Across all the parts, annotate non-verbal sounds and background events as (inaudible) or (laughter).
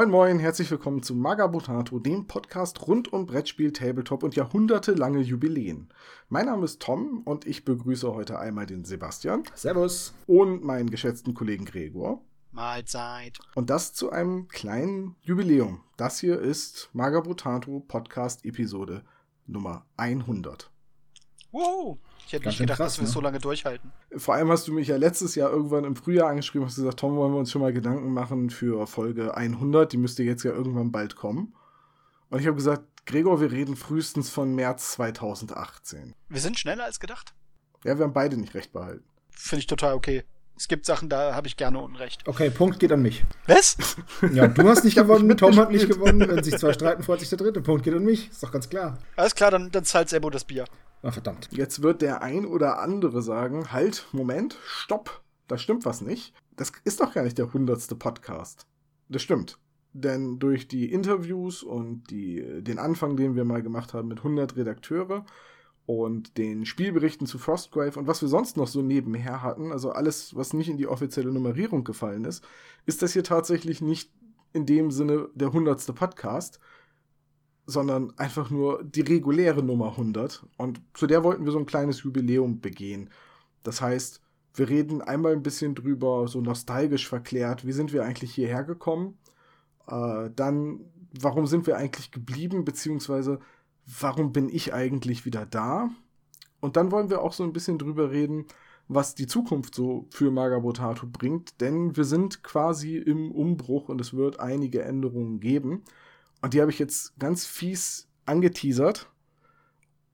Moin moin, herzlich willkommen zu Magabotato, dem Podcast rund um Brettspiel, Tabletop und jahrhundertelange Jubiläen. Mein Name ist Tom und ich begrüße heute einmal den Sebastian. Servus. Und meinen geschätzten Kollegen Gregor. Mahlzeit. Und das zu einem kleinen Jubiläum. Das hier ist Magabotato Podcast Episode Nummer 100. Wow. Ich hätte nicht gedacht, krass, dass wir es ne? so lange durchhalten. Vor allem hast du mich ja letztes Jahr irgendwann im Frühjahr angeschrieben, hast gesagt, Tom, wollen wir uns schon mal Gedanken machen für Folge 100, die müsste jetzt ja irgendwann bald kommen. Und ich habe gesagt, Gregor, wir reden frühestens von März 2018. Wir sind schneller als gedacht. Ja, wir haben beide nicht recht behalten. Finde ich total okay. Es gibt Sachen, da habe ich gerne Unrecht. Okay, Punkt geht an mich. Was? (laughs) Ja, du hast nicht (laughs) gewonnen, Tom hat nicht gewonnen. Wenn sich zwei streiten, freut sich der dritte. Punkt geht an mich. Ist doch ganz klar. Alles klar, dann, dann zahlt Sebo das Bier. Ah, verdammt. Jetzt wird der ein oder andere sagen, halt, Moment, stopp, da stimmt was nicht. Das ist doch gar nicht der hundertste Podcast. Das stimmt. Denn durch die Interviews und die, den Anfang, den wir mal gemacht haben mit 100 Redakteure und den Spielberichten zu Frostgrave und was wir sonst noch so nebenher hatten, also alles, was nicht in die offizielle Nummerierung gefallen ist, ist das hier tatsächlich nicht in dem Sinne der hundertste Podcast, sondern einfach nur die reguläre Nummer 100. Und zu der wollten wir so ein kleines Jubiläum begehen. Das heißt, wir reden einmal ein bisschen drüber, so nostalgisch verklärt, wie sind wir eigentlich hierher gekommen? Äh, dann, warum sind wir eigentlich geblieben, beziehungsweise warum bin ich eigentlich wieder da? Und dann wollen wir auch so ein bisschen drüber reden, was die Zukunft so für Magabotato bringt, denn wir sind quasi im Umbruch und es wird einige Änderungen geben. Und die habe ich jetzt ganz fies angeteasert.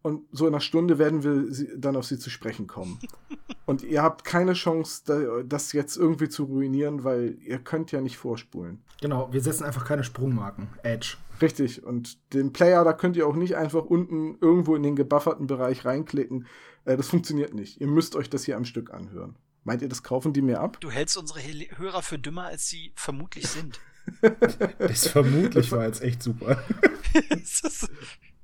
Und so in einer Stunde werden wir dann auf sie zu sprechen kommen. (laughs) Und ihr habt keine Chance, das jetzt irgendwie zu ruinieren, weil ihr könnt ja nicht vorspulen. Genau, wir setzen einfach keine Sprungmarken. Edge. Richtig. Und den Player, da könnt ihr auch nicht einfach unten irgendwo in den gebufferten Bereich reinklicken. Äh, das funktioniert nicht. Ihr müsst euch das hier am Stück anhören. Meint ihr, das kaufen die mir ab? Du hältst unsere Hörer für dümmer, als sie vermutlich sind. (laughs) das vermutlich war jetzt echt super. (laughs)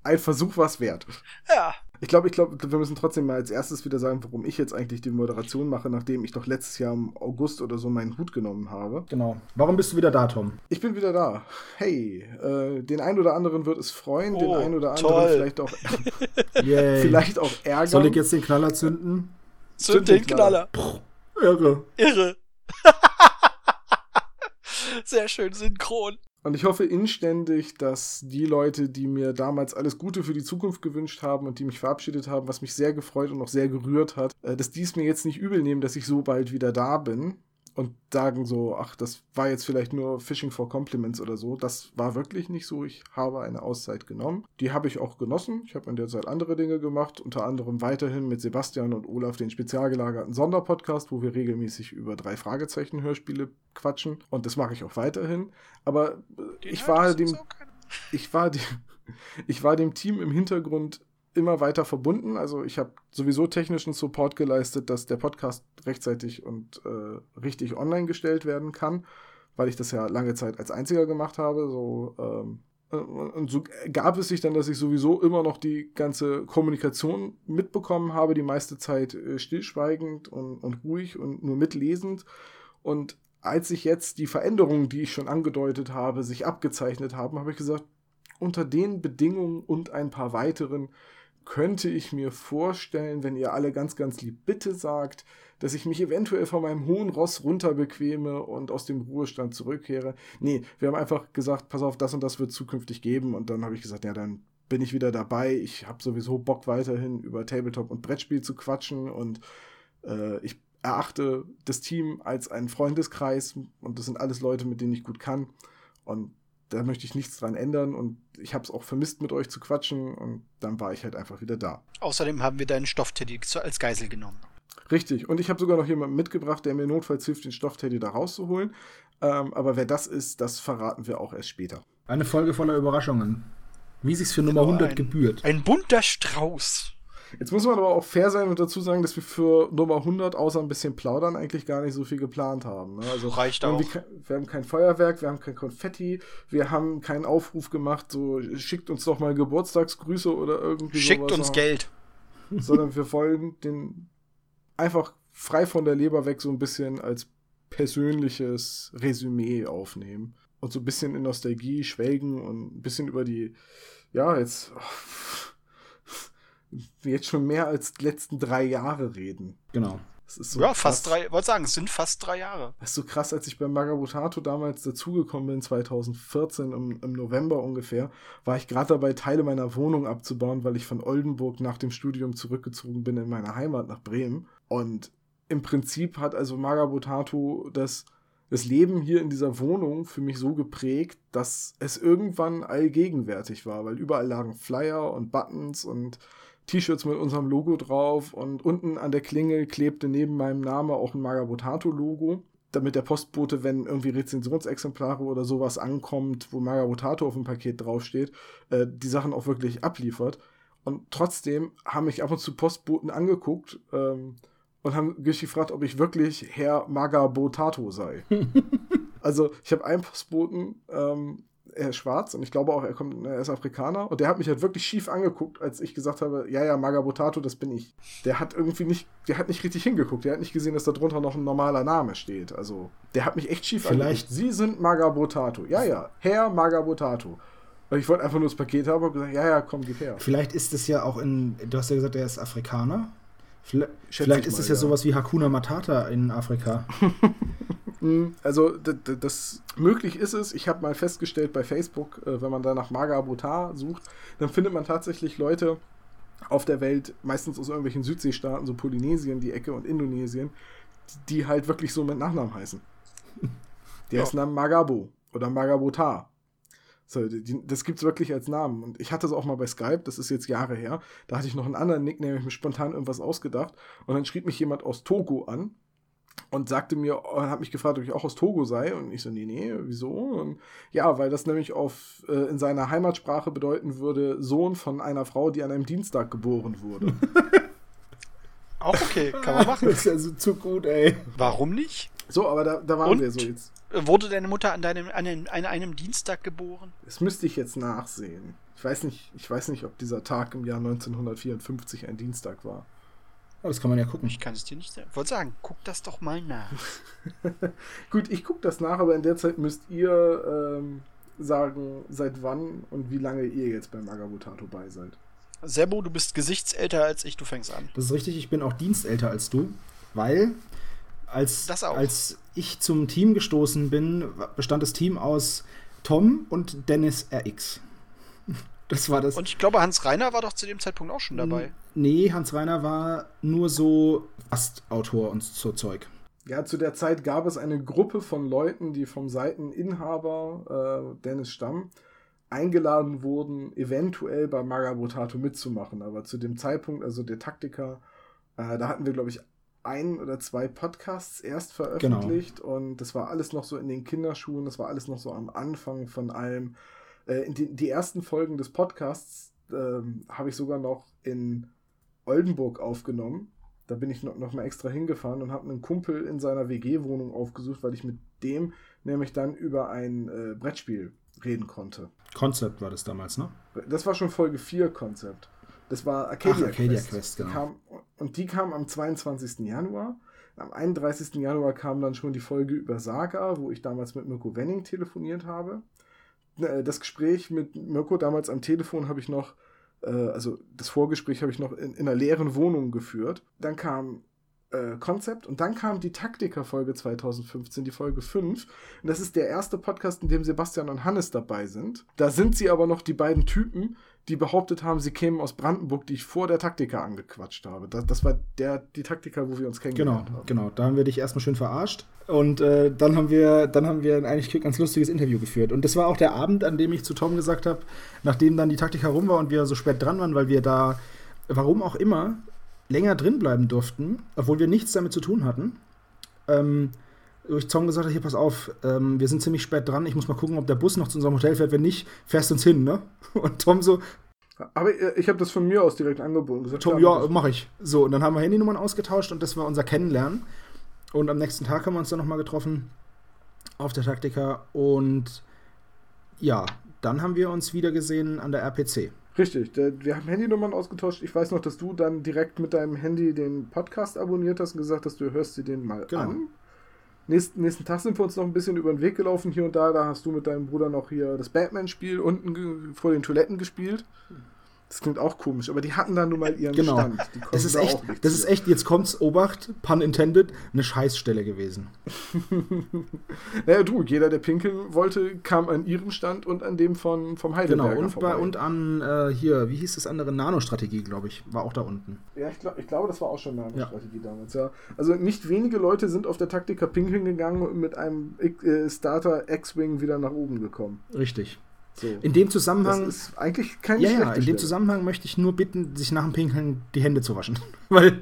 Ein Versuch war es wert. Ja. Ich glaube, ich glaube, wir müssen trotzdem mal als erstes wieder sagen, warum ich jetzt eigentlich die Moderation mache, nachdem ich doch letztes Jahr im August oder so meinen Hut genommen habe. Genau. Warum bist du wieder da, Tom? Ich bin wieder da. Hey, äh, den einen oder anderen wird es freuen, oh, den einen oder anderen toll. vielleicht auch, (laughs) vielleicht auch ärgern. Soll ich jetzt den Knaller zünden? Zünd den Knaller. Puh, irre. Irre. (laughs) Sehr schön synchron. Und ich hoffe inständig, dass die Leute, die mir damals alles Gute für die Zukunft gewünscht haben und die mich verabschiedet haben, was mich sehr gefreut und auch sehr gerührt hat, äh, dass die es mir jetzt nicht übel nehmen, dass ich so bald wieder da bin und sagen so, ach, das war jetzt vielleicht nur Fishing for Compliments oder so. Das war wirklich nicht so. Ich habe eine Auszeit genommen. Die habe ich auch genossen. Ich habe in der Zeit andere Dinge gemacht, unter anderem weiterhin mit Sebastian und Olaf den spezial gelagerten Sonderpodcast, wo wir regelmäßig über drei Fragezeichen Hörspiele quatschen und das mache ich auch weiterhin. Aber äh, ich war dem ich war dem ich war dem Team im Hintergrund immer weiter verbunden. Also ich habe sowieso technischen Support geleistet, dass der Podcast rechtzeitig und äh, richtig online gestellt werden kann, weil ich das ja lange Zeit als einziger gemacht habe. So, ähm, äh, und so gab es sich dann, dass ich sowieso immer noch die ganze Kommunikation mitbekommen habe, die meiste Zeit äh, stillschweigend und, und ruhig und nur mitlesend. Und als sich jetzt die Veränderungen, die ich schon angedeutet habe, sich abgezeichnet haben, habe ich gesagt, unter den Bedingungen und ein paar weiteren könnte ich mir vorstellen, wenn ihr alle ganz, ganz lieb bitte sagt, dass ich mich eventuell von meinem hohen Ross runterbequeme und aus dem Ruhestand zurückkehre. Nee, wir haben einfach gesagt, pass auf, das und das wird zukünftig geben. Und dann habe ich gesagt, ja, dann bin ich wieder dabei. Ich habe sowieso Bock weiterhin über Tabletop und Brettspiel zu quatschen und äh, ich erachte das Team als einen Freundeskreis und das sind alles Leute, mit denen ich gut kann. Und da möchte ich nichts dran ändern und ich habe es auch vermisst, mit euch zu quatschen und dann war ich halt einfach wieder da. Außerdem haben wir deinen Stoffteddy als Geisel genommen. Richtig, und ich habe sogar noch jemanden mitgebracht, der mir notfalls hilft, den Stoffteddy da rauszuholen. Ähm, aber wer das ist, das verraten wir auch erst später. Eine Folge voller Überraschungen. Wie sich's für Nummer 100 ein, gebührt. Ein bunter Strauß. Jetzt muss man aber auch fair sein und dazu sagen, dass wir für Nummer 100 außer ein bisschen plaudern eigentlich gar nicht so viel geplant haben. Ne? Also Reicht auch. Wir haben kein Feuerwerk, wir haben kein Konfetti, wir haben keinen Aufruf gemacht, so schickt uns doch mal Geburtstagsgrüße oder irgendwie Schickt sowas uns Geld. (laughs) Sondern wir wollen den einfach frei von der Leber weg so ein bisschen als persönliches Resümee aufnehmen. und so ein bisschen in Nostalgie schwelgen und ein bisschen über die, ja, jetzt, jetzt schon mehr als die letzten drei Jahre reden. Genau. So ja, krass. fast drei, wollte sagen, es sind fast drei Jahre. Das ist so krass, als ich bei Magabotato damals dazugekommen bin, 2014 im, im November ungefähr, war ich gerade dabei, Teile meiner Wohnung abzubauen, weil ich von Oldenburg nach dem Studium zurückgezogen bin in meine Heimat nach Bremen. Und im Prinzip hat also Magabotato das, das Leben hier in dieser Wohnung für mich so geprägt, dass es irgendwann allgegenwärtig war, weil überall lagen Flyer und Buttons und T-Shirts mit unserem Logo drauf und unten an der Klingel klebte neben meinem Namen auch ein Magabotato-Logo, damit der Postbote, wenn irgendwie Rezensionsexemplare oder sowas ankommt, wo Magabotato auf dem Paket draufsteht, äh, die Sachen auch wirklich abliefert. Und trotzdem haben mich ab und zu Postboten angeguckt ähm, und haben mich gefragt, ob ich wirklich Herr Magabotato sei. (laughs) also ich habe einen Postboten, ähm, er ist schwarz und ich glaube auch, er, kommt, er ist Afrikaner. Und der hat mich halt wirklich schief angeguckt, als ich gesagt habe, ja, ja, Magabotato, das bin ich. Der hat irgendwie nicht, der hat nicht richtig hingeguckt. Der hat nicht gesehen, dass da drunter noch ein normaler Name steht. Also, der hat mich echt schief Vielleicht. angeguckt. Sie sind Magabotato. Ja, ja, Herr Magabotato. Und ich wollte einfach nur das Paket haben und gesagt, ja, ja, komm, gib her. Vielleicht ist es ja auch in, du hast ja gesagt, er ist Afrikaner. Vielleicht, vielleicht ist es ja, ja sowas wie Hakuna Matata in Afrika. (laughs) Hm, also das möglich ist es. Ich habe mal festgestellt bei Facebook, äh, wenn man da nach Magabotar sucht, dann findet man tatsächlich Leute auf der Welt, meistens aus irgendwelchen Südseestaaten, so Polynesien, die Ecke und Indonesien, die halt wirklich so mit Nachnamen heißen. Die ja. heißen dann Magabo oder Magabotar. So, die, das gibt es wirklich als Namen. Und ich hatte es auch mal bei Skype, das ist jetzt Jahre her. Da hatte ich noch einen anderen Nickname, ich mir spontan irgendwas ausgedacht. Und dann schrieb mich jemand aus Togo an und sagte mir, und hat mich gefragt, ob ich auch aus Togo sei. Und ich so, nee, nee, wieso? Und ja, weil das nämlich auf, äh, in seiner Heimatsprache bedeuten würde, Sohn von einer Frau, die an einem Dienstag geboren wurde. (laughs) auch okay, kann man machen. (laughs) das ist ja so zu gut, ey. Warum nicht? So, aber da, da waren und? wir so jetzt. Wurde deine Mutter an, deinem, an, einem, an einem Dienstag geboren? Das müsste ich jetzt nachsehen. Ich weiß nicht, ich weiß nicht, ob dieser Tag im Jahr 1954 ein Dienstag war. Aber das kann man ja gucken. Ich kann es dir nicht sagen. Ich wollte sagen, guck das doch mal nach. (laughs) Gut, ich gucke das nach, aber in der Zeit müsst ihr ähm, sagen, seit wann und wie lange ihr jetzt beim Magabotato bei seid. Sebo, du bist gesichtsälter als ich, du fängst an. Das ist richtig, ich bin auch dienstälter als du, weil als, als ich zum Team gestoßen bin, bestand das Team aus Tom und Dennis RX. (laughs) Das war das. Und ich glaube, Hans Reiner war doch zu dem Zeitpunkt auch schon dabei. Nee, Hans Reiner war nur so Gastautor und so Zeug. Ja, zu der Zeit gab es eine Gruppe von Leuten, die vom Seiteninhaber äh, Dennis Stamm eingeladen wurden, eventuell bei Magabotato mitzumachen. Aber zu dem Zeitpunkt, also der Taktiker, äh, da hatten wir, glaube ich, ein oder zwei Podcasts erst veröffentlicht genau. und das war alles noch so in den Kinderschuhen, das war alles noch so am Anfang von allem. Äh, die, die, ersten Folgen des Podcasts äh, habe ich sogar noch in Oldenburg aufgenommen. Da bin ich noch, noch mal extra hingefahren und habe einen Kumpel in seiner WG-Wohnung aufgesucht, weil ich mit dem nämlich dann über ein äh, Brettspiel reden konnte. Konzept war das damals, ne? Das war schon Folge 4 Konzept. Das war Arcadia, Ach, Arcadia Quest. Quest genau. Kam, und die kam am 22. Januar. Am 31. Januar kam dann schon die Folge über Saga, wo ich damals mit Mirko Wenning telefoniert habe. Äh, das Gespräch mit Mirko damals am Telefon habe ich noch, also das Vorgespräch habe ich noch in, in einer leeren Wohnung geführt. Dann kam äh, Konzept und dann kam die Taktiker-Folge 2015, die Folge 5. Und das ist der erste Podcast, in dem Sebastian und Hannes dabei sind. Da sind sie aber noch die beiden Typen, die behauptet haben, sie kämen aus Brandenburg, die ich vor der Taktika angequatscht habe. Das, das war der, die Taktika, wo wir uns kennengelernt genau, haben. Genau, da haben wir dich erstmal schön verarscht. Und äh, dann haben wir, dann haben wir ein eigentlich ganz lustiges Interview geführt. Und das war auch der Abend, an dem ich zu Tom gesagt habe, nachdem dann die Taktik herum war und wir so spät dran waren, weil wir da, warum auch immer, länger drin bleiben durften, obwohl wir nichts damit zu tun hatten. Ähm, ich Tom gesagt habe, hier pass auf, ähm, wir sind ziemlich spät dran, ich muss mal gucken, ob der Bus noch zu unserem Hotel fährt, wenn nicht, fährst du uns hin, ne? (laughs) Und Tom so, aber äh, ich habe das von mir aus direkt angeboten. Gesagt, Tom, ja, mache ich. So, und dann haben wir Handynummern ausgetauscht und das war unser Kennenlernen. Und am nächsten Tag haben wir uns dann nochmal getroffen auf der Taktika und ja, dann haben wir uns wieder gesehen an der RPC. Richtig, wir haben Handynummern ausgetauscht. Ich weiß noch, dass du dann direkt mit deinem Handy den Podcast abonniert hast und gesagt hast, du hörst dir den mal genau. an. Nächsten, nächsten Tag sind wir uns noch ein bisschen über den Weg gelaufen hier und da. Da hast du mit deinem Bruder noch hier das Batman-Spiel unten vor den Toiletten gespielt. Das klingt auch komisch, aber die hatten dann nun mal ihren genau. Stand. Das ist, da echt, das ist echt, jetzt kommt's, Obacht, pun intended, eine Scheißstelle gewesen. (laughs) naja, du, jeder, der pinkeln wollte, kam an ihrem Stand und an dem von, vom Heidelberger Genau, und, bei, und an, äh, hier, wie hieß das andere, Nanostrategie, glaube ich, war auch da unten. Ja, ich, glaub, ich glaube, das war auch schon Nanostrategie ja. damals, ja. Also nicht wenige Leute sind auf der Taktika pinkeln gegangen und mit einem äh, Starter X-Wing wieder nach oben gekommen. Richtig. So. In dem Zusammenhang. Das ist eigentlich kein Ja, ja, in dem Zusammenhang möchte ich nur bitten, sich nach dem Pinkeln die Hände zu waschen. (laughs) Weil.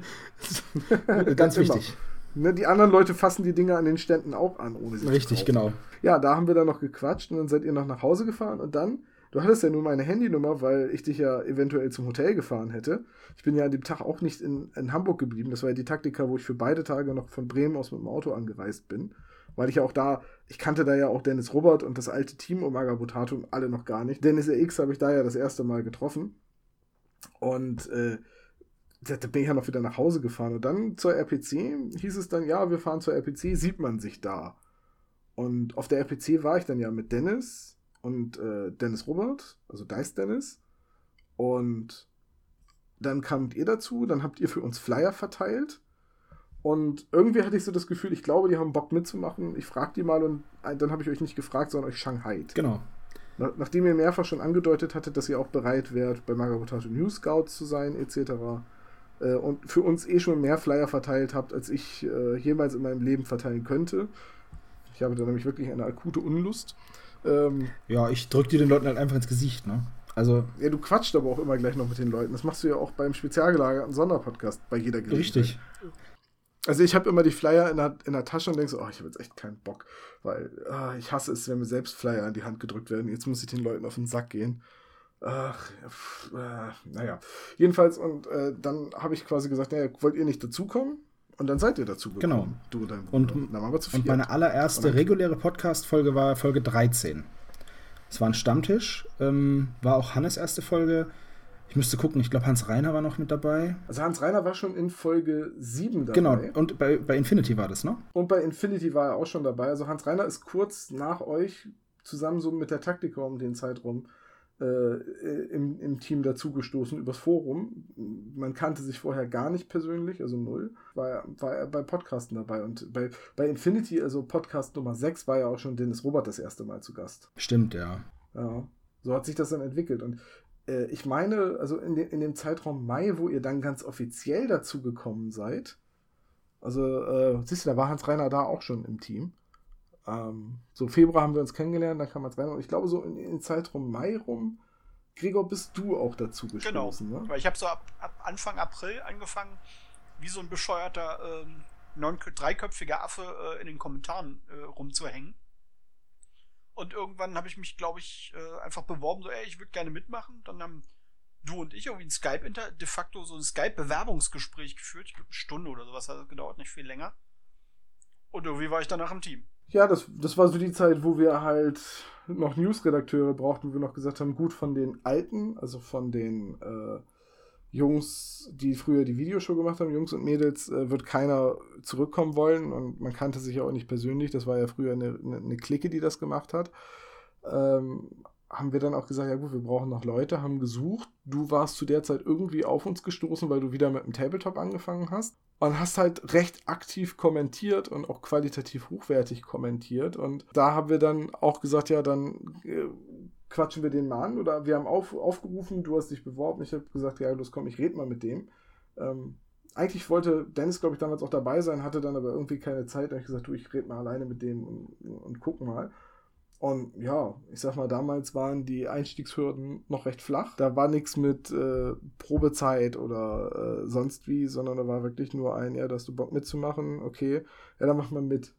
(laughs) ganz wichtig. Ne, die anderen Leute fassen die Dinge an den Ständen auch an, ohne sie Richtig, genau. Ja, da haben wir dann noch gequatscht und dann seid ihr noch nach Hause gefahren und dann, du hattest ja nur meine Handynummer, weil ich dich ja eventuell zum Hotel gefahren hätte. Ich bin ja an dem Tag auch nicht in, in Hamburg geblieben. Das war ja die Taktika, wo ich für beide Tage noch von Bremen aus mit dem Auto angereist bin weil ich ja auch da, ich kannte da ja auch Dennis Robert und das alte Team um Agabotato alle noch gar nicht. Dennis RX habe ich da ja das erste Mal getroffen. Und äh, da bin ich ja noch wieder nach Hause gefahren. Und dann zur RPC hieß es dann, ja, wir fahren zur RPC, sieht man sich da. Und auf der RPC war ich dann ja mit Dennis und äh, Dennis Robert, also Dice Dennis. Und dann kamt ihr dazu, dann habt ihr für uns Flyer verteilt. Und irgendwie hatte ich so das Gefühl, ich glaube, die haben Bock mitzumachen. Ich frage die mal und äh, dann habe ich euch nicht gefragt, sondern euch Shanghai. Genau. nachdem ihr mehrfach schon angedeutet hattet, dass ihr auch bereit wärt, bei Magabotage News Scouts zu sein, etc. Äh, und für uns eh schon mehr Flyer verteilt habt, als ich äh, jemals in meinem Leben verteilen könnte. Ich habe da nämlich wirklich eine akute Unlust. Ähm, ja, ich drücke dir den Leuten halt einfach ins Gesicht, ne? Also. Ja, du quatscht aber auch immer gleich noch mit den Leuten. Das machst du ja auch beim spezialgelagerten Sonderpodcast bei jeder Gelegenheit. Richtig. Also ich habe immer die Flyer in der, in der Tasche und denke so, oh, ich habe jetzt echt keinen Bock, weil oh, ich hasse es, wenn mir selbst Flyer in die Hand gedrückt werden. Jetzt muss ich den Leuten auf den Sack gehen. Ach, äh, naja. Jedenfalls, und äh, dann habe ich quasi gesagt, naja, wollt ihr nicht dazukommen? Und dann seid ihr dazu gekommen. Genau. Du und dein Bruder. Und, und meine allererste reguläre Podcast-Folge war Folge 13. Es war ein Stammtisch, ähm, war auch Hannes erste Folge. Ich müsste gucken, ich glaube, Hans Reiner war noch mit dabei. Also Hans Reiner war schon in Folge 7 dabei. Genau, und bei, bei Infinity war das, ne? Und bei Infinity war er auch schon dabei. Also Hans Reiner ist kurz nach euch zusammen so mit der Taktiker um den Zeitraum äh, im, im Team dazugestoßen übers Forum. Man kannte sich vorher gar nicht persönlich, also null. War, war er bei Podcasten dabei. Und bei, bei Infinity, also Podcast Nummer 6, war ja auch schon Dennis Robert das erste Mal zu Gast. Stimmt, ja. Ja. So hat sich das dann entwickelt. Und äh, ich meine, also in, de, in dem Zeitraum Mai, wo ihr dann ganz offiziell dazu gekommen seid, also äh, siehst du, da war Hans Reiner da auch schon im Team. Ähm, so Februar haben wir uns kennengelernt, dann kam Hans Reiner und ich glaube so in, in den Zeitraum Mai rum, Gregor, bist du auch dazu gestoßen, genau. ne? Weil ich habe so ab, ab, Anfang April angefangen, wie so ein bescheuerter ähm, dreiköpfiger Affe äh, in den Kommentaren äh, rumzuhängen. Und irgendwann habe ich mich, glaube ich, äh, einfach beworben, so, ey, ich würde gerne mitmachen. Dann haben du und ich irgendwie ein Skype, inter de facto so ein Skype-Bewerbungsgespräch geführt. Ich glaube, eine Stunde oder sowas hat das gedauert, nicht viel länger. Und irgendwie war ich danach im Team. Ja, das, das war so die Zeit, wo wir halt noch Newsredakteure brauchten, wo wir noch gesagt haben, gut, von den Alten, also von den äh, Jungs, die früher die Videoshow gemacht haben, Jungs und Mädels, äh, wird keiner zurückkommen wollen und man kannte sich ja auch nicht persönlich. Das war ja früher eine, eine, eine Clique, die das gemacht hat. Ähm, haben wir dann auch gesagt, ja gut, wir brauchen noch Leute, haben gesucht. Du warst zu der Zeit irgendwie auf uns gestoßen, weil du wieder mit dem Tabletop angefangen hast und hast halt recht aktiv kommentiert und auch qualitativ hochwertig kommentiert. Und da haben wir dann auch gesagt, ja, dann äh, quatschen wir den mal an oder wir haben auf, aufgerufen, du hast dich beworben, ich habe gesagt, ja, los komm, ich rede mal mit dem. Ähm, eigentlich wollte Dennis, glaube ich, damals auch dabei sein, hatte dann aber irgendwie keine Zeit. Da habe ich gesagt, du, ich rede mal alleine mit dem und, und gucken mal. Und ja, ich sag mal, damals waren die Einstiegshürden noch recht flach. Da war nichts mit äh, Probezeit oder äh, sonst wie, sondern da war wirklich nur ein, ja, dass du Bock mitzumachen, okay, ja, dann mach mal mit.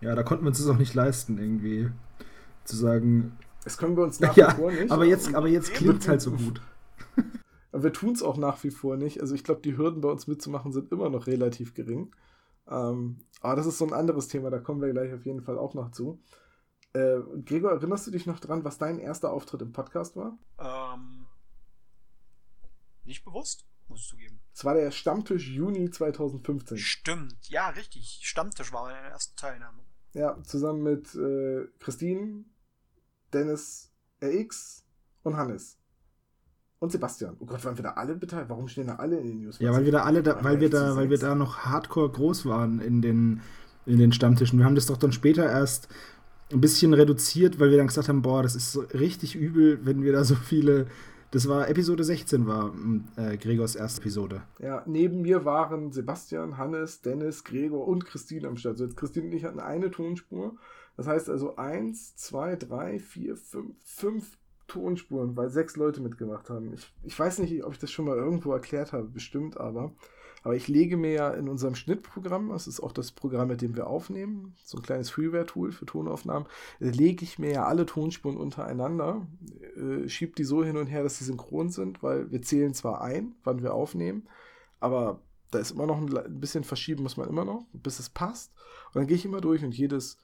Ja, da konnten wir uns das auch nicht leisten, irgendwie zu sagen, das können wir uns nach ja, wie vor nicht. Aber jetzt, aber jetzt klingt es halt so gut. (laughs) Aber wir tun es auch nach wie vor nicht. Also ich glaube, die Hürden bei uns mitzumachen sind immer noch relativ gering. Ähm, aber das ist so ein anderes Thema, da kommen wir gleich auf jeden Fall auch noch zu. Äh, Gregor, erinnerst du dich noch dran, was dein erster Auftritt im Podcast war? Ähm, nicht bewusst. muss ich zugeben. Es war der Stammtisch Juni 2015. Stimmt, ja, richtig. Stammtisch war meine erste Teilnahme. Ja, zusammen mit äh, Christine, Dennis RX und Hannes. Und Sebastian. Oh Gott, waren wir da alle beteiligt? Warum stehen da alle in den News? Ja, weil wir da alle da, weil wir da, weil wir da noch hardcore groß waren in den, in den Stammtischen. Wir haben das doch dann später erst ein bisschen reduziert, weil wir dann gesagt haben, boah, das ist so richtig übel, wenn wir da so viele das war Episode 16, war äh, Gregors erste Episode. Ja, neben mir waren Sebastian, Hannes, Dennis, Gregor und Christine am Start. Also Christine und ich hatten eine Tonspur. Das heißt also eins, zwei, drei, vier, fünf, fünf Tonspuren, weil sechs Leute mitgemacht haben. Ich, ich weiß nicht, ob ich das schon mal irgendwo erklärt habe, bestimmt aber. Aber ich lege mir ja in unserem Schnittprogramm, das ist auch das Programm, mit dem wir aufnehmen, so ein kleines Freeware-Tool für Tonaufnahmen, lege ich mir ja alle Tonspuren untereinander, äh, schiebe die so hin und her, dass sie synchron sind, weil wir zählen zwar ein, wann wir aufnehmen, aber da ist immer noch ein bisschen verschieben, muss man immer noch, bis es passt. Und dann gehe ich immer durch und jedes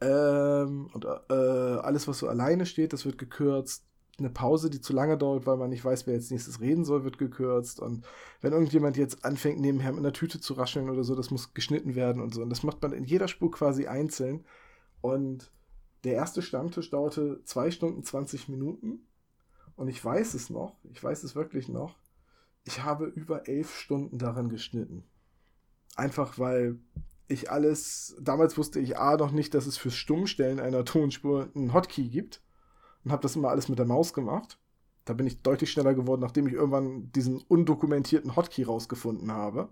ähm, und äh, alles, was so alleine steht, das wird gekürzt eine Pause, die zu lange dauert, weil man nicht weiß, wer jetzt nächstes reden soll, wird gekürzt. Und wenn irgendjemand jetzt anfängt, nebenher mit einer Tüte zu rascheln oder so, das muss geschnitten werden und so. Und das macht man in jeder Spur quasi einzeln. Und der erste Stammtisch dauerte zwei Stunden 20 Minuten. Und ich weiß es noch, ich weiß es wirklich noch. Ich habe über elf Stunden daran geschnitten. Einfach weil ich alles, damals wusste ich A noch nicht, dass es fürs Stummstellen einer (laughs) Tonspur einen Hotkey gibt und habe das immer alles mit der Maus gemacht. Da bin ich deutlich schneller geworden, nachdem ich irgendwann diesen undokumentierten Hotkey rausgefunden habe.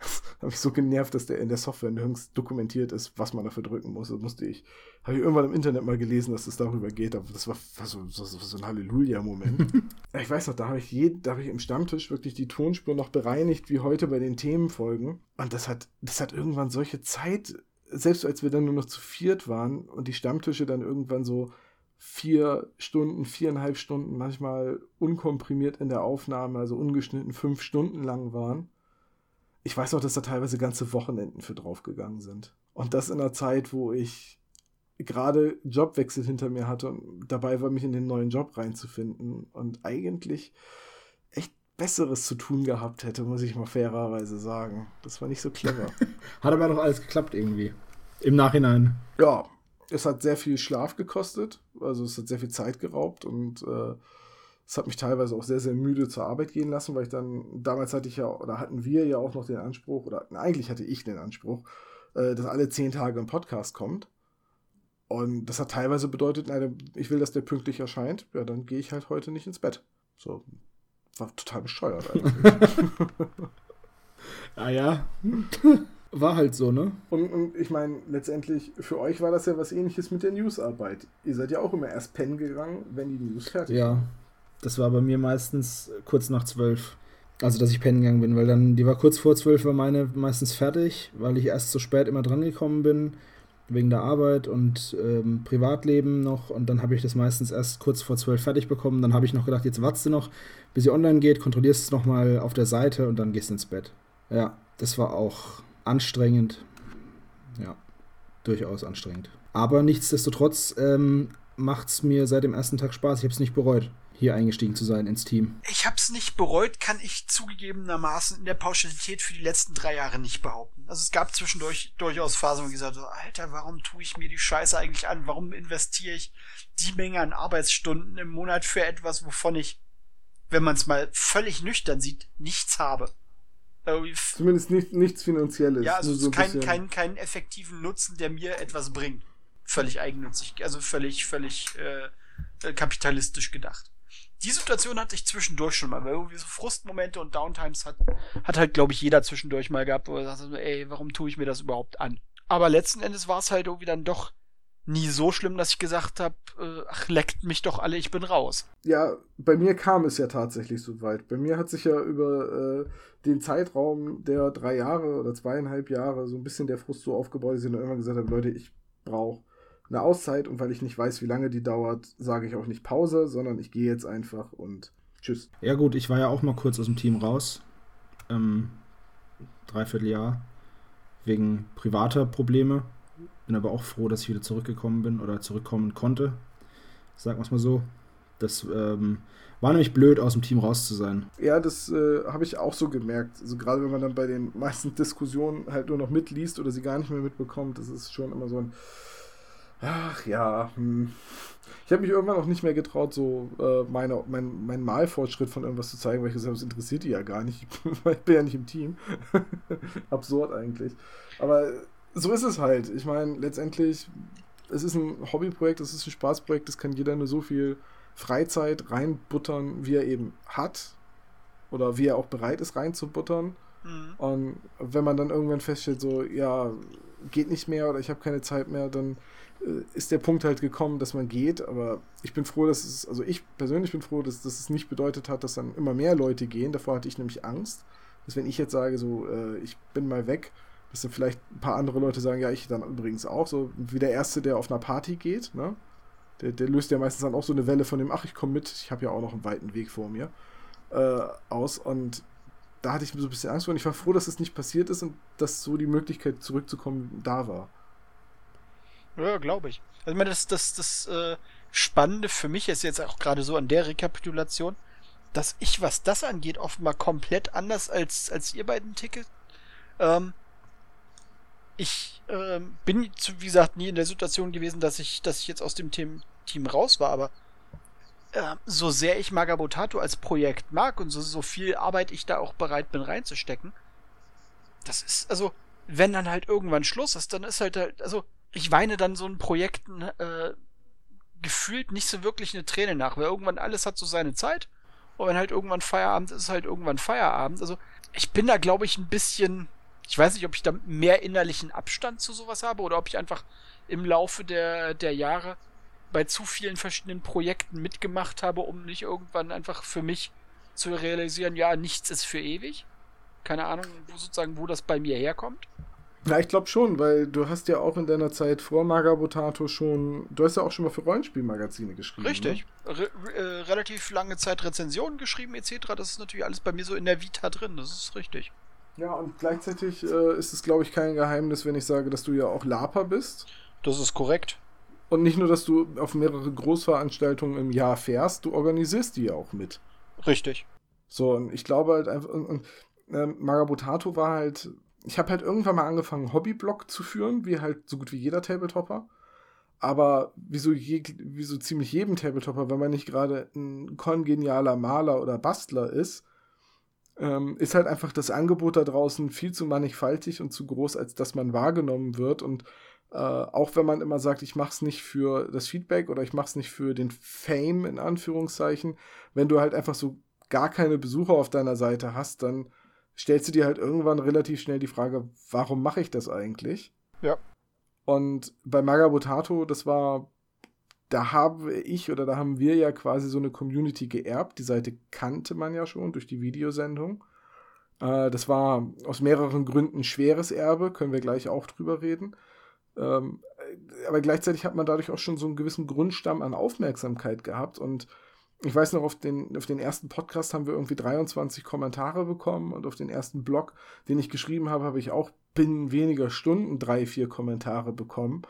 (laughs) habe ich so genervt, dass der in der Software nirgends dokumentiert ist, was man dafür drücken muss. Das musste ich. Habe ich irgendwann im Internet mal gelesen, dass es darüber geht, aber das war, war so, so, so, ein Halleluja-Moment. (laughs) ich weiß noch, da habe ich, je, da hab ich im Stammtisch wirklich die Tonspur noch bereinigt, wie heute bei den Themenfolgen. Und das hat, das hat irgendwann solche Zeit, selbst als wir dann nur noch zu viert waren und die Stammtische dann irgendwann so vier Stunden, viereinhalb Stunden, manchmal unkomprimiert in der Aufnahme, also ungeschnitten fünf Stunden lang waren. Ich weiß noch, dass da teilweise ganze Wochenenden für draufgegangen sind. Und das in einer Zeit, wo ich gerade Jobwechsel hinter mir hatte und dabei war, mich in den neuen Job reinzufinden und eigentlich echt Besseres zu tun gehabt hätte, muss ich mal fairerweise sagen. Das war nicht so clever. (laughs) Hat aber doch alles geklappt irgendwie. Im Nachhinein. Ja, es hat sehr viel Schlaf gekostet, also es hat sehr viel Zeit geraubt und äh, es hat mich teilweise auch sehr, sehr müde zur Arbeit gehen lassen, weil ich dann, damals hatte ich ja, oder hatten wir ja auch noch den Anspruch, oder na, eigentlich hatte ich den Anspruch, äh, dass alle zehn Tage ein Podcast kommt. Und das hat teilweise bedeutet, nein, ich will, dass der pünktlich erscheint, ja, dann gehe ich halt heute nicht ins Bett. So, war total bescheuert eigentlich. (laughs) ah ja. (laughs) War halt so, ne? Und, und ich meine, letztendlich, für euch war das ja was ähnliches mit der Newsarbeit. Ihr seid ja auch immer erst pennen gegangen, wenn die News fertig ja, war. Das war bei mir meistens kurz nach zwölf. Also, dass ich pennen gegangen bin, weil dann, die war kurz vor zwölf, war meine meistens fertig, weil ich erst so spät immer dran gekommen bin, wegen der Arbeit und ähm, Privatleben noch. Und dann habe ich das meistens erst kurz vor zwölf fertig bekommen. Dann habe ich noch gedacht, jetzt wartest du noch, bis sie online geht, kontrollierst es nochmal auf der Seite und dann gehst du ins Bett. Ja, das war auch anstrengend. Ja, durchaus anstrengend. Aber nichtsdestotrotz ähm, macht es mir seit dem ersten Tag Spaß. Ich habe es nicht bereut, hier eingestiegen zu sein ins Team. Ich habe es nicht bereut, kann ich zugegebenermaßen in der Pauschalität für die letzten drei Jahre nicht behaupten. Also es gab zwischendurch durchaus Phasen, wo ich gesagt habe, Alter, warum tue ich mir die Scheiße eigentlich an? Warum investiere ich die Menge an Arbeitsstunden im Monat für etwas, wovon ich, wenn man es mal völlig nüchtern sieht, nichts habe? Zumindest nicht, nichts Finanzielles. Ja, also so keinen kein, kein effektiven Nutzen, der mir etwas bringt. Völlig eigennützig, also völlig, völlig äh, äh, kapitalistisch gedacht. Die Situation hatte ich zwischendurch schon mal, weil irgendwie so Frustmomente und Downtimes hat, hat halt, glaube ich, jeder zwischendurch mal gehabt, wo er sagt, ey, warum tue ich mir das überhaupt an? Aber letzten Endes war es halt irgendwie dann doch nie so schlimm, dass ich gesagt habe, äh, ach, leckt mich doch alle, ich bin raus. Ja, bei mir kam es ja tatsächlich so weit. Bei mir hat sich ja über äh, den Zeitraum der drei Jahre oder zweieinhalb Jahre so ein bisschen der Frust so aufgebaut, dass ich dann irgendwann gesagt habe, Leute, ich brauche eine Auszeit und weil ich nicht weiß, wie lange die dauert, sage ich auch nicht Pause, sondern ich gehe jetzt einfach und tschüss. Ja gut, ich war ja auch mal kurz aus dem Team raus. Ähm, dreiviertel Jahr. Wegen privater Probleme. Bin aber auch froh, dass ich wieder zurückgekommen bin oder zurückkommen konnte. Sagen wir es mal so. Das ähm, war nämlich blöd, aus dem Team raus zu sein. Ja, das äh, habe ich auch so gemerkt. Also gerade wenn man dann bei den meisten Diskussionen halt nur noch mitliest oder sie gar nicht mehr mitbekommt, das ist schon immer so ein Ach ja, hm. ich habe mich irgendwann auch nicht mehr getraut, so äh, meine, mein, mein Malfortschritt von irgendwas zu zeigen, weil ich gesagt habe, das interessiert die ja gar nicht. (laughs) ich bin ja nicht im Team. (laughs) Absurd eigentlich. Aber so ist es halt. Ich meine, letztendlich, es ist ein Hobbyprojekt, es ist ein Spaßprojekt, es kann jeder nur so viel Freizeit reinbuttern, wie er eben hat. Oder wie er auch bereit ist, reinzubuttern. Mhm. Und wenn man dann irgendwann feststellt, so, ja, geht nicht mehr oder ich habe keine Zeit mehr, dann ist der Punkt halt gekommen, dass man geht. Aber ich bin froh, dass es, also ich persönlich bin froh, dass, dass es nicht bedeutet hat, dass dann immer mehr Leute gehen. Davor hatte ich nämlich Angst, dass wenn ich jetzt sage, so, äh, ich bin mal weg, dass dann vielleicht ein paar andere Leute sagen, ja, ich dann übrigens auch, so wie der Erste, der auf einer Party geht, ne? Der, der löst ja meistens dann auch so eine Welle von dem, ach, ich komme mit, ich habe ja auch noch einen weiten Weg vor mir, äh, aus. Und da hatte ich so ein bisschen Angst vor und ich war froh, dass es das nicht passiert ist und dass so die Möglichkeit zurückzukommen da war. Ja, glaube ich. Also ich meine, das, das, das äh, Spannende für mich ist jetzt auch gerade so an der Rekapitulation, dass ich, was das angeht, offenbar komplett anders als, als ihr beiden Ticket. Ähm, ich ähm, bin, wie gesagt, nie in der Situation gewesen, dass ich, dass ich jetzt aus dem Team, Team raus war, aber äh, so sehr ich Magabotato als Projekt mag und so, so viel Arbeit ich da auch bereit bin reinzustecken, das ist, also, wenn dann halt irgendwann Schluss ist, dann ist halt, halt also, ich weine dann so ein Projekten äh, gefühlt nicht so wirklich eine Träne nach, weil irgendwann alles hat so seine Zeit. Und wenn halt irgendwann Feierabend ist, ist halt irgendwann Feierabend. Also ich bin da, glaube ich, ein bisschen. Ich weiß nicht, ob ich da mehr innerlichen Abstand zu sowas habe oder ob ich einfach im Laufe der, der Jahre bei zu vielen verschiedenen Projekten mitgemacht habe, um nicht irgendwann einfach für mich zu realisieren, ja, nichts ist für ewig. Keine Ahnung, wo sozusagen, wo das bei mir herkommt. Ja, ich glaube schon, weil du hast ja auch in deiner Zeit vor Magabotato schon, du hast ja auch schon mal für Rollenspielmagazine geschrieben. Richtig. Ne? Re äh, relativ lange Zeit Rezensionen geschrieben etc. Das ist natürlich alles bei mir so in der Vita drin, das ist richtig. Ja, und gleichzeitig äh, ist es, glaube ich, kein Geheimnis, wenn ich sage, dass du ja auch Lapa bist. Das ist korrekt. Und nicht nur, dass du auf mehrere Großveranstaltungen im Jahr fährst, du organisierst die ja auch mit. Richtig. So, und ich glaube halt einfach, und, und äh, Magabotato war halt ich habe halt irgendwann mal angefangen, Hobbyblog zu führen, wie halt so gut wie jeder Tabletopper. Aber wie so, je, wie so ziemlich jedem Tabletopper, wenn man nicht gerade ein kongenialer Maler oder Bastler ist, ähm, ist halt einfach das Angebot da draußen viel zu mannigfaltig und zu groß, als dass man wahrgenommen wird. Und äh, auch wenn man immer sagt, ich mache es nicht für das Feedback oder ich mache es nicht für den Fame in Anführungszeichen, wenn du halt einfach so gar keine Besucher auf deiner Seite hast, dann stellst du dir halt irgendwann relativ schnell die Frage, warum mache ich das eigentlich? Ja. Und bei Magabotato, das war, da habe ich oder da haben wir ja quasi so eine Community geerbt. Die Seite kannte man ja schon durch die Videosendung. Äh, das war aus mehreren Gründen schweres Erbe, können wir gleich auch drüber reden. Ähm, aber gleichzeitig hat man dadurch auch schon so einen gewissen Grundstamm an Aufmerksamkeit gehabt und ich weiß noch, auf den, auf den ersten Podcast haben wir irgendwie 23 Kommentare bekommen und auf den ersten Blog, den ich geschrieben habe, habe ich auch binnen weniger Stunden drei, vier Kommentare bekommen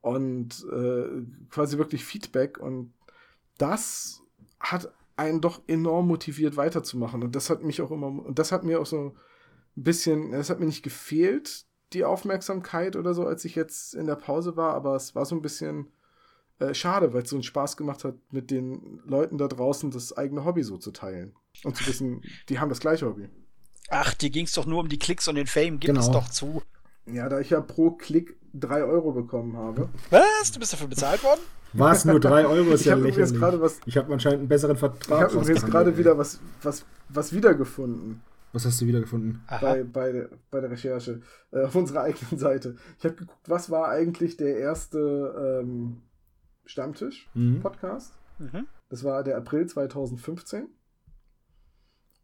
und äh, quasi wirklich Feedback und das hat einen doch enorm motiviert weiterzumachen und das hat mich auch immer, und das hat mir auch so ein bisschen, das hat mir nicht gefehlt, die Aufmerksamkeit oder so, als ich jetzt in der Pause war, aber es war so ein bisschen äh, schade, weil es so einen Spaß gemacht hat, mit den Leuten da draußen das eigene Hobby so zu teilen. Und zu wissen, die haben das gleiche Hobby. Ach, dir ging es doch nur um die Klicks und den Fame, gib genau. es doch zu. Ja, da ich ja pro Klick 3 Euro bekommen habe. Was? Du bist dafür bezahlt worden? Was? Nur 3 Euro ist ich ja lächerlich. Was, ich habe anscheinend einen besseren Vertrag. Ich habe jetzt gerade wieder was, was, was wiedergefunden. Was hast du wiedergefunden? Bei, bei, der, bei der Recherche. Äh, auf unserer eigenen Seite. Ich habe geguckt, was war eigentlich der erste ähm, Stammtisch-Podcast. Mhm. mhm. Das war der April 2015.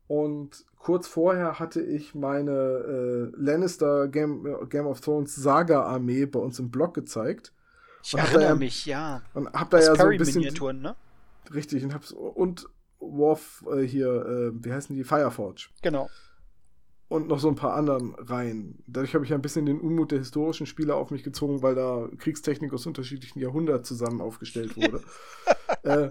Und kurz vorher hatte ich meine äh, Lannister Game, äh, Game of Thrones Saga-Armee bei uns im Blog gezeigt. Ich und erinnere ja, mich, ja. Und hab da ja so ein bisschen. Ne? Richtig, und hab's. Und Worf äh, hier, äh, wie heißen die? Fireforge. Genau und noch so ein paar anderen rein. Dadurch habe ich ein bisschen den Unmut der historischen Spieler auf mich gezogen, weil da Kriegstechnik aus unterschiedlichen Jahrhunderten zusammen aufgestellt wurde. (laughs) äh,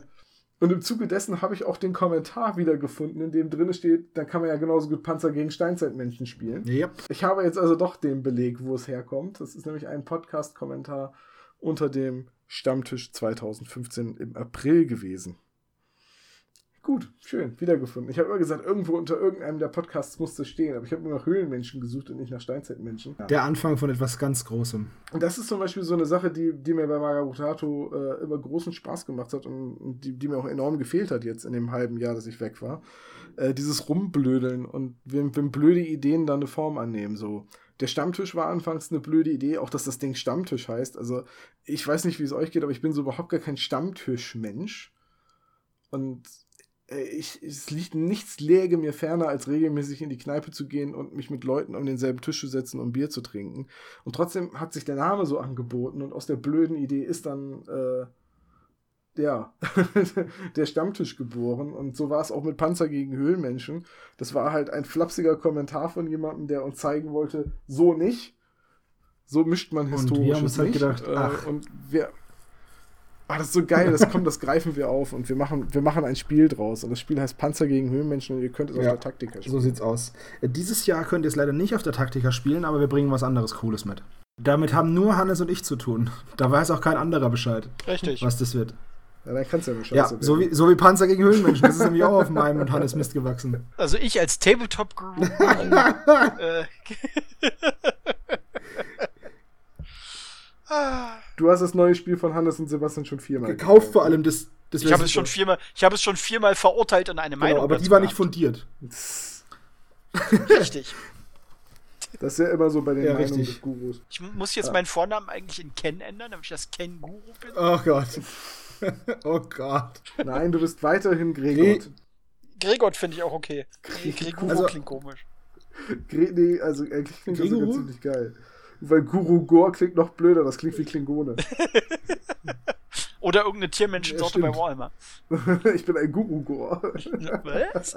Und im Zuge dessen habe ich auch den Kommentar wiedergefunden, in dem drin steht, dann kann man ja genauso gut Panzer gegen Steinzeitmenschen spielen. Yep. Ich habe jetzt also doch den Beleg, wo es herkommt. Das ist nämlich ein Podcast-Kommentar unter dem Stammtisch 2015 im April gewesen. Gut, schön, wiedergefunden. Ich habe immer gesagt, irgendwo unter irgendeinem der Podcasts muss das stehen, aber ich habe nur nach Höhlenmenschen gesucht und nicht nach Steinzeitmenschen. Der Anfang von etwas ganz Großem. Und das ist zum Beispiel so eine Sache, die, die mir bei Margaritato äh, immer großen Spaß gemacht hat und, und die, die, mir auch enorm gefehlt hat jetzt in dem halben Jahr, dass ich weg war. Äh, dieses Rumblödeln und wenn, wenn blöde Ideen dann eine Form annehmen, so. Der Stammtisch war anfangs eine blöde Idee, auch dass das Ding Stammtisch heißt. Also, ich weiß nicht, wie es euch geht, aber ich bin so überhaupt gar kein Stammtischmensch. Und ich, es liegt nichts läge mir ferner, als regelmäßig in die Kneipe zu gehen und mich mit Leuten um denselben Tisch zu setzen und Bier zu trinken. Und trotzdem hat sich der Name so angeboten und aus der blöden Idee ist dann, äh, ja, (laughs) der Stammtisch geboren. Und so war es auch mit Panzer gegen Höhlenmenschen. Das war halt ein flapsiger Kommentar von jemandem, der uns zeigen wollte, so nicht. So mischt man historisches und wir haben uns halt gedacht, Äh, ach. und wir, Ah, das ist so geil, das kommt, das greifen wir auf und wir machen, wir machen ein Spiel draus. Und das Spiel heißt Panzer gegen Höhenmenschen und ihr könnt es auf Ja, der Taktika spielen. So sieht's aus. Äh, Dieses Jahr könnt ihr es leider nicht auf der Taktika spielen, aber wir bringen was anderes Cooles mit. Damit haben nur Hannes und ich zu tun. Da weiß auch kein anderer Bescheid, Richtig. was das wird. Ja, dann kannst du ja eine Ja, so wie, so wie Panzer gegen Höhlenmenschen. Das ist nämlich auch auf meinem und Hannes Mist gewachsen. Also ich als Tabletop-Guru. (laughs) äh, (laughs) (laughs) Ah, Du hast das neue Spiel von Hannes und Sebastian schon viermal Gekauft vor allem das. das ich habe es schon viermal, ich habe es schon viermal verurteilt und eine Meinung. Genau, aber die war nicht fundiert. Richtig. (laughs) Das ist ja immer so bei den Ja, Meinungen richtig. des Gurus. Ich muss jetzt meinen Vornamen eigentlich in Ken ändern, damit ich das Ken-Guru bin. Oh Gott. (laughs) oh Gott. Nein, du bist weiterhin Gregor. Gregor finde ich auch okay. Nee, Greguro Also- klingt komisch. Gre nee, also eigentlich klingt das sogar Gregor? ziemlich geil. Weil Guru Gor klingt noch blöder, das klingt wie Klingone. (laughs) Oder irgendeine Tiermenschensorte Ja, bei. Warhammer. (laughs) ich bin ein Guru Gor. Was?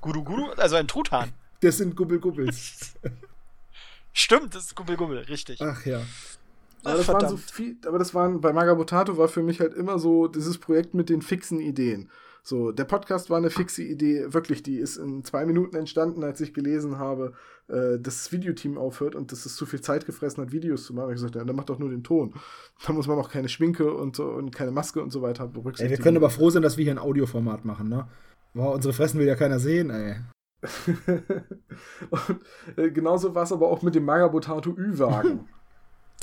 Guru Guru? Also ein Truthahn. Das sind Gubbel-Gubbels. (laughs) Stimmt, das ist Gubbel Gubbel, richtig. Ach ja. Aber das waren so viel, aber das waren, bei Magabotato war für mich halt immer so dieses Projekt mit den fixen Ideen. So, der Podcast war eine fixe Idee, wirklich, die ist in zwei Minuten entstanden, als ich gelesen habe, äh, dass das Videoteam aufhört und dass es zu viel Zeit gefressen hat, Videos zu machen. Ich gesagt, ja, dann macht doch nur den Ton. Da muss man auch keine Schminke und, so, und keine Maske und so weiter Ey, berücksichtigen. wir können aber froh sein, dass wir hier ein Audioformat machen, ne? Wow, unsere Fressen will ja keiner sehen, ey. (laughs) und äh, genauso war es aber auch mit dem Magabotato Ü-Wagen.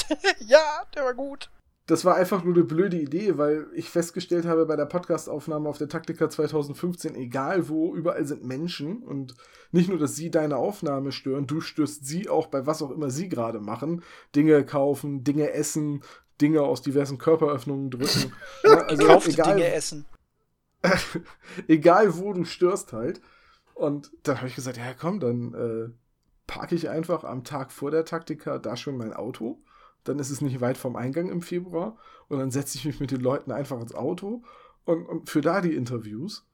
(laughs) ja, der war gut. Das war einfach nur eine blöde Idee, weil ich festgestellt habe bei der Podcastaufnahme auf der Taktika 2015, egal wo, überall sind Menschen und nicht nur, dass sie deine Aufnahme stören, du störst sie auch bei was auch immer sie gerade machen. Dinge kaufen, Dinge essen, Dinge aus diversen Körperöffnungen drücken. (laughs) Ja, also Kaufte egal, Dinge essen. (laughs) egal wo du störst halt. Und dann habe ich gesagt, ja komm, dann äh, parke ich einfach am Tag vor der Taktika da schon mein Auto. Dann ist es nicht weit vom Eingang im Februar. Und dann setze ich mich mit den Leuten einfach ins Auto und, und für da die Interviews.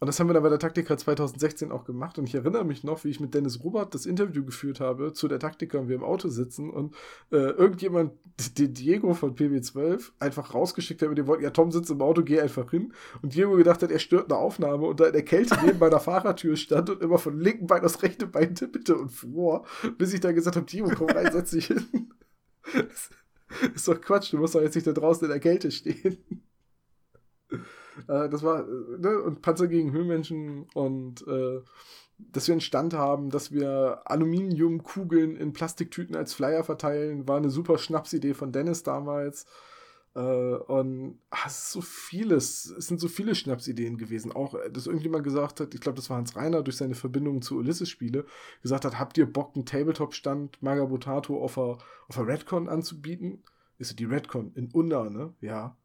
Und das haben wir dann bei der Taktika 2016 auch gemacht. Und ich erinnere mich noch, wie ich mit Dennis Robert das Interview geführt habe zu der Taktika und wir im Auto sitzen und äh, irgendjemand, den Diego von PB12, einfach rausgeschickt hat mit dem Wort, ja, Tom sitzt im Auto, geh einfach hin. Und Diego gedacht hat, er stört eine Aufnahme und da in der Kälte neben meiner Fahrertür stand und immer von linken Bein aufs rechte Bein tippete und fuhr, bis ich dann gesagt habe, Diego, komm rein, setz dich hin. Das (laughs) ist doch Quatsch, du musst doch jetzt nicht da draußen in der Kälte stehen. (laughs) Äh, das war, äh, ne, und Panzer gegen Höhlenmenschen und äh, dass wir einen Stand haben, dass wir Aluminiumkugeln in Plastiktüten als Flyer verteilen, war eine super Schnapsidee von Dennis damals. Äh, und ach, es ist so vieles, es sind so viele Schnapsideen gewesen. Auch, äh, dass irgendjemand gesagt hat, ich glaube, das war Hans Reiner durch seine Verbindung zu Ulysses-Spiele, gesagt hat, habt ihr Bock, einen Tabletop-Stand Magabotato auf der, auf Redcon anzubieten? Ist so die Redcon in Unna, ne? Ja.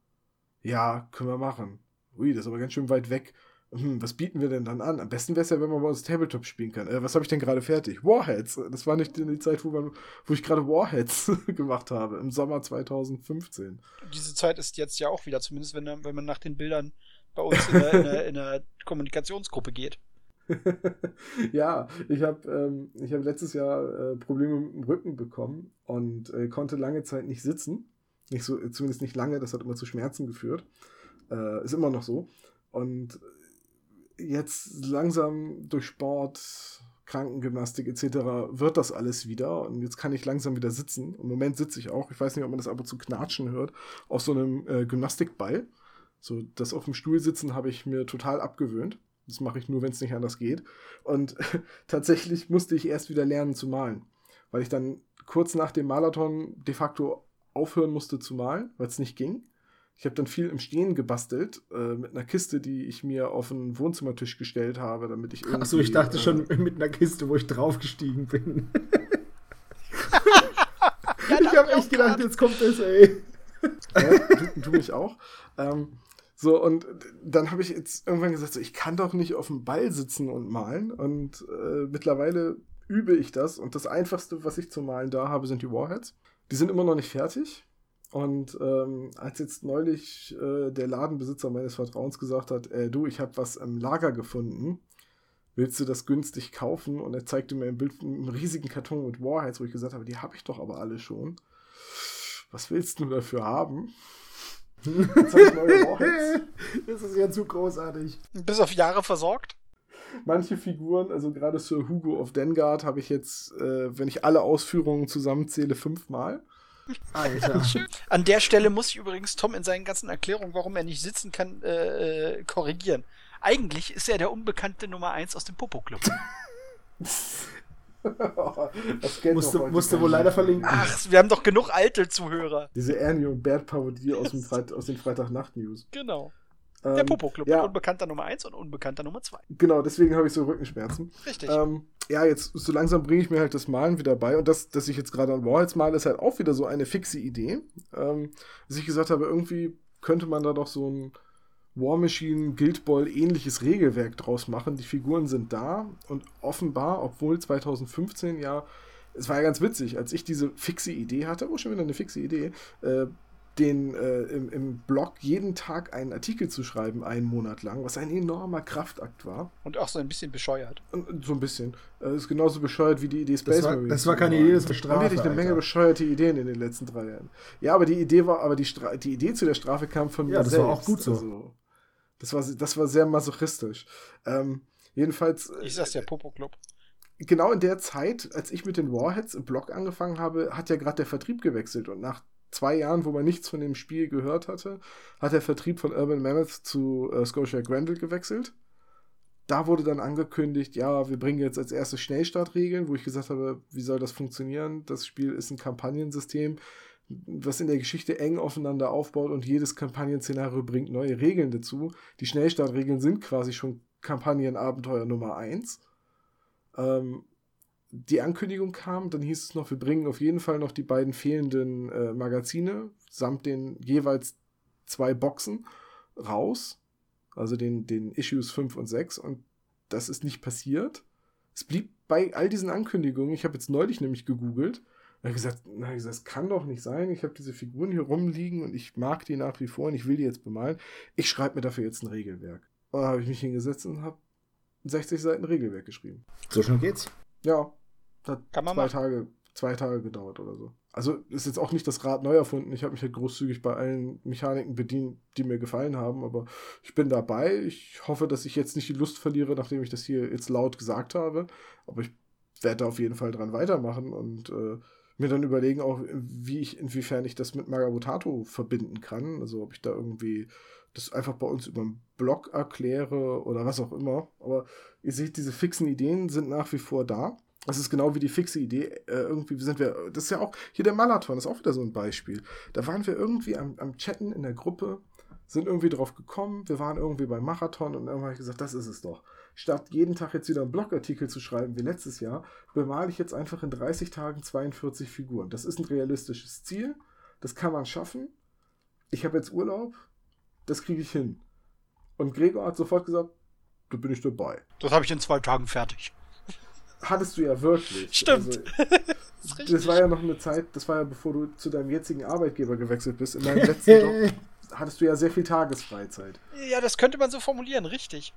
Ja, können wir machen. Ui, das ist aber ganz schön weit weg. Hm, was bieten wir denn dann an? Am besten wäre es ja, wenn man bei uns Tabletop spielen kann. Äh, was habe ich denn gerade fertig? Warheads. Das war nicht die Zeit, wo, man, wo ich gerade Warheads (laughs) gemacht habe, im Sommer 2015. Diese Zeit ist jetzt ja auch wieder, zumindest wenn, wenn man nach den Bildern bei uns in der, in der, in der (laughs) Kommunikationsgruppe geht. (laughs) ja, ich habe ähm, ich hab letztes Jahr äh, Probleme mit dem Rücken bekommen und äh, konnte lange Zeit nicht sitzen. Nicht so, zumindest nicht lange, das hat immer zu Schmerzen geführt. Äh, ist immer noch so. Und jetzt langsam durch Sport, Krankengymnastik etc. wird das alles wieder und jetzt kann ich langsam wieder sitzen. Im Moment sitze ich auch, ich weiß nicht, ob man das ab und zu knatschen hört, auf so einem äh, Gymnastikball. So, das auf dem Stuhl sitzen habe ich mir total abgewöhnt. Das mache ich nur, wenn es nicht anders geht. Und (laughs) tatsächlich musste ich erst wieder lernen zu malen, weil ich dann kurz nach dem Marathon de facto aufhören musste zu malen, weil es nicht ging. Ich habe dann viel im Stehen gebastelt, äh, mit einer Kiste, die ich mir auf einen Wohnzimmertisch gestellt habe, damit ich irgendwie. Achso, ich dachte äh, schon mit einer Kiste, wo ich draufgestiegen bin. (laughs) ja, ich habe echt gedacht, jetzt kommt das, ey. Ja, du, du mich auch. Ähm, so, und dann habe ich jetzt irgendwann gesagt, so, ich kann doch nicht auf dem Ball sitzen und malen. Und äh, mittlerweile übe ich das. Und das Einfachste, was ich zu malen da habe, sind die Warheads. Die sind immer noch nicht fertig. Und ähm, als jetzt neulich äh, der Ladenbesitzer meines Vertrauens gesagt hat, äh, du, ich habe was im Lager gefunden, willst du das günstig kaufen? Und er zeigte mir ein Bild einen riesigen Karton mit Warheads, wo ich gesagt habe, die habe ich doch aber alle schon. Was willst du dafür haben? Jetzt habe ich neue Warheads. (laughs) Das ist ja zu großartig. Bis auf Jahre versorgt? Manche Figuren, also gerade Sir Hugo of Dengard, habe ich jetzt, äh, wenn ich alle Ausführungen zusammenzähle, fünfmal. Alter. (laughs) An der Stelle muss ich übrigens Tom in seinen ganzen Erklärungen, warum er nicht sitzen kann, äh, äh korrigieren. Eigentlich ist er der unbekannte Nummer 1 aus dem Popo-Club. (laughs) das musste, musste wohl leider verlinken. Ach, wir haben doch genug alte Zuhörer. Diese Ernie und Bert Parodie aus, aus den Freitag-Nacht-News. Genau. Der ähm, Popo-Club, ja. unbekannter Nummer 1 und unbekannter Nummer 2. Genau, deswegen habe ich so Rückenschmerzen. Richtig. Ähm, ja, jetzt so langsam bringe ich mir halt das Malen wieder bei. Und das, dass ich jetzt gerade an Warheads male, ist halt auch wieder so eine fixe Idee. Ähm, dass ich gesagt habe, irgendwie könnte man da doch so ein War Machine, Guild Ball ähnliches Regelwerk draus machen. Die Figuren sind da und offenbar, obwohl 2015 ja, es war ja ganz witzig, als ich diese fixe Idee hatte, oh, schon wieder eine fixe Idee, äh, den äh, im, im Blog jeden Tag einen Artikel zu schreiben, einen Monat lang, was ein enormer Kraftakt war. Und auch so ein bisschen bescheuert. Und, so ein bisschen. Das äh, ist genauso bescheuert wie die Idee Space das war, Das war keine Idee, das war Strafe. Da hatte ich eine Menge bescheuerte Ideen in den letzten drei Jahren. Ja, aber die Idee war, aber die, Stra die Idee zu der Strafe kam von mir ja, das selbst. war auch gut so. Also, das, war, das war sehr masochistisch. Ähm, jedenfalls. Ich sag's ja, Popo Club genau in der Zeit, als ich mit den Warheads im Blog angefangen habe, hat ja gerade der Vertrieb gewechselt und nach zwei Jahren, wo man nichts von dem Spiel gehört hatte, hat der Vertrieb von Urban Mammoth zu äh, Scotia Grendel gewechselt. Da wurde dann angekündigt, ja, wir bringen jetzt als erstes Schnellstartregeln, wo ich gesagt habe, wie soll das funktionieren? Das Spiel ist ein Kampagnensystem, was in der Geschichte eng aufeinander aufbaut und jedes Kampagnenszenario bringt neue Regeln dazu. Die Schnellstartregeln sind quasi schon Kampagnenabenteuer Nummer 1. Ähm, die Ankündigung kam, dann hieß es noch, wir bringen auf jeden Fall noch die beiden fehlenden äh, Magazine samt den jeweils zwei Boxen raus. Also den, den Issues 5 und 6. Und das ist nicht passiert. Es blieb bei all diesen Ankündigungen. Ich habe jetzt neulich nämlich gegoogelt. Habe gesagt, na, gesagt, das kann doch nicht sein. Ich habe diese Figuren hier rumliegen und ich mag die nach wie vor und ich will die jetzt bemalen. Ich schreibe mir dafür jetzt ein Regelwerk. Und da habe ich mich hingesetzt und habe 60 Seiten Regelwerk geschrieben. So schnell geht's? Ja, hat Kann man zwei machen. Tage, zwei Tage gedauert oder so. Also ist jetzt auch nicht das Rad neu erfunden. Ich habe mich halt großzügig bei allen Mechaniken bedient, die mir gefallen haben, aber ich bin dabei. Ich hoffe, dass ich jetzt nicht die Lust verliere, nachdem ich das hier jetzt laut gesagt habe. Aber ich werde auf jeden Fall dran weitermachen und äh, mir dann überlegen, auch wie ich, inwiefern ich das mit Magabotato verbinden kann. Also ob ich da irgendwie das einfach bei uns über den Blog erkläre oder was auch immer. Aber ihr seht, diese fixen Ideen sind nach wie vor da. Das ist genau wie die fixe Idee. Äh, irgendwie sind wir, das ist ja auch, hier der Marathon ist auch wieder so ein Beispiel. Da waren wir irgendwie am, am Chatten in der Gruppe, sind irgendwie drauf gekommen, wir waren irgendwie beim Marathon und irgendwann habe ich gesagt, das ist es doch. Statt jeden Tag jetzt wieder einen Blogartikel zu schreiben wie letztes Jahr, bemale ich jetzt einfach in 30 Tagen 42 Figuren. Das ist ein realistisches Ziel, das kann man schaffen. Ich habe jetzt Urlaub, das kriege ich hin. Und Gregor hat sofort gesagt, da bin ich dabei. Das habe ich in zwei Tagen fertig hattest du ja wirklich. (laughs) Stimmt. Also, (laughs) das, das, war ja noch eine Zeit, das war ja bevor du zu deinem jetzigen Arbeitgeber gewechselt bist. In deinem letzten Job (laughs) hattest du ja sehr viel Tagesfreizeit. Ja, das könnte man so formulieren, richtig.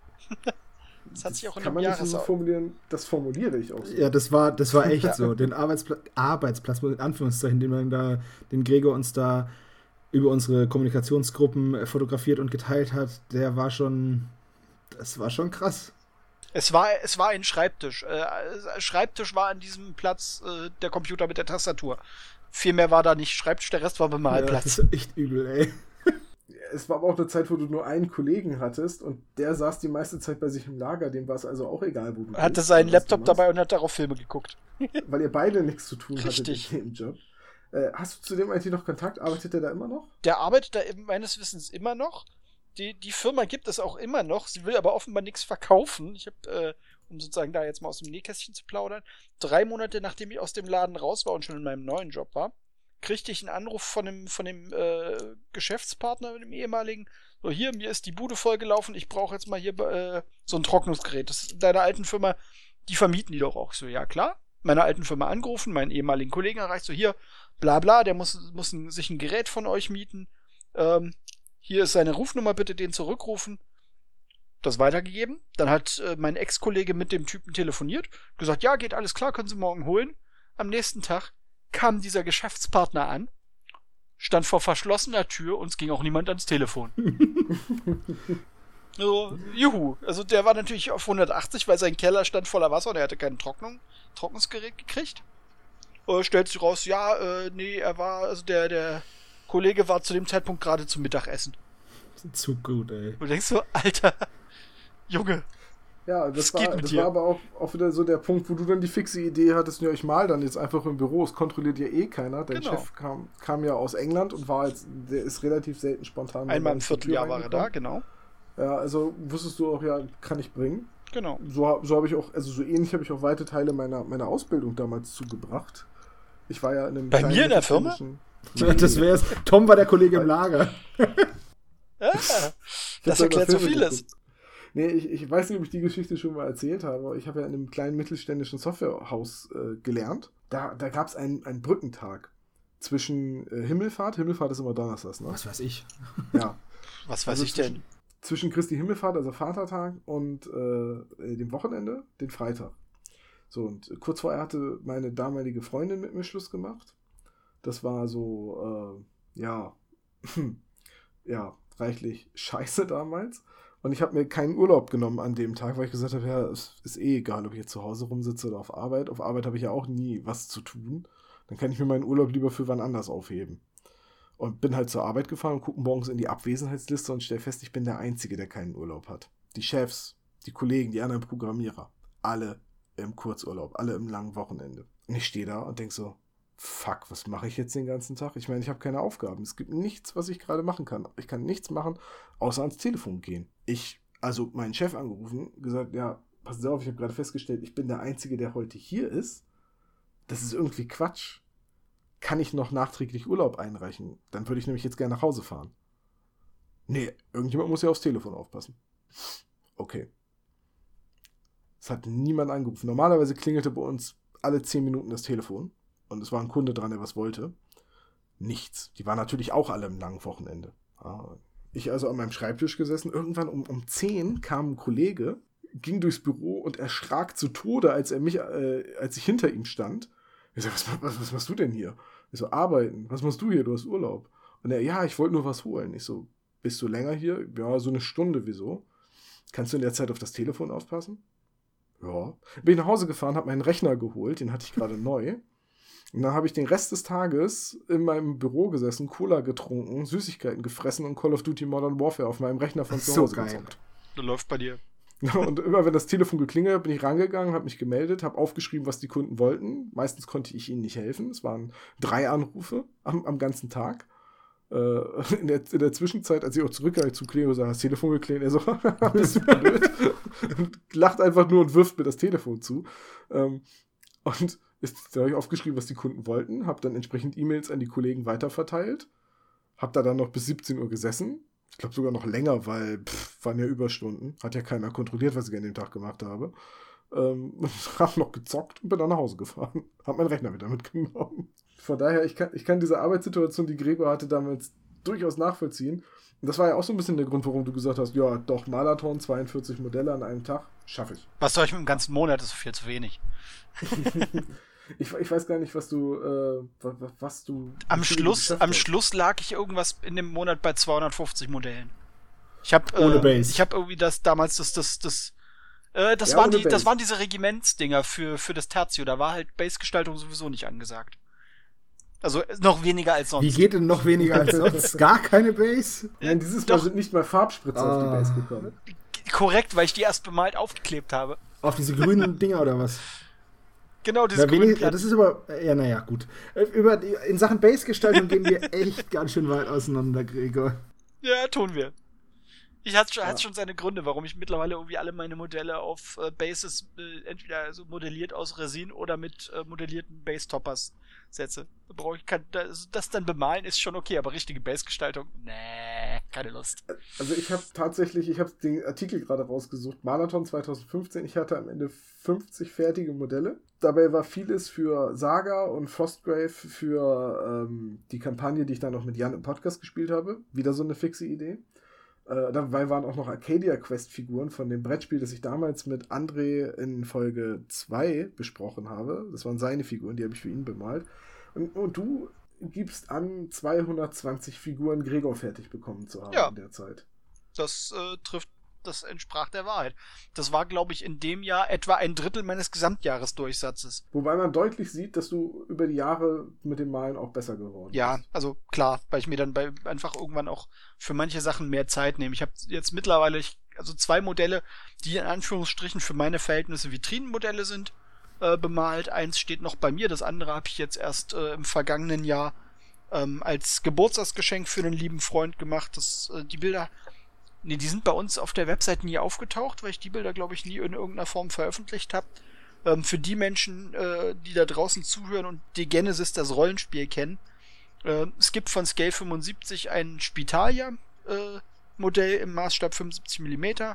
Das hat sich auch in Kann man nicht so formulieren, das formuliere ich auch so. Ja, das war, das war echt so. Den Arbeitspla Arbeitsplatz, in Anführungszeichen, den man da, den Gregor uns da über unsere Kommunikationsgruppen fotografiert und geteilt hat, der war schon, das war schon krass. Es war, es war ein Schreibtisch. Äh, Schreibtisch war an diesem Platz äh, der Computer mit der Tastatur. Viel mehr war da nicht Schreibtisch, der Rest war Bemalplatz. Ja, das ist echt übel, ey. (laughs) Es war aber auch eine Zeit, wo du nur einen Kollegen hattest und der saß die meiste Zeit bei sich im Lager, dem war es also auch egal, wo du Er hatte bist, seinen Laptop dabei und hat darauf Filme geguckt. (laughs) Weil ihr beide nichts zu tun Richtig. hattet dem Job. Äh, hast du zu dem IT noch Kontakt? Arbeitet der da immer noch? Der arbeitet da meines Wissens immer noch. Die, die Firma gibt es auch immer noch. Sie will aber offenbar nichts verkaufen. Ich habe, äh, um sozusagen da jetzt mal aus dem Nähkästchen zu plaudern, drei Monate nachdem ich aus dem Laden raus war und schon in meinem neuen Job war, kriegte ich einen Anruf von dem, von dem äh, Geschäftspartner, dem ehemaligen. So, hier, mir ist die Bude vollgelaufen, ich brauche jetzt mal hier äh, so ein Trocknungsgerät. Das ist in deiner alten Firma, die vermieten die doch auch. So, ja klar. Meine alten Firma angerufen, meinen ehemaligen Kollegen erreicht, so hier, bla bla, der muss, muss ein, sich ein Gerät von euch mieten. Ähm, hier ist seine Rufnummer, bitte den zurückrufen. Das weitergegeben. Dann hat äh, mein Ex-Kollege mit dem Typen telefoniert, gesagt, ja, geht alles klar, können Sie morgen holen. Am nächsten Tag kam dieser Geschäftspartner an, stand vor verschlossener Tür und es ging auch niemand ans Telefon. (laughs) so, juhu. Also der war natürlich auf 180, weil sein Keller stand voller Wasser und er hatte kein Trocknung, Trocknungsgerät gekriegt. Äh, stellt sich raus, ja, äh, nee, er war, also der, der Kollege war zu dem Zeitpunkt gerade zum Mittagessen. Zu gut, ey. Du denkst so, Alter, (laughs) Junge, ja, das, war, das war aber auch, auch wieder so der Punkt, wo du dann die fixe Idee hattest, ja, ich mal dann jetzt einfach im Büro, es kontrolliert ja eh keiner. Dein genau. Chef kam, kam ja aus England und war jetzt, der ist relativ selten spontan. Einmal im Vierteljahr war er da, genau. Ja, also wusstest du auch, ja, kann ich bringen. Genau. So, so habe ich auch, also so ähnlich habe ich auch weite Teile meiner, meiner Ausbildung damals zugebracht. Ich war ja in einem. Bei mir in der Firma? (laughs) Das wäre es. Tom war der Kollege im Lager. (laughs) ja, das erklärt so vieles. Nee, ich, ich weiß nicht, ob ich die Geschichte schon mal erzählt habe. Ich habe ja in einem kleinen mittelständischen Softwarehaus äh, gelernt. Da, da gab es einen, einen Brückentag zwischen äh, Himmelfahrt. Himmelfahrt ist immer Donnerstags, ne? Was weiß ich. (laughs) Ja. Was weiß also ich denn? Zwischen Christi Himmelfahrt, also Vatertag, und äh, dem Wochenende, den Freitag. So, und kurz vorher hatte meine damalige Freundin mit mir Schluss gemacht. Das war so, äh, ja, (laughs) ja, reichlich scheiße damals. Und ich habe mir keinen Urlaub genommen an dem Tag, weil ich gesagt habe, ja, es ist eh egal, ob ich jetzt zu Hause rumsitze oder auf Arbeit. Auf Arbeit habe ich ja auch nie was zu tun. Dann kann ich mir meinen Urlaub lieber für wann anders aufheben. Und bin halt zur Arbeit gefahren und gucke morgens in die Abwesenheitsliste und stelle fest, ich bin der Einzige, der keinen Urlaub hat. Die Chefs, die Kollegen, die anderen Programmierer, alle im Kurzurlaub, alle im langen Wochenende. Und ich stehe da und denke so, fuck, was mache ich jetzt den ganzen Tag? Ich meine, ich habe keine Aufgaben. Es gibt nichts, was ich gerade machen kann. Ich kann nichts machen, außer ans Telefon gehen. Ich, also meinen Chef angerufen, gesagt, ja, pass auf, ich habe gerade festgestellt, ich bin der Einzige, der heute hier ist. Das ist irgendwie Quatsch. Kann ich noch nachträglich Urlaub einreichen? Dann würde ich nämlich jetzt gerne nach Hause fahren. Nee, irgendjemand muss ja aufs Telefon aufpassen. Okay. Es hat niemand angerufen. Normalerweise klingelte bei uns alle 10 Minuten das Telefon und es war ein Kunde dran, der was wollte. Nichts. Die waren natürlich auch alle im langen Wochenende. Ich also an meinem Schreibtisch gesessen. Irgendwann um, um 10 kam ein Kollege, ging durchs Büro und erschrak zu Tode, als er mich, äh, als ich hinter ihm stand. Ich so, was, was, was machst du denn hier? Ich so, arbeiten. Was machst du hier? Du hast Urlaub. Und er, ja, ich wollte nur was holen. Ich so, bist du länger hier? Ja, so eine Stunde, wieso? Kannst du in der Zeit auf das Telefon aufpassen? Ja. Bin ich nach Hause gefahren, habe meinen Rechner geholt, den hatte ich gerade neu. Und dann habe ich den Rest des Tages in meinem Büro gesessen, Cola getrunken, Süßigkeiten gefressen und Call of Duty Modern Warfare auf meinem Rechner von zu Hause so gezockt. Das läuft bei dir. (laughs) und immer wenn das Telefon geklingelt hat, bin ich rangegangen, habe mich gemeldet, habe aufgeschrieben, was die Kunden wollten. Meistens konnte ich ihnen nicht helfen. Es waren drei Anrufe am, am ganzen Tag. Äh, (laughs) in, der, in der Zwischenzeit, als ich auch zurückgegangen zum Klingeln, so, das Telefon geklingelt, er so, (laughs) bist du blöd? und lacht einfach nur und wirft mir das Telefon zu. Ähm, und da habe ich aufgeschrieben, was die Kunden wollten, habe dann entsprechend E-Mails an die Kollegen weiterverteilt, habe da dann noch bis 17 Uhr gesessen. Ich glaube sogar noch länger, weil pff, waren ja Überstunden. Hat ja keiner kontrolliert, was ich an dem Tag gemacht habe. Ähm, (laughs) habe noch gezockt und bin dann nach Hause gefahren. (laughs) Habe meinen Rechner wieder mitgenommen. Von daher, ich kann, ich kann diese Arbeitssituation, die Gregor hatte, damals durchaus nachvollziehen. Und das war ja auch so ein bisschen der Grund, warum du gesagt hast, ja, doch, Marathon, 42 Modelle an einem Tag, schaffe ich. Was soll ich mit dem ganzen Monat? Das ist viel zu wenig. (laughs) Ich, ich weiß gar nicht, was du, äh, was, was du. Am Schluss, am Schluss lag ich irgendwas in dem Monat bei 250 Modellen. Ich habe äh, ich habe irgendwie das damals das das das äh, das ja, waren die Base. das waren diese Regimentsdinger für für das Tertio, da war halt Base-Gestaltung sowieso nicht angesagt. Also noch weniger als sonst. Wie geht denn noch weniger als (laughs) sonst? Gar keine Base? Nein, dieses Mal sind nicht mal Farbspritzer ah. auf die ah. Base gekommen. Korrekt, weil ich die erst bemalt aufgeklebt habe. Auf diese grünen (laughs) Dinger oder was? Genau, diese grünen ja, Das ist aber, ja, naja, gut. Äh, über, in Sachen Base-Gestaltung gehen wir (laughs) echt ganz schön weit auseinander, Gregor. Ja, tun wir. Ich hatte schon, ja. schon seine Gründe, warum ich mittlerweile irgendwie alle meine Modelle auf äh, Bases äh, entweder so modelliert aus Resin oder mit äh, modellierten Base-Toppers setze. Da brauche ich kein, das, das, dann bemalen ist schon okay, aber richtige Base-Gestaltung, nee, keine Lust. Also ich habe tatsächlich, ich habe den Artikel gerade rausgesucht, Marathon 2015. Ich hatte am Ende 50 fertige Modelle. Dabei war vieles für Saga und Frostgrave für ähm, die Kampagne, die ich dann noch mit Jan im Podcast gespielt habe. Wieder so eine fixe Idee. Äh, dabei waren auch noch Arcadia Quest-Figuren von dem Brettspiel, das ich damals mit André in Folge 2 besprochen habe. Das waren seine Figuren, die habe ich für ihn bemalt. Und, und du gibst an, 220 Figuren Gregor fertig bekommen zu haben ja. in der Zeit. Das äh, trifft das entsprach der Wahrheit. Das war, glaube ich, in dem Jahr etwa ein Drittel meines Gesamtjahresdurchsatzes. Wobei man deutlich sieht, dass du über die Jahre mit dem Malen auch besser geworden bist. Ja, also klar, weil ich mir dann bei einfach irgendwann auch für manche Sachen mehr Zeit nehme. Ich habe jetzt mittlerweile ich, also zwei Modelle, die in Anführungsstrichen für meine Verhältnisse Vitrinenmodelle sind, äh, bemalt. Eins steht noch bei mir, das andere habe ich jetzt erst äh, im vergangenen Jahr ähm, als Geburtstagsgeschenk für einen lieben Freund gemacht. Das, äh, die Bilder Nee, die sind bei uns auf der Website nie aufgetaucht, weil ich die Bilder, glaube ich, nie in irgendeiner Form veröffentlicht habe. Ähm, für die Menschen, äh, die da draußen zuhören und die Genesis, das Rollenspiel kennen, äh, es gibt von Scale 75 ein Spitalia-Modell äh, im Maßstab 75 mm.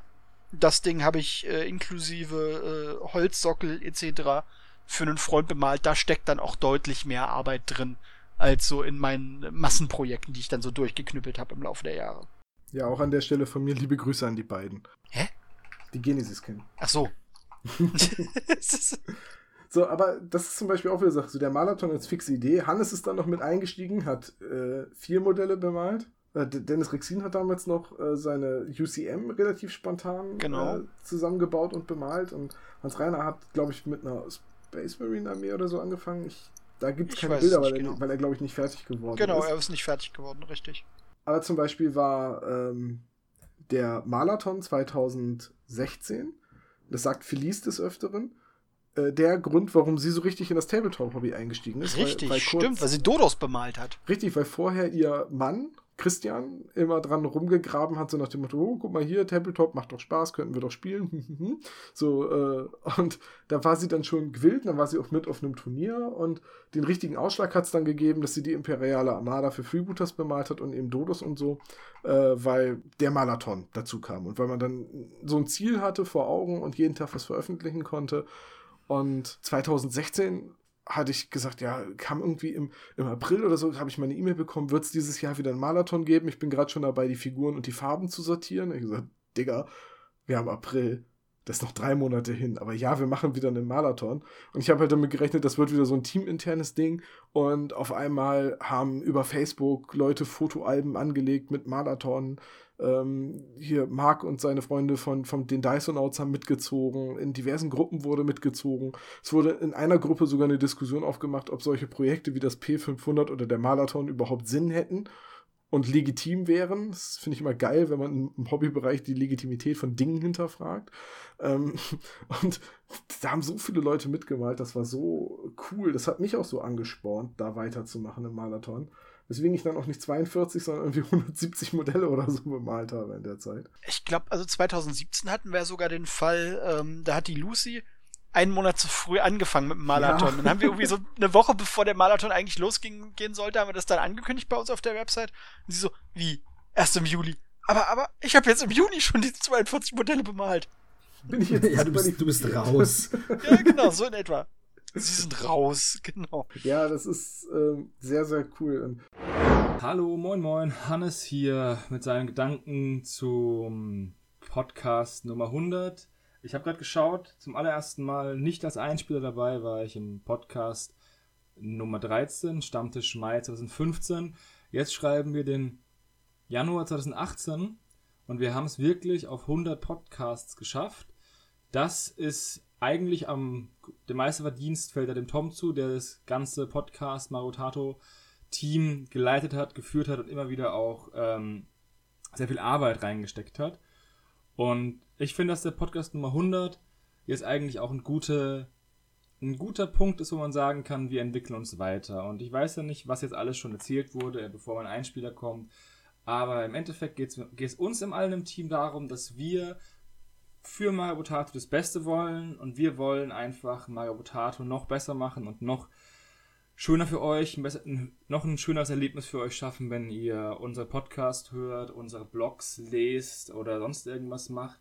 Das Ding habe ich äh, inklusive äh, Holzsockel etc. für einen Freund bemalt. Da steckt dann auch deutlich mehr Arbeit drin als so in meinen Massenprojekten, die ich dann so durchgeknüppelt habe im Laufe der Jahre. Ja, auch an der Stelle von mir liebe Grüße an die beiden. Hä? Die Genesis kennen. Ach so. (laughs) (laughs) so, aber das ist zum Beispiel auch wieder Sache. So, der Marathon als fixe Idee. Hannes ist dann noch mit eingestiegen, hat äh, vier Modelle bemalt. Äh, Dennis Rexin hat damals noch äh, seine UCM relativ spontan genau. Äh, zusammengebaut und bemalt. Und Hans Reiner hat, glaube ich, mit einer Space Marine Armee oder so angefangen. Ich, da gibt es keine Bilder, weil, genau. er, weil er, glaube ich, nicht fertig geworden genau, ist. Genau, er ist nicht fertig geworden, richtig. Aber zum Beispiel war ähm, der Marathon 2016, das sagt Felice des Öfteren, der Grund, warum sie so richtig in das Tabletop-Hobby eingestiegen ist. Richtig, weil, weil kurz, stimmt, weil sie Dodos bemalt hat. Richtig, weil vorher ihr Mann Christian immer dran rumgegraben hat, so nach dem Motto, oh, guck mal hier, Tabletop macht doch Spaß, könnten wir doch spielen. (laughs) so, äh, und da war sie dann schon gewillt, dann war sie auch mit auf einem Turnier und den richtigen Ausschlag hat es dann gegeben, dass sie die imperiale Armada für Freebooters bemalt hat und eben Dodos und so, äh, weil der Marathon dazu kam und weil man dann so ein Ziel hatte vor Augen und jeden Tag was veröffentlichen konnte. Und 2016 hatte ich gesagt, ja, kam irgendwie im, im April oder so, habe ich meine E-Mail bekommen, wird es dieses Jahr wieder einen Marathon geben? Ich bin gerade schon dabei, die Figuren und die Farben zu sortieren. Ich gesagt, Digga, wir haben April. Das ist noch drei Monate hin. Aber ja, wir machen wieder einen Marathon. Und ich habe halt damit gerechnet, das wird wieder so ein teaminternes Ding. Und auf einmal haben über Facebook Leute Fotoalben angelegt mit Marathon. Ähm, hier Mark und seine Freunde von, von den Dysonauts haben mitgezogen, in diversen Gruppen wurde mitgezogen. Es wurde in einer Gruppe sogar eine Diskussion aufgemacht, ob solche Projekte wie das P500 oder der Marathon überhaupt Sinn hätten und legitim wären. Das finde ich immer geil, wenn man im Hobbybereich die Legitimität von Dingen hinterfragt. Ähm, (laughs) und da haben so viele Leute mitgemalt, das war so cool. Das hat mich auch so angespornt, da weiterzumachen im Marathon. Weswegen ich dann auch nicht 42, sondern irgendwie (laughs) 170 Modelle oder so bemalt habe in der Zeit. Ich glaube, also 2017 hatten wir sogar den Fall, ähm, da hat die Lucy einen Monat zu früh angefangen mit dem Marathon. Ja. Dann haben wir irgendwie so eine Woche bevor der Marathon eigentlich losgehen gehen sollte, haben wir das dann angekündigt bei uns auf der Website. Und sie so, wie? Erst im Juli. Aber, aber, ich habe jetzt im Juni schon die 42 Modelle bemalt. Bin ich jetzt ja, du bist, du bist raus. (laughs) ja, genau, so in etwa. Sie sind raus, genau. Ja, das ist äh, sehr, sehr cool. Hallo, moin, moin. Hannes hier mit seinen Gedanken zum Podcast Nummer 100. Ich habe gerade geschaut, zum allerersten Mal nicht als Einspieler dabei war ich im Podcast Nummer 13, Stammtisch Mai 2015. Jetzt schreiben wir den Januar 2018 und wir haben es wirklich auf 100 Podcasts geschafft. Das ist eigentlich am der meiste Verdienst fällt er dem Tom zu, der das ganze Podcast Marotato Team geleitet hat, geführt hat und immer wieder auch ähm, sehr viel Arbeit reingesteckt hat. Und ich finde, dass der Podcast Nummer 100 jetzt eigentlich auch ein, gute, ein guter Punkt ist, wo man sagen kann, wir entwickeln uns weiter. Und ich weiß ja nicht, was jetzt alles schon erzählt wurde, bevor mein Einspieler kommt. Aber im Endeffekt geht es uns im allen im Team darum, dass wir für Mario Potato das Beste wollen und wir wollen einfach Mario Potato noch besser machen und noch schöner für euch, ein besser, noch ein schöneres Erlebnis für euch schaffen, wenn ihr unser Podcast hört, unsere Blogs lest oder sonst irgendwas macht.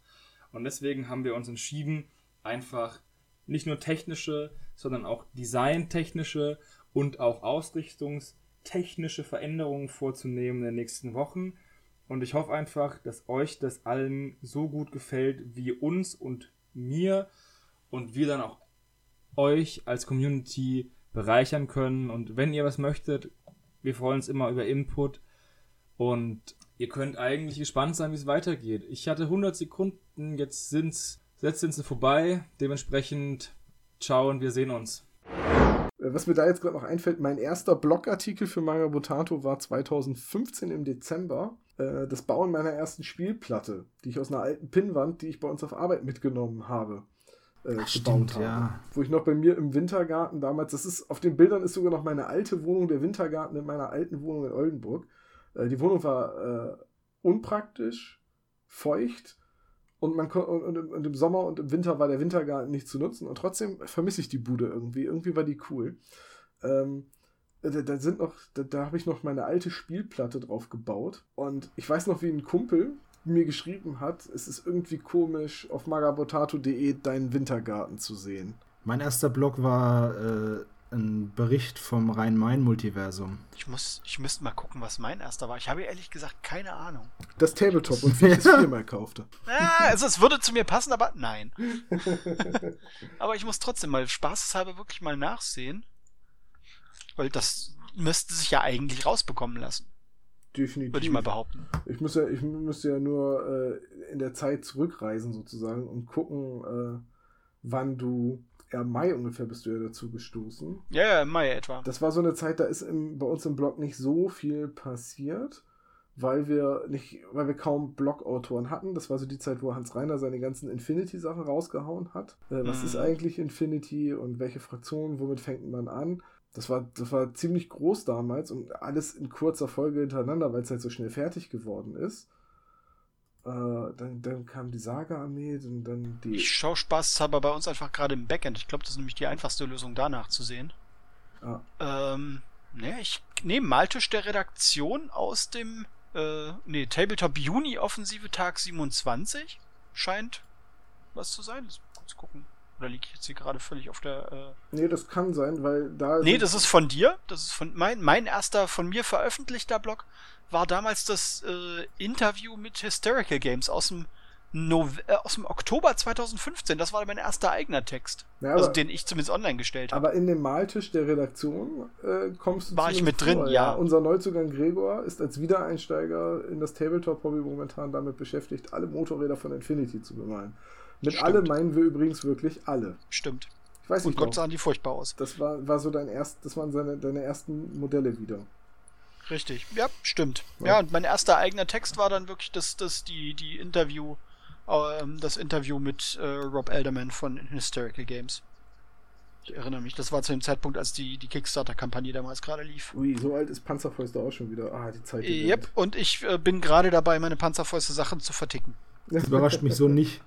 Und deswegen haben wir uns entschieden, einfach nicht nur technische, sondern auch designtechnische und auch ausrichtungstechnische Veränderungen vorzunehmen in den nächsten Wochen. Und ich hoffe einfach, dass euch das allen so gut gefällt wie uns und mir und wir dann auch euch als Community bereichern können. Und wenn ihr was möchtet, wir freuen uns immer über Input. Und ihr könnt eigentlich gespannt sein, wie es weitergeht. Ich hatte 100 Sekunden, jetzt sind's, jetzt sind sie vorbei. Dementsprechend, ciao und wir sehen uns. Äh, was mir da jetzt gerade noch einfällt, mein erster Blogartikel für Manga Botato war 2015 im Dezember. Äh, das Bauen meiner ersten Spielplatte, die ich aus einer alten Pinnwand, die ich bei uns auf Arbeit mitgenommen habe äh, Ach, gebaut stimmt, habe. Ja. Wo ich noch bei mir im Wintergarten damals, das ist, auf den Bildern ist sogar noch meine alte Wohnung, der Wintergarten in meiner alten Wohnung in Oldenburg. Äh, die Wohnung war äh, unpraktisch, feucht und, man und, und, im Sommer und im Winter war der Wintergarten nicht zu nutzen und trotzdem vermisse ich die Bude irgendwie. Irgendwie war die cool. Ähm, da, da, sind noch, da, da habe ich noch meine alte Spielplatte drauf gebaut und ich weiß noch, wie ein Kumpel, mir geschrieben hat, es ist irgendwie komisch, auf magabotato.de deinen Wintergarten zu sehen. Mein erster Blog war äh, ein Bericht vom Rhein-Main-Multiversum. Ich muss, ich müsste mal gucken, was mein erster war. Ich habe ehrlich gesagt keine Ahnung. Das Tabletop und (laughs) wie ich es viermal kaufte. Ja, also es würde zu mir passen, aber nein. (laughs) aber ich muss trotzdem mal spaßeshalber wirklich mal nachsehen. Weil das müsste sich ja eigentlich rausbekommen lassen. Definitiv. Würde ich mal behaupten. Ich müsste, ich müsste ja nur äh, in der Zeit zurückreisen sozusagen und gucken, äh, wann du. Ja, Mai ungefähr bist du ja dazu gestoßen. Ja, ja, im Mai etwa. Das war so eine Zeit, da ist im, bei uns im Blog nicht so viel passiert, weil wir nicht, weil wir kaum Blogautoren hatten. Das war so die Zeit, wo Hans Reiner seine ganzen Infinity-Sachen rausgehauen hat. Äh, was mhm. ist eigentlich Infinity und welche Fraktionen, womit fängt man an? Das war, das war ziemlich groß damals und alles in kurzer Folge hintereinander, weil es halt so schnell fertig geworden ist. Äh, dann, dann kam die Saga-Armee, dann, dann die. Ich schaue spaßeshalber bei uns einfach gerade im Backend. Ich glaube, das ist nämlich die einfachste Lösung, danach zu sehen. Ah. Ähm, ne, ich nehme Maltisch der Redaktion aus dem, äh, nee, Tabletop Juni-Offensive Tag 27. Scheint was zu sein. Lass kurz gucken. Oder liege ich jetzt hier gerade völlig auf der. Äh nee, das kann sein, weil da. Nee, das ist von dir. Das ist von mein, mein erster von mir veröffentlichter Blog war damals das äh, Interview mit Hysterical Games aus dem, Nove äh, aus dem Oktober 2015. Das war mein erster eigener Text. Ja, also den ich zumindest online gestellt habe. Aber in dem Maltisch der Redaktion äh, kommst du War ich mit drin, ja. ja. Unser Neuzugang Gregor ist als Wiedereinsteiger in das Tabletop-Hobby momentan damit beschäftigt, alle Motorräder von Infinity zu bemalen. Mit Stimmt. alle meinen wir übrigens wirklich alle. Stimmt. Ich weiß nicht. Und Gott sahen die furchtbar aus. Das war, war so dein erst, das waren seine, deine ersten Modelle wieder. Richtig. Ja, stimmt. Ja. ja, und mein erster eigener Text war dann wirklich das, das, die, die Interview, ähm, das Interview mit äh, Rob Elderman von Hysterical Games. Ich erinnere mich, das war zu dem Zeitpunkt, als die, die Kickstarter-Kampagne damals gerade lief. Ui, so alt ist Panzerfäuste auch schon wieder. Ah, die Zeit. Yep, und ich äh, bin gerade dabei, meine Panzerfäuste-Sachen zu verticken. (laughs) Das überrascht mich so nicht.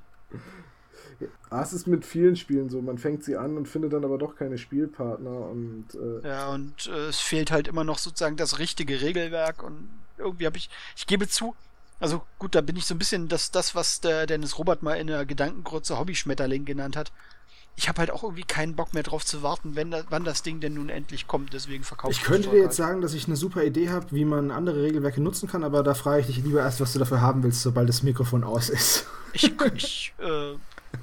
Ah, es ist mit vielen Spielen so. Man fängt sie an und findet dann aber doch keine Spielpartner und. Äh ja, und äh, es fehlt halt immer noch sozusagen das richtige Regelwerk und irgendwie habe ich. Ich gebe zu, also gut, da bin ich so ein bisschen das, das was der Dennis Robert mal in der Gedankengrütze Hobby-Schmetterling genannt hat ich habe halt auch irgendwie keinen Bock mehr drauf zu warten, wenn da, wann das Ding denn nun endlich kommt. Deswegen verkaufe ich. Ich könnte dir jetzt sagen, dass ich eine super Idee habe, wie man andere Regelwerke nutzen kann, aber da frage ich dich lieber erst, was du dafür haben willst, sobald das Mikrofon aus ist. Ich, (laughs) ich äh,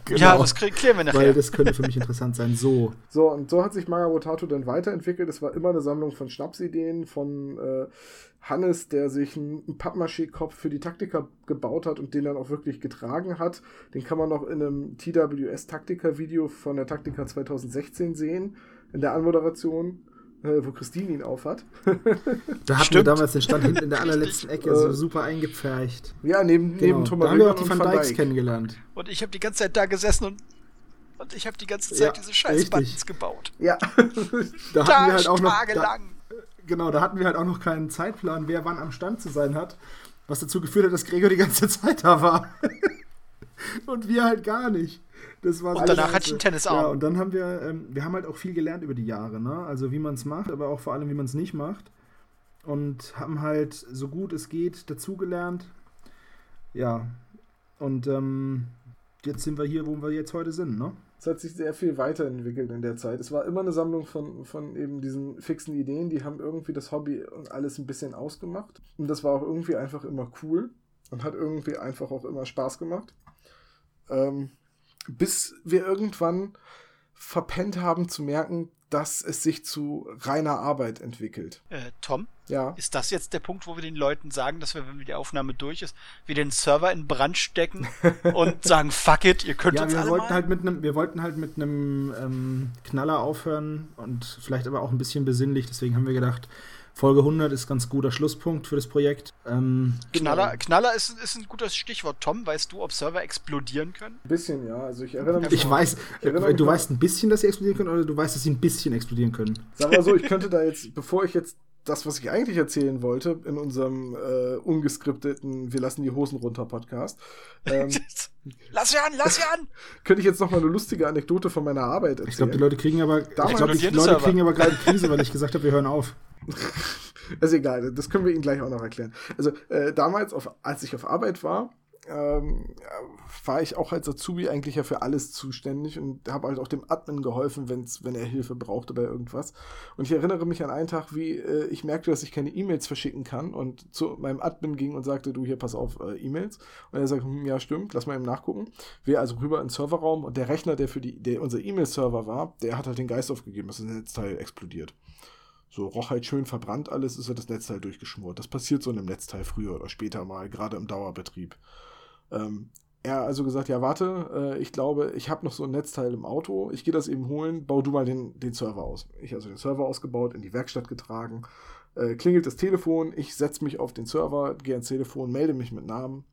Genau. Ja, das klären wir Weil nachher. das könnte für mich interessant sein. So. So, und so hat sich Magabotato dann weiterentwickelt. Es war immer eine Sammlung von Schnapsideen von äh, Hannes, der sich einen Pappmaché-Kopf für die Taktiker gebaut hat und den dann auch wirklich getragen hat. Den kann man noch in einem TWS-Taktiker-Video von der Taktika 2016 sehen, in der Anmoderation, wo Christine ihn aufhat. Da hatten Stimmt. wir damals den Stand hinten in der (laughs) allerletzten Ecke, so Äh, super eingepfercht. ja, neben, Genau. neben Thomas Da haben wir auch die Van Van Dijks Dijk. kennengelernt. Und ich habe die ganze Zeit da gesessen und, und ich habe die ganze Zeit Ja, diese scheiß. Buttons gebaut. Ja. (laughs) Da hatten wir halt auch noch. Da, tagelang. genau, da hatten wir halt auch noch keinen Zeitplan, wer wann am Stand zu sein hat. Was dazu geführt hat, dass Gregor die ganze (laughs) Zeit da war. und wir halt gar nicht. Das war Und danach hatte ich einen Tennisarm. Ja, und dann haben wir, ähm, wir haben halt auch viel gelernt über die Jahre, ne? Also wie man es macht, aber auch vor allem, wie man es nicht macht. Und haben halt so gut es geht dazugelernt. Ja. Und ähm, jetzt sind wir hier, wo wir jetzt heute sind, ne? Es hat sich sehr viel weiterentwickelt in der Zeit. Es war immer eine Sammlung von, von eben diesen fixen Ideen, die haben irgendwie das Hobby und alles ein bisschen ausgemacht. Und das war auch irgendwie einfach immer cool und hat irgendwie einfach auch immer Spaß gemacht. Ähm, bis wir irgendwann verpennt haben zu merken, dass es sich zu reiner Arbeit entwickelt. Äh, Tom, Ja. ist das jetzt der Punkt, wo wir den Leuten sagen, dass wir, wenn die Aufnahme durch ist, wir den Server in Brand stecken (laughs) und sagen, fuck it, ihr könnt Ja, uns wir alle wollten mal? halt mit einem, wir wollten halt mit einem ähm, Knaller aufhören und vielleicht aber auch ein bisschen besinnlich. Deswegen haben wir gedacht, Folge 100 ist ganz guter Schlusspunkt für das Projekt. Ähm, Knaller, Knaller ist, ist ein gutes Stichwort. Tom, weißt du, ob Server explodieren können? Ein bisschen, ja. Also ich erinnere mich. ich noch- weiß, Ich erinnere du weißt ein bisschen, dass sie explodieren können, oder du weißt, dass sie ein bisschen explodieren können. Sag mal so, ich könnte da jetzt, bevor ich jetzt das, was ich eigentlich erzählen wollte, in unserem äh, ungeskripteten Wir lassen die Hosen runter Podcast, ähm, (laughs) lass sie an, lass sie an! (laughs) könnte ich jetzt noch mal eine lustige Anekdote von meiner Arbeit erzählen. Ich glaube, die Leute kriegen aber, ich Damals- glaube, die Leute Server. kriegen aber gerade Krise, weil ich gesagt habe, wir hören auf. (laughs) ist egal, das können wir Ihnen gleich auch noch erklären. Also äh, damals, auf, als ich auf Arbeit war, ähm, war ich auch als Azubi eigentlich ja für alles zuständig und habe halt auch dem Admin geholfen, wenn's, wenn er Hilfe brauchte bei irgendwas. Und ich erinnere mich an einen Tag, wie äh, ich merkte, dass ich keine E-Mails verschicken kann und zu meinem Admin ging und sagte, du hier pass auf, äh, E-Mails. Und er sagt, hm, ja stimmt, lass mal eben nachgucken. Wir also rüber in den Serverraum und der Rechner, der für die, der unser E-Mail-Server war, der hat halt den Geist aufgegeben, dass das Netzteil explodiert. So, roch halt schön verbrannt alles, ist ja das Netzteil durchgeschmort. Das passiert so in einem Netzteil früher oder später mal, gerade im Dauerbetrieb. Ähm, er also gesagt, ja warte, äh, ich glaube, ich habe noch so ein Netzteil im Auto, ich gehe das eben holen, bau du mal den, den Server aus. Ich also den Server ausgebaut, in die Werkstatt getragen, äh, klingelt das Telefon, ich setze mich auf den Server, gehe ans Telefon, melde mich mit Namen.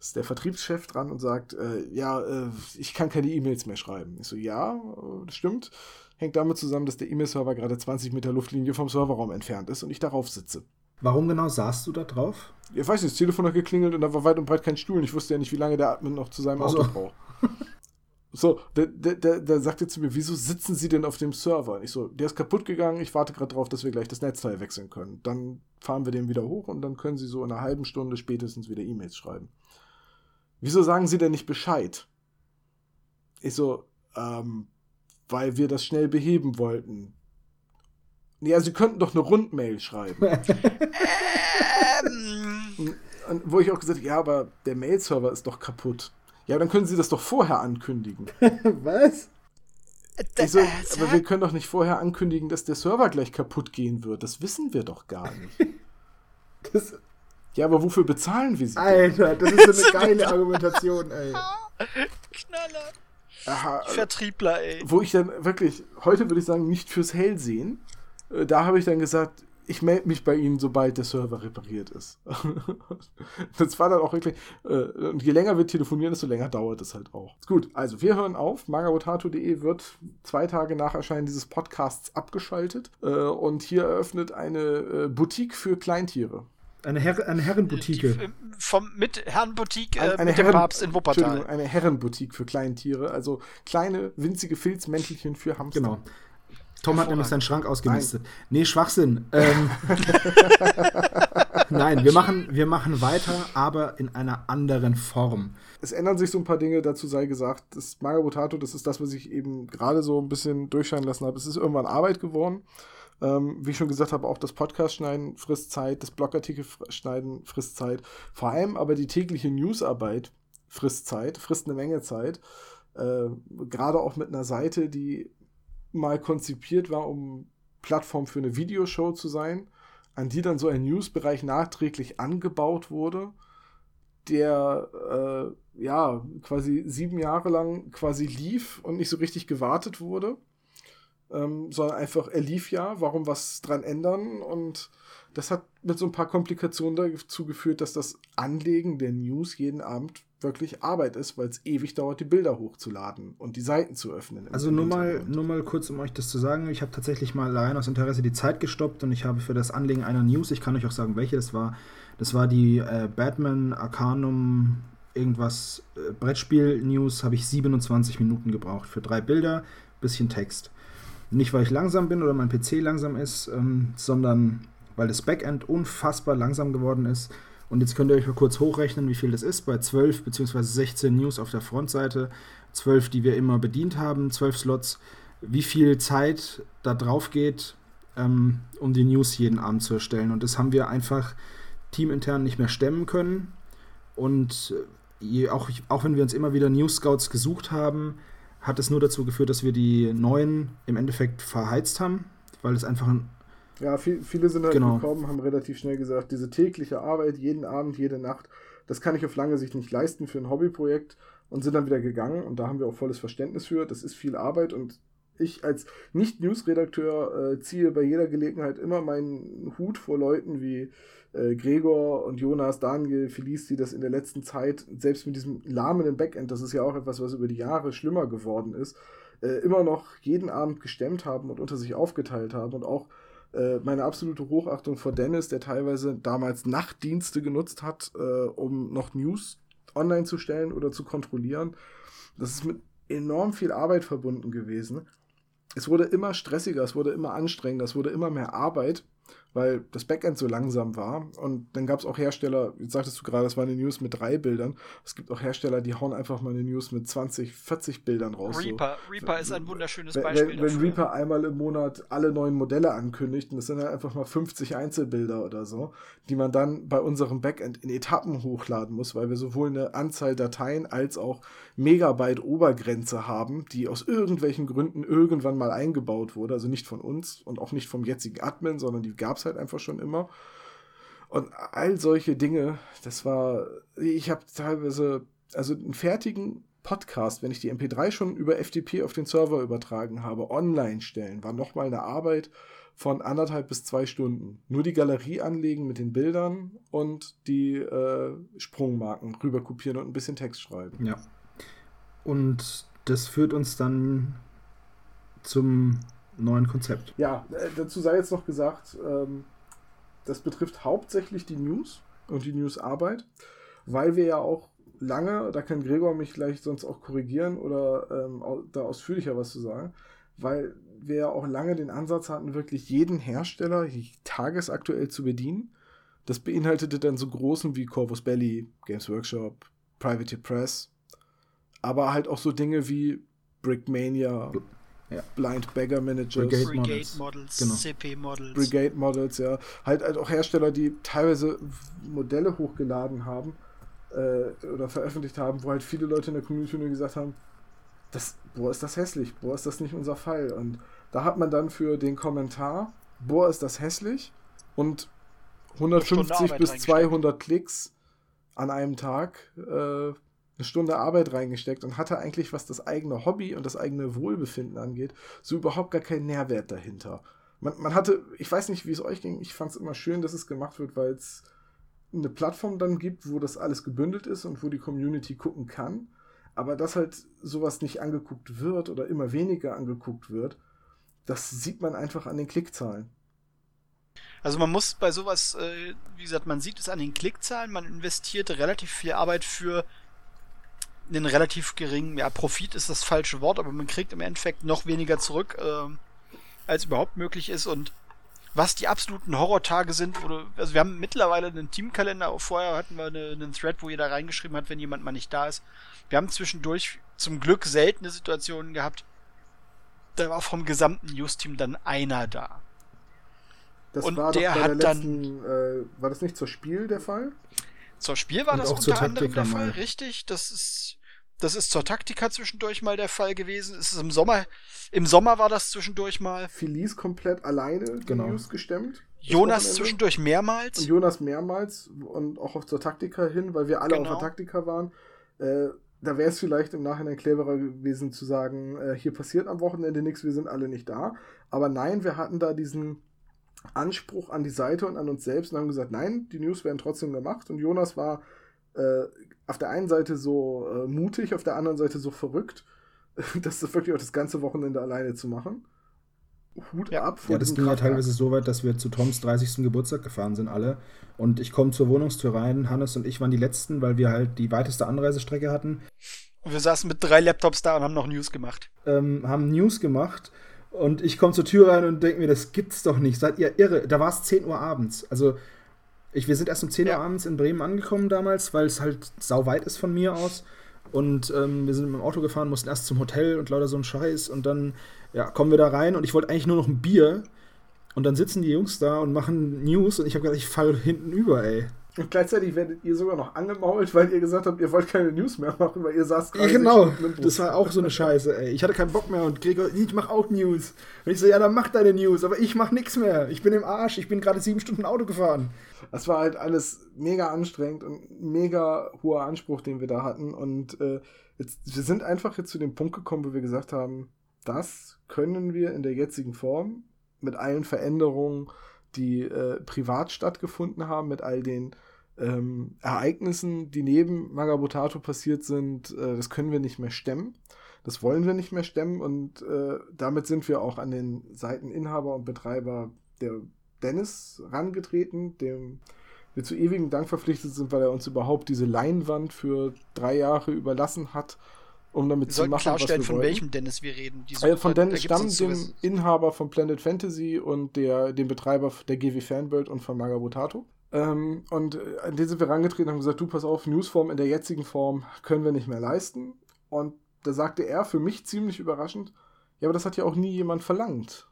Ist der Vertriebschef dran und sagt, äh, ja, äh, ich kann keine E-Mails mehr schreiben. Ich so, ja, äh, das stimmt. Hängt damit zusammen, dass der E-Mail-Server gerade 20 Meter Luftlinie vom Serverraum entfernt ist und ich darauf sitze. Warum genau saßt du da drauf? Ich weiß nicht, das Telefon hat geklingelt und da war weit und breit kein Stuhl und ich wusste ja nicht, wie lange der Admin noch zu seinem Ach so. Auto braucht. So, der, der, der, der sagte zu mir, wieso sitzen Sie denn auf dem Server? Und ich so, der ist kaputt gegangen, ich warte gerade drauf, dass wir gleich das Netzteil wechseln können. Dann fahren wir den wieder hoch und dann können Sie so in einer halben Stunde spätestens wieder E-Mails schreiben. Wieso sagen Sie denn nicht Bescheid? Ich so, ähm, weil wir das schnell beheben wollten. Ja, Sie könnten doch eine Rundmail schreiben. (laughs) Ähm, Und wo ich auch gesagt habe, ja, aber der Mail-Server ist doch kaputt. Ja, dann können Sie das doch vorher ankündigen. (laughs) Was? So, aber wir können doch nicht vorher ankündigen, dass der Server gleich kaputt gehen wird. Das wissen wir doch gar nicht. (laughs) Das, Ja, aber wofür bezahlen wir sie? denn? Alter, das ist so eine geile Argumentation, ey. Knaller. Aha, Vertriebler, ey. wo ich dann wirklich, heute würde ich sagen, nicht fürs Hell sehen. Äh, Da habe ich dann gesagt, ich melde mich bei Ihnen, sobald der Server repariert ist. (laughs) das war dann auch wirklich, äh, und je länger wir telefonieren, desto länger dauert es halt auch. Gut, also wir hören auf. magabotato.de wird zwei Tage nach Erscheinen dieses Podcasts abgeschaltet äh, und hier eröffnet eine äh, Boutique für Kleintiere. Eine, Herr eine Herrenboutique. Die, äh, vom, mit Herrenboutique äh, Ein- eine mit dem Herren- Papst in Wuppertal. Eine Herrenboutique für Kleintiere, also kleine, winzige Filzmäntelchen für Hamster. Genau. Tom hat nämlich seinen Schrank ausgemistet. Nee, Schwachsinn. Ähm, (laughs) Nein, wir machen, wir machen weiter, aber in einer anderen Form. Es ändern sich so ein paar Dinge, dazu sei gesagt, das Magabotato, das ist das, was ich eben gerade so ein bisschen durchscheinen lassen habe. Es ist irgendwann Arbeit geworden. Ähm, wie ich schon gesagt habe, auch das Podcast-Schneiden frisst Zeit, das Blogartikel-Schneiden frisst Zeit. Vor allem aber die tägliche Newsarbeit frisst Zeit, frisst eine Menge Zeit. Äh, Gerade auch mit einer Seite, die mal konzipiert war, um Plattform für eine Videoshow zu sein, an die dann so ein Newsbereich nachträglich angebaut wurde, der äh, ja quasi sieben Jahre lang quasi lief und nicht so richtig gewartet wurde, ähm, sondern einfach er lief ja, warum was dran ändern und das hat mit so ein paar Komplikationen dazu geführt, dass das Anlegen der News jeden Abend wirklich Arbeit ist, weil es ewig dauert, die Bilder hochzuladen und die Seiten zu öffnen. Also nur mal, nur mal kurz, um euch das zu sagen, ich habe tatsächlich mal allein aus Interesse die Zeit gestoppt und ich habe für das Anlegen einer News, ich kann euch auch sagen, welche das war, das war die äh, Batman Arcanum irgendwas äh, Brettspiel-News, habe ich 27 Minuten gebraucht für drei Bilder, bisschen Text. Nicht, weil ich langsam bin oder mein PC langsam ist, ähm, sondern weil das Backend unfassbar langsam geworden ist und jetzt könnt ihr euch mal kurz hochrechnen, wie viel das ist. Bei 12 bzw. 16 News auf der Frontseite, 12, die wir immer bedient haben, 12 Slots, wie viel Zeit da drauf geht, ähm, um die News jeden Abend zu erstellen. Und das haben wir einfach teamintern nicht mehr stemmen können. Und äh, je, auch, auch wenn wir uns immer wieder News Scouts gesucht haben, hat es nur dazu geführt, dass wir die neuen im Endeffekt verheizt haben, weil es einfach ein ja, viel, viele sind halt genau. gekommen, haben relativ schnell gesagt, diese tägliche Arbeit, jeden Abend, jede Nacht, das kann ich auf lange Sicht nicht leisten für ein Hobbyprojekt und sind dann wieder gegangen und da haben wir auch volles Verständnis für. Das ist viel Arbeit und ich als Nicht-News-Redakteur äh, ziehe bei jeder Gelegenheit immer meinen Hut vor Leuten wie äh, Gregor und Jonas, Daniel, Felice, die das in der letzten Zeit, selbst mit diesem lahmenden Backend, das ist ja auch etwas, was über die Jahre schlimmer geworden ist, äh, immer noch jeden Abend gestemmt haben und unter sich aufgeteilt haben und auch meine absolute Hochachtung vor Dennis, der teilweise damals Nachtdienste genutzt hat, äh, um noch News online zu stellen oder zu kontrollieren. Das ist mit enorm viel Arbeit verbunden gewesen. Es wurde immer stressiger, es wurde immer anstrengender, es wurde immer mehr Arbeit weil das Backend so langsam war. Und dann gab es auch Hersteller, jetzt sagtest du gerade, das war eine News mit drei Bildern. Es gibt auch Hersteller, die hauen einfach mal eine News mit 20, 40 Bildern raus. Reaper, so. Reaper ist ein wunderschönes wenn, Beispiel. Wenn, wenn Reaper einmal im Monat alle neuen Modelle ankündigt, und das sind halt einfach mal 50 Einzelbilder oder so, die man dann bei unserem Backend in Etappen hochladen muss, weil wir sowohl eine Anzahl Dateien als auch Megabyte Obergrenze haben, die aus irgendwelchen Gründen irgendwann mal eingebaut wurde. Also nicht von uns und auch nicht vom jetzigen Admin, sondern die gab es halt einfach schon immer. Und all solche Dinge, das war, ich habe teilweise, also einen fertigen Podcast, wenn ich die MP3 schon über FTP auf den Server übertragen habe, online stellen, war nochmal eine Arbeit von anderthalb bis zwei Stunden. Nur die Galerie anlegen mit den Bildern und die äh, Sprungmarken rüber kopieren und ein bisschen Text schreiben. Ja. Und das führt uns dann zum neuen Konzept. Ja, äh, dazu sei jetzt noch gesagt, ähm, das betrifft hauptsächlich die News und die Newsarbeit, weil wir ja auch lange, da kann Gregor mich gleich sonst auch korrigieren oder ähm, da ausführlicher was zu sagen, weil wir ja auch lange den Ansatz hatten, wirklich jeden Hersteller tagesaktuell zu bedienen. Das beinhaltete dann so großen wie Corvus Belly, Games Workshop, Private Press, aber halt auch so Dinge wie Brickmania, ja. Blind Beggar Managers. Brigade, Brigade Models, Models genau. CP Models. Brigade Models, ja. Halt, halt auch Hersteller, die teilweise Modelle hochgeladen haben äh, oder veröffentlicht haben, wo halt viele Leute in der Community nur gesagt haben, das, boah, ist das hässlich, boah, ist das nicht unser Fall. Und da hat man dann für den Kommentar, boah, ist das hässlich und 150 bis 200 Klicks an einem Tag äh, eine Stunde Arbeit reingesteckt und hatte eigentlich, was das eigene Hobby und das eigene Wohlbefinden angeht, so überhaupt gar keinen Nährwert dahinter. Man, man hatte, ich weiß nicht, wie es euch ging, ich fand es immer schön, dass es gemacht wird, weil es eine Plattform dann gibt, wo das alles gebündelt ist und wo die Community gucken kann. Aber dass halt sowas nicht angeguckt wird oder immer weniger angeguckt wird, das sieht man einfach an den Klickzahlen. Also man muss bei sowas, äh, wie gesagt, man sieht es an den Klickzahlen, man investiert relativ viel Arbeit für einen relativ geringen, ja, Profit ist das falsche Wort, aber man kriegt im Endeffekt noch weniger zurück, äh, als überhaupt möglich ist und was die absoluten Horrortage sind, oder, also wir haben mittlerweile einen Teamkalender, vorher hatten wir eine, einen Thread, wo jeder reingeschrieben hat, wenn jemand mal nicht da ist. Wir haben zwischendurch zum Glück seltene Situationen gehabt, da war vom gesamten News-Team dann einer da. Das und war der hat letzten, dann. Äh, war das nicht zur Spiel der Fall? Zur Spiel war und das unter anderem der Fall, richtig. Das ist Das ist zur Taktika zwischendurch mal der Fall gewesen. Es ist im Sommer, im Sommer war das zwischendurch mal. Felice komplett alleine Genau. die News gestemmt. Jonas Wochenende. zwischendurch mehrmals. Und Jonas mehrmals und auch auf zur Taktika hin, weil wir alle Genau. auf der Taktika waren. Äh, da wäre es vielleicht im Nachhinein cleverer gewesen zu sagen, äh, hier passiert am Wochenende nichts, wir sind alle nicht da. Aber nein, wir hatten da diesen Anspruch an die Seite und an uns selbst und haben gesagt, nein, die News werden trotzdem gemacht. Und Jonas war äh, auf der einen Seite so äh, mutig, auf der anderen Seite so verrückt, (laughs) das wirklich auch das ganze Wochenende alleine zu machen. Hut Ja. ab vor Ja, das ging ja teilweise so weit, dass wir zu Toms 30. Geburtstag gefahren sind, alle. Und ich komme zur Wohnungstür rein. Hannes und ich waren die Letzten, weil wir halt die weiteste Anreisestrecke hatten. Und wir saßen mit drei Laptops da und haben noch News gemacht. ähm, haben News gemacht und ich komme zur Tür rein und denke mir, das gibt's doch nicht. Seid ihr irre? Da war es 10 Uhr abends. Also, ich, wir sind erst um 10 Uhr Ja. abends in Bremen angekommen damals, weil es halt sau weit ist von mir aus. Und ähm, wir sind mit dem Auto gefahren, mussten erst zum Hotel und lauter so ein Scheiß. Und dann ja, kommen wir da rein und ich wollte eigentlich nur noch ein Bier. Und dann sitzen die Jungs da und machen News und ich habe gedacht, ich fall hinten über, ey. Und gleichzeitig werdet ihr sogar noch angemault, weil ihr gesagt habt, ihr wollt keine News mehr machen, weil ihr saßt Ja, gerade genau. im Bus. Das war auch so eine Scheiße, ey. Ich hatte keinen Bock mehr und Gregor, ich mach auch News. Und ich so, ja, dann mach deine News, aber ich mach nix mehr. Ich bin im Arsch, ich bin gerade sieben Stunden Auto gefahren. Das war halt alles mega anstrengend und mega hoher Anspruch, den wir da hatten. Und äh, jetzt, wir sind einfach jetzt zu dem Punkt gekommen, wo wir gesagt haben, das können wir in der jetzigen Form mit allen Veränderungen, die äh, privat stattgefunden haben, mit all den ähm, Ereignissen, die neben Magabotato passiert sind, äh, das können wir nicht mehr stemmen. Das wollen wir nicht mehr stemmen und äh, damit sind wir auch an den Seiteninhaber und Betreiber der Dennis rangetreten, dem wir zu ewigem Dank verpflichtet sind, weil er uns überhaupt diese Leinwand für drei Jahre überlassen hat, um damit Wir zu machen, klarstellen, was wir von wollen. welchem Dennis wir reden. Äh, von Dennis da Stamm, dem. Inhaber von Planet Fantasy und der, dem Betreiber der GW Fanworld und von Magabotato. Ähm, und äh, an den sind wir rangetreten und haben gesagt, du pass auf, Newsform in der jetzigen Form können wir nicht mehr leisten. Und da sagte er für mich ziemlich überraschend, ja, aber das hat ja auch nie jemand verlangt.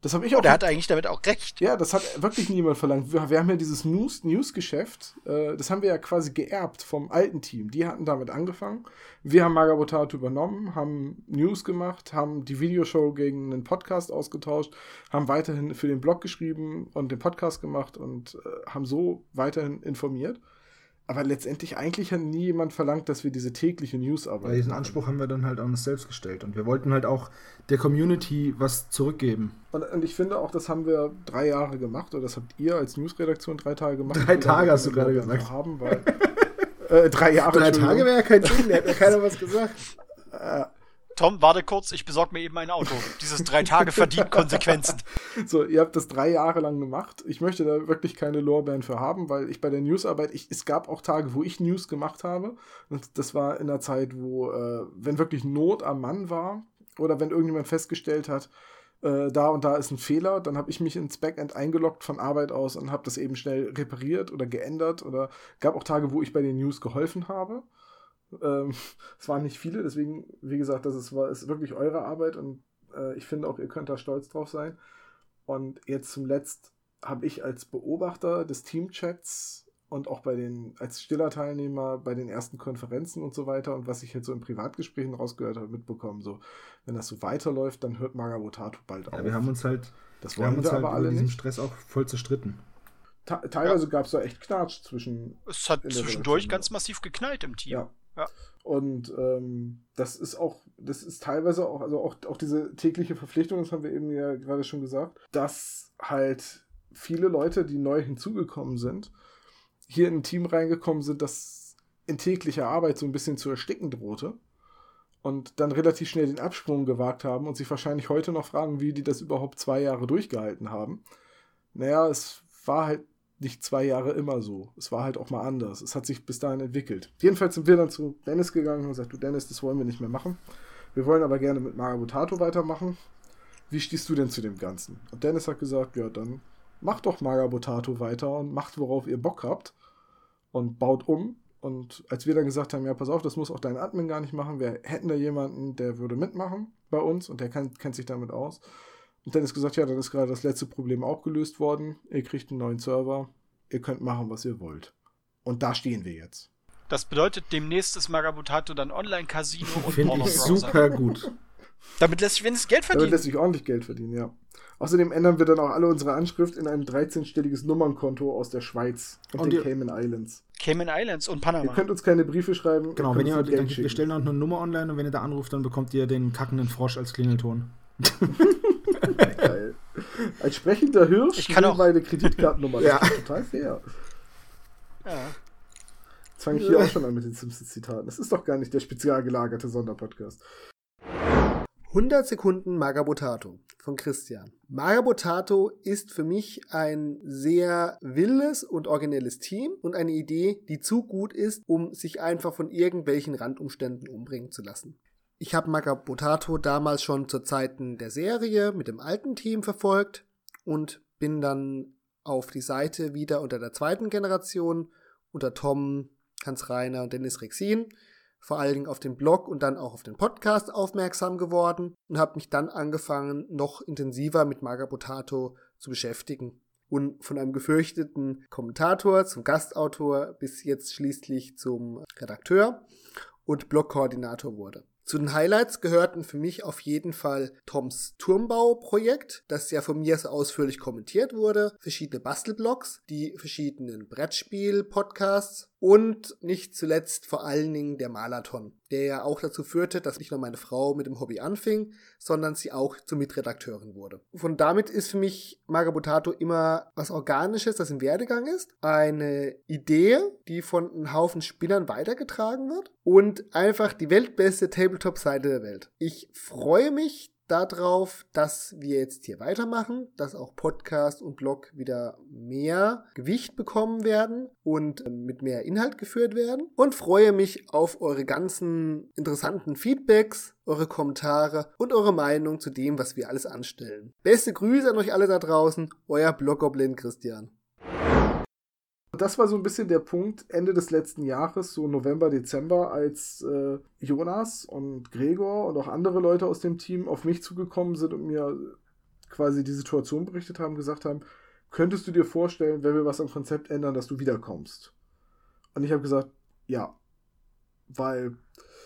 Das habe ich auch Und er hat eigentlich damit auch recht. ja, das hat wirklich niemand verlangt. Wir, wir haben ja dieses News- News-Geschäft, äh, das haben wir ja quasi geerbt vom alten Team. Die hatten damit angefangen. Wir haben Magabotato übernommen, haben News gemacht, haben die Videoshow gegen einen Podcast ausgetauscht, haben weiterhin für den Blog geschrieben und den Podcast gemacht und äh, haben so weiterhin informiert. Aber letztendlich eigentlich hat nie jemand verlangt, dass wir diese tägliche Newsarbeit Weil diesen. Anspruch haben wir dann halt an uns selbst gestellt. Und wir wollten halt auch der Community was zurückgeben. Und, und ich finde auch, das haben wir drei Jahre gemacht, oder das habt ihr als Newsredaktion drei Tage gemacht. Drei Tage hast du gerade gesagt. Haben, weil, äh, drei Jahre. Drei. Tage wäre ja kein Ding, da hätte ja keiner was gesagt. Tom, warte kurz, ich besorge mir eben ein Auto. Dieses drei Tage verdient Konsequenzen. (laughs) So, ihr habt das drei Jahre lang gemacht. Ich möchte da wirklich keine Lorbeeren für haben, weil ich bei der Newsarbeit, ich, es gab auch Tage, wo ich News gemacht habe. Und das war in der Zeit, wo, äh, wenn wirklich Not am Mann war oder wenn irgendjemand festgestellt hat, äh, da und da ist ein Fehler, dann habe ich mich ins Backend eingeloggt von Arbeit aus und habe das eben schnell repariert oder geändert. Oder gab auch Tage, wo ich bei den News geholfen habe. Ähm, (laughs) es waren nicht viele, deswegen, wie gesagt, das ist, war, ist wirklich eure Arbeit und äh, ich finde auch, ihr könnt da stolz drauf sein. Und jetzt zum Letzt habe ich als Beobachter des Teamchats und auch bei den, als stiller Teilnehmer bei den ersten Konferenzen und so weiter und was ich jetzt so in Privatgesprächen rausgehört habe, mitbekommen, so, wenn das so weiterläuft, dann hört Magabotato bald auf. Ja, wir haben uns halt, das wir wollen haben uns wir halt aber alle diesen nicht. Stress auch voll zerstritten. Ta teilweise gab es da echt Knatsch zwischen Es hat zwischendurch ganz massiv geknallt im Team. Ja. Und ähm, das ist auch, das ist teilweise auch, also auch, auch diese tägliche Verpflichtung, das haben wir eben ja gerade schon gesagt, dass halt viele Leute, die neu hinzugekommen sind, hier in ein Team reingekommen sind, das in täglicher Arbeit so ein bisschen zu ersticken drohte und dann relativ schnell den Absprung gewagt haben und sich wahrscheinlich heute noch fragen, wie die das überhaupt zwei Jahre durchgehalten haben. Naja, es war halt nicht zwei Jahre immer so. Es war halt auch mal anders. Es hat sich bis dahin entwickelt. Jedenfalls sind wir dann zu Dennis gegangen und gesagt, du Dennis, das wollen wir nicht mehr machen. Wir wollen aber gerne mit Magabotato weitermachen. Wie stehst du denn zu dem Ganzen? Und Dennis hat gesagt, ja, dann macht doch Magabotato weiter und macht, worauf ihr Bock habt und baut um. Und als wir dann gesagt haben, ja, pass auf, das muss auch dein Admin gar nicht machen, wir hätten da jemanden, der würde mitmachen bei uns und der kann, kennt sich damit aus. Und Dennis gesagt, ja, dann ist gerade das letzte Problem auch gelöst worden. Ihr kriegt einen neuen Server. Ihr könnt machen, was ihr wollt. Und da stehen wir jetzt. Das bedeutet, demnächst ist Magabutato dann Online-Casino und Finde ich super gut. Damit lässt sich wenigstens Geld Damit verdienen. lässt sich ordentlich Geld verdienen, ja. Außerdem ändern wir dann auch alle unsere Anschrift in ein 13-stelliges Nummernkonto aus der Schweiz und, Und den ihr- Cayman Islands. Cayman Islands und Ihr Panama. könnt uns keine Briefe schreiben. Genau, wenn ihr, dann, wir stellen auch eine Nummer online und wenn ihr da anruft, dann bekommt ihr den kackenden Frosch als Klingelton. (laughs) Geil. Ein sprechender Hirsch Ich kann auch- meine Kreditkartennummer. Ja. Das ist total fair. Ja. Jetzt fange ich hier auch schon an mit den Simpsons-Zitaten. Das ist doch gar nicht der spezial gelagerte Sonderpodcast. 100 Sekunden Magabotato von Christian. Magabotato ist für mich ein sehr wildes und originelles Team und eine Idee, die zu gut ist, um sich einfach von irgendwelchen Randumständen umbringen zu lassen. Ich habe Magabotato damals schon zu Zeiten der Serie mit dem alten Team verfolgt und bin dann auf die Seite wieder unter der zweiten Generation, unter Tom, Hans Reiner und Dennis Rexin vor allen Dingen auf den Blog und dann auch auf den Podcast aufmerksam geworden und habe mich dann angefangen, noch intensiver mit Magabotato zu beschäftigen. Und von einem gefürchteten Kommentator zum Gastautor bis jetzt schließlich zum Redakteur und Blogkoordinator wurde. Zu den Highlights gehörten für mich auf jeden Fall Toms Turmbau-Projekt, das ja von mir so ausführlich kommentiert wurde, verschiedene Bastelblogs, die verschiedenen Brettspiel-Podcasts und nicht zuletzt vor allen Dingen der Malathon, der ja auch dazu führte, dass nicht nur meine Frau mit dem Hobby anfing, sondern sie auch zur Mitredakteurin wurde. Von damit ist für mich Magabotato immer was Organisches, das im Werdegang ist, eine Idee, die von einem Haufen Spinnern weitergetragen wird und einfach die weltbeste Tabletop-Seite der Welt. Ich freue mich darauf, dass wir jetzt hier weitermachen, dass auch Podcast und Blog wieder mehr Gewicht bekommen werden und äh, mit mehr Inhalt geführt werden und freue mich auf eure ganzen interessanten Feedbacks, eure Kommentare und eure Meinung zu dem, was wir alles anstellen. Beste Grüße an euch alle da draußen, euer Bloggoblin Christian. Und das war so ein bisschen der Punkt Ende des letzten Jahres, so November, Dezember, als äh, Jonas und Gregor und auch andere Leute aus dem Team auf mich zugekommen sind und mir quasi die Situation berichtet haben, gesagt haben, könntest du dir vorstellen, wenn wir was am Konzept ändern, dass du wiederkommst? Und ich habe gesagt, ja. Weil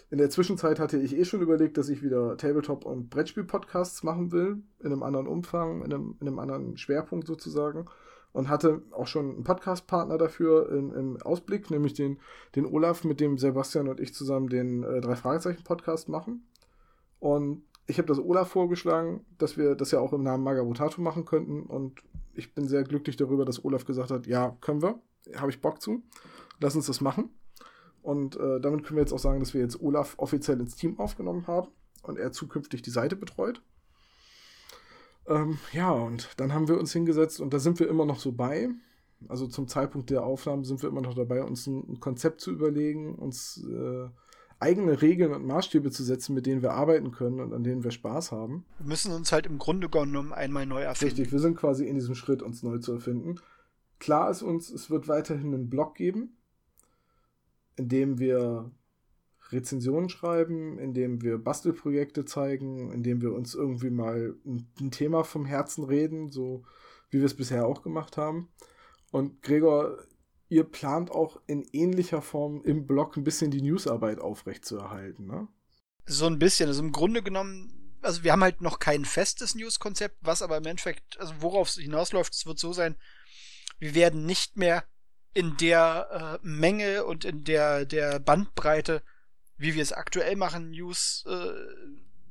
in der Zwischenzeit hatte ich eh schon überlegt, dass ich wieder Tabletop- und Brettspiel-Podcasts machen will, in einem anderen Umfang, in einem, in einem anderen Schwerpunkt sozusagen und hatte auch schon einen Podcast-Partner dafür im, im Ausblick, nämlich den, den Olaf, mit dem Sebastian und ich zusammen den äh, Drei-Fragezeichen-Podcast machen. Und ich habe das Olaf vorgeschlagen, dass wir das ja auch im Namen Magabotato machen könnten. Und ich bin sehr glücklich darüber, dass Olaf gesagt hat, ja, können wir, habe ich Bock zu, lass uns das machen. Und äh, damit können wir jetzt auch sagen, dass wir jetzt Olaf offiziell ins Team aufgenommen haben und er zukünftig die Seite betreut. Ähm, ja, und dann haben wir uns hingesetzt und da sind wir immer noch so bei. Also zum Zeitpunkt der Aufnahmen sind wir immer noch dabei, uns ein, Konzept zu überlegen, uns äh, eigene Regeln und Maßstäbe zu setzen, mit denen wir arbeiten können und an denen wir Spaß haben. Wir müssen uns halt im Grunde genommen einmal neu erfinden. Richtig, wir sind quasi in diesem Schritt, uns neu zu erfinden. Klar ist uns, es wird weiterhin einen Blog geben, in dem wir Rezensionen schreiben, in dem wir Bastelprojekte zeigen, in dem wir uns irgendwie mal ein, ein Thema vom Herzen reden, so wie wir es bisher auch gemacht haben. Und Gregor, ihr plant auch in ähnlicher Form im Blog ein bisschen die Newsarbeit aufrechtzuerhalten, ne? So ein bisschen. Also im Grunde genommen, also wir haben halt noch kein festes News-Konzept, was aber im Endeffekt, also worauf es hinausläuft, es wird so sein, wir werden nicht mehr in der äh, Menge und in der, der Bandbreite, wie wir es aktuell machen, News äh,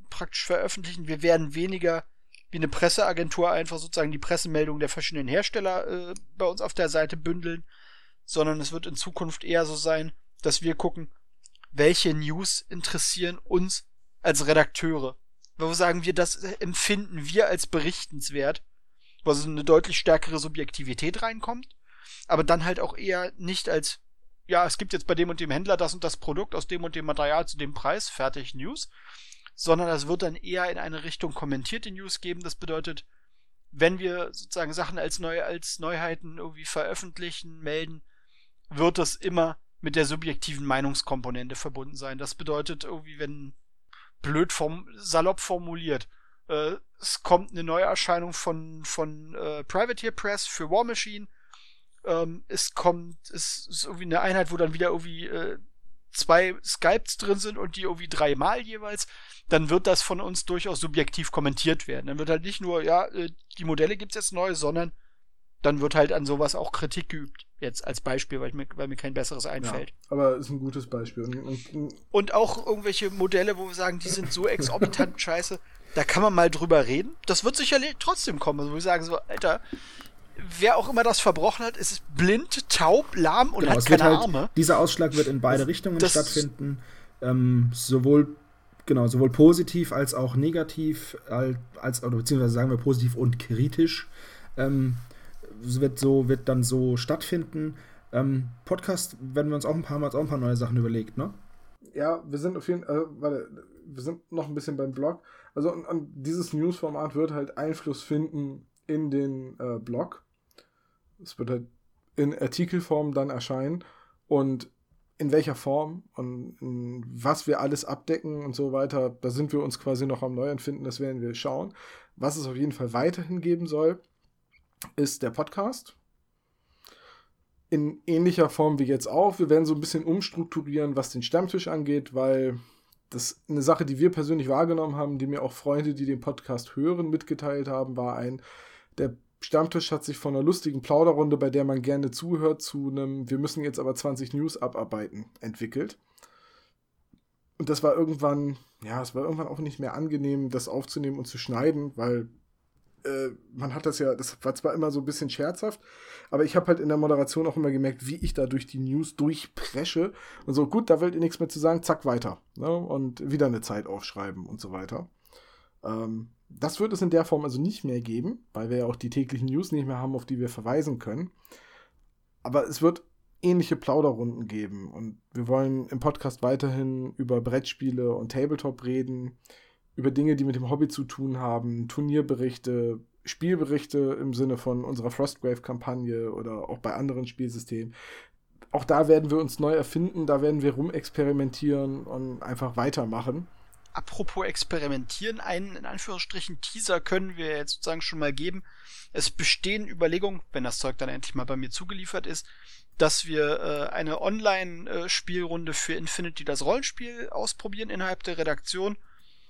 praktisch veröffentlichen. Wir werden weniger wie eine Presseagentur einfach sozusagen die Pressemeldung der verschiedenen Hersteller äh, bei uns auf der Seite bündeln, sondern es wird in Zukunft eher so sein, dass wir gucken, welche News interessieren uns als Redakteure. Wo sagen wir, das empfinden wir als berichtenswert, wo also eine deutlich stärkere Subjektivität reinkommt, aber dann halt auch eher nicht als, ja, es gibt jetzt bei dem und dem Händler das und das Produkt aus dem und dem Material zu dem Preis, fertig News, sondern es wird dann eher in eine Richtung kommentierte News geben. Das bedeutet, wenn wir sozusagen Sachen als, neu, als Neuheiten irgendwie veröffentlichen, melden, wird das immer mit der subjektiven Meinungskomponente verbunden sein. Das bedeutet irgendwie, wenn blöd form salopp formuliert, äh, es kommt eine Neuerscheinung von, von äh, Privateer Press für War Machine, ähm, es kommt, es ist irgendwie eine Einheit, wo dann wieder irgendwie äh, zwei Skypes drin sind und die irgendwie dreimal jeweils, dann wird das von uns durchaus subjektiv kommentiert werden. Dann wird halt nicht nur, ja, äh, die Modelle gibt's jetzt neu, sondern dann wird halt an sowas auch Kritik geübt. Jetzt als Beispiel, weil, mir, weil mir kein besseres einfällt. Ja, aber ist ein gutes Beispiel. Und, und, und, auch irgendwelche Modelle, wo wir sagen, die sind so exorbitant (laughs) scheiße, da kann man mal drüber reden. Das wird sicherlich trotzdem kommen. Also, wo wir sagen so, Alter, wer auch immer das verbrochen hat, ist blind, taub, lahm und genau, hat keine halt, Arme. Dieser Ausschlag wird in beide Richtungen das stattfinden. Ähm, sowohl genau, sowohl positiv als auch negativ, als, als oder beziehungsweise sagen wir positiv und kritisch. Ähm, wird so, wird dann so stattfinden. Ähm, Podcast werden wir uns auch ein paar Mal auch ein paar neue Sachen überlegt, ne? Ja, wir sind auf jeden Fall, äh, warte, wir sind noch ein bisschen beim Blog. Also und, und dieses Newsformat wird halt Einfluss finden in den äh, Blog. Es wird halt in Artikelform dann erscheinen und in welcher Form und was wir alles abdecken und so weiter, da sind wir uns quasi noch am Neuentfinden, das werden wir schauen. Was es auf jeden Fall weiterhin geben soll, ist der Podcast. In ähnlicher Form wie jetzt auch. Wir werden so ein bisschen umstrukturieren, was den Stammtisch angeht, weil das eine Sache, die wir persönlich wahrgenommen haben, die mir auch Freunde, die den Podcast hören, mitgeteilt haben, war ein, der Stammtisch hat sich von einer lustigen Plauderrunde, bei der man gerne zuhört, zu einem Wir müssen jetzt aber 20 News abarbeiten, entwickelt. Und das war irgendwann, ja, es war irgendwann auch nicht mehr angenehm, das aufzunehmen und zu schneiden, weil äh, man hat das ja, das war zwar immer so ein bisschen scherzhaft, aber ich habe halt in der Moderation auch immer gemerkt, wie ich da durch die News durchpresche und so, gut, da wollt ihr nichts mehr zu sagen, zack, weiter. Ne? Und wieder eine Zeit aufschreiben und so weiter. Ähm, das wird es in der Form also nicht mehr geben, weil wir ja auch die täglichen News nicht mehr haben, auf die wir verweisen können. Aber es wird ähnliche Plauderrunden geben und wir wollen im Podcast weiterhin über Brettspiele und Tabletop reden über Dinge, die mit dem Hobby zu tun haben, Turnierberichte, Spielberichte im Sinne von unserer Frostgrave-Kampagne oder auch bei anderen Spielsystemen. Auch da werden wir uns neu erfinden, da werden wir rumexperimentieren und einfach weitermachen. Apropos experimentieren, einen in Anführungsstrichen Teaser können wir jetzt sozusagen schon mal geben. Es bestehen Überlegungen, wenn das Zeug dann endlich mal bei mir zugeliefert ist, dass wir äh, eine Online-Spielrunde für Infinity das Rollenspiel ausprobieren innerhalb der Redaktion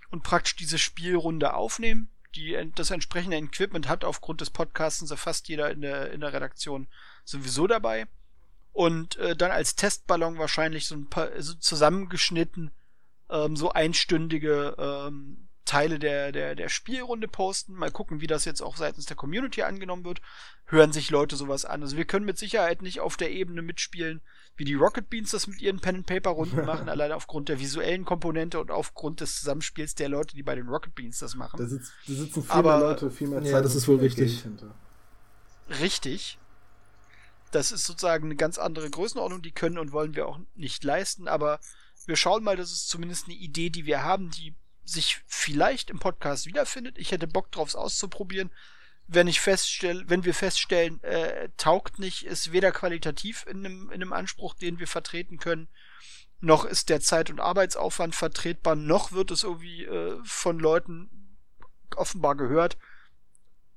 und praktisch diese Spielrunde aufnehmen. Die, das entsprechende Equipment hat aufgrund des Podcasts fast jeder in der, in der Redaktion sowieso dabei. Und äh, dann als Testballon wahrscheinlich so ein paar so zusammengeschnitten ähm, so einstündige ähm, Teile der, der, der Spielrunde posten. Mal gucken, wie das jetzt auch seitens der Community angenommen wird. Hören sich Leute sowas an. Also wir können mit Sicherheit nicht auf der Ebene mitspielen, wie die Rocket Beans das mit ihren Pen-and-Paper-Runden machen, (laughs) allein aufgrund der visuellen Komponente und aufgrund des Zusammenspiels der Leute, die bei den Rocket Beans das machen. Da, sitz, da sitzen viele Aber, Leute, viel mehr Zeit. Ja, das ist wohl richtig. Richtig. Das ist sozusagen eine ganz andere Größenordnung, die können und wollen wir auch nicht leisten, aber wir schauen mal, das ist zumindest eine Idee, die wir haben, die sich vielleicht im Podcast wiederfindet. Ich hätte Bock drauf, es auszuprobieren. Wenn ich feststelle, wenn wir feststellen, äh, taugt nicht, ist weder qualitativ in einem, in einem Anspruch, den wir vertreten können, noch ist der Zeit- und Arbeitsaufwand vertretbar, noch wird es irgendwie äh, von Leuten offenbar gehört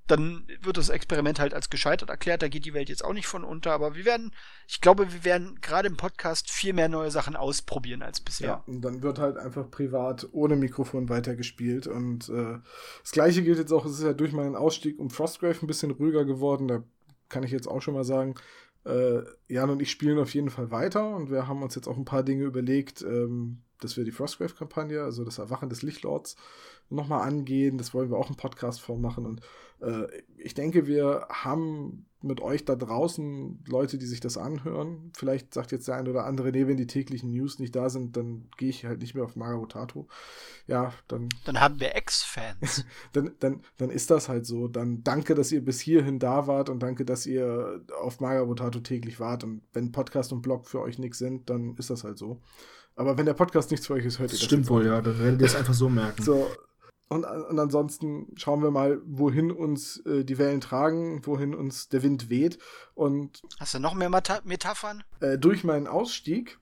dann wird das Experiment halt als gescheitert erklärt. Da geht die Welt jetzt auch nicht von unter. Aber wir werden, ich glaube, wir werden gerade im Podcast viel mehr neue Sachen ausprobieren als bisher. Ja, und dann wird halt einfach privat ohne Mikrofon weitergespielt. Und äh, das gleiche gilt jetzt auch, es ist ja durch meinen Ausstieg um Frostgrave ein bisschen ruhiger geworden. Da kann ich jetzt auch schon mal sagen, äh, Jan und ich spielen auf jeden Fall weiter und wir haben uns jetzt auch ein paar Dinge überlegt, ähm, dass wir die Frostgrave-Kampagne, also das Erwachen des Lichtlords, nochmal angehen. Das wollen wir auch in Podcast-Form machen. Und äh, ich denke, wir haben mit euch da draußen Leute, die sich das anhören. Vielleicht sagt jetzt der eine oder andere, nee, wenn die täglichen News nicht da sind, dann gehe ich halt nicht mehr auf Magabotato. Ja, dann. Dann haben wir Ex-Fans. (laughs) dann, dann, dann ist das halt so. Dann danke, dass ihr bis hierhin da wart und danke, dass ihr auf Magabotato täglich wart. Und wenn Podcast und Blog für euch nichts sind, dann ist das halt so. Aber wenn der Podcast nichts für euch ist, hört ihr das. Stimmt wohl, ja. Dann werdet ihr es einfach so merken. So, und, und, ansonsten schauen wir mal, wohin uns äh, die Wellen tragen, wohin uns der Wind weht. Und Hast du noch mehr Meta Metaphern? Äh, durch meinen Ausstieg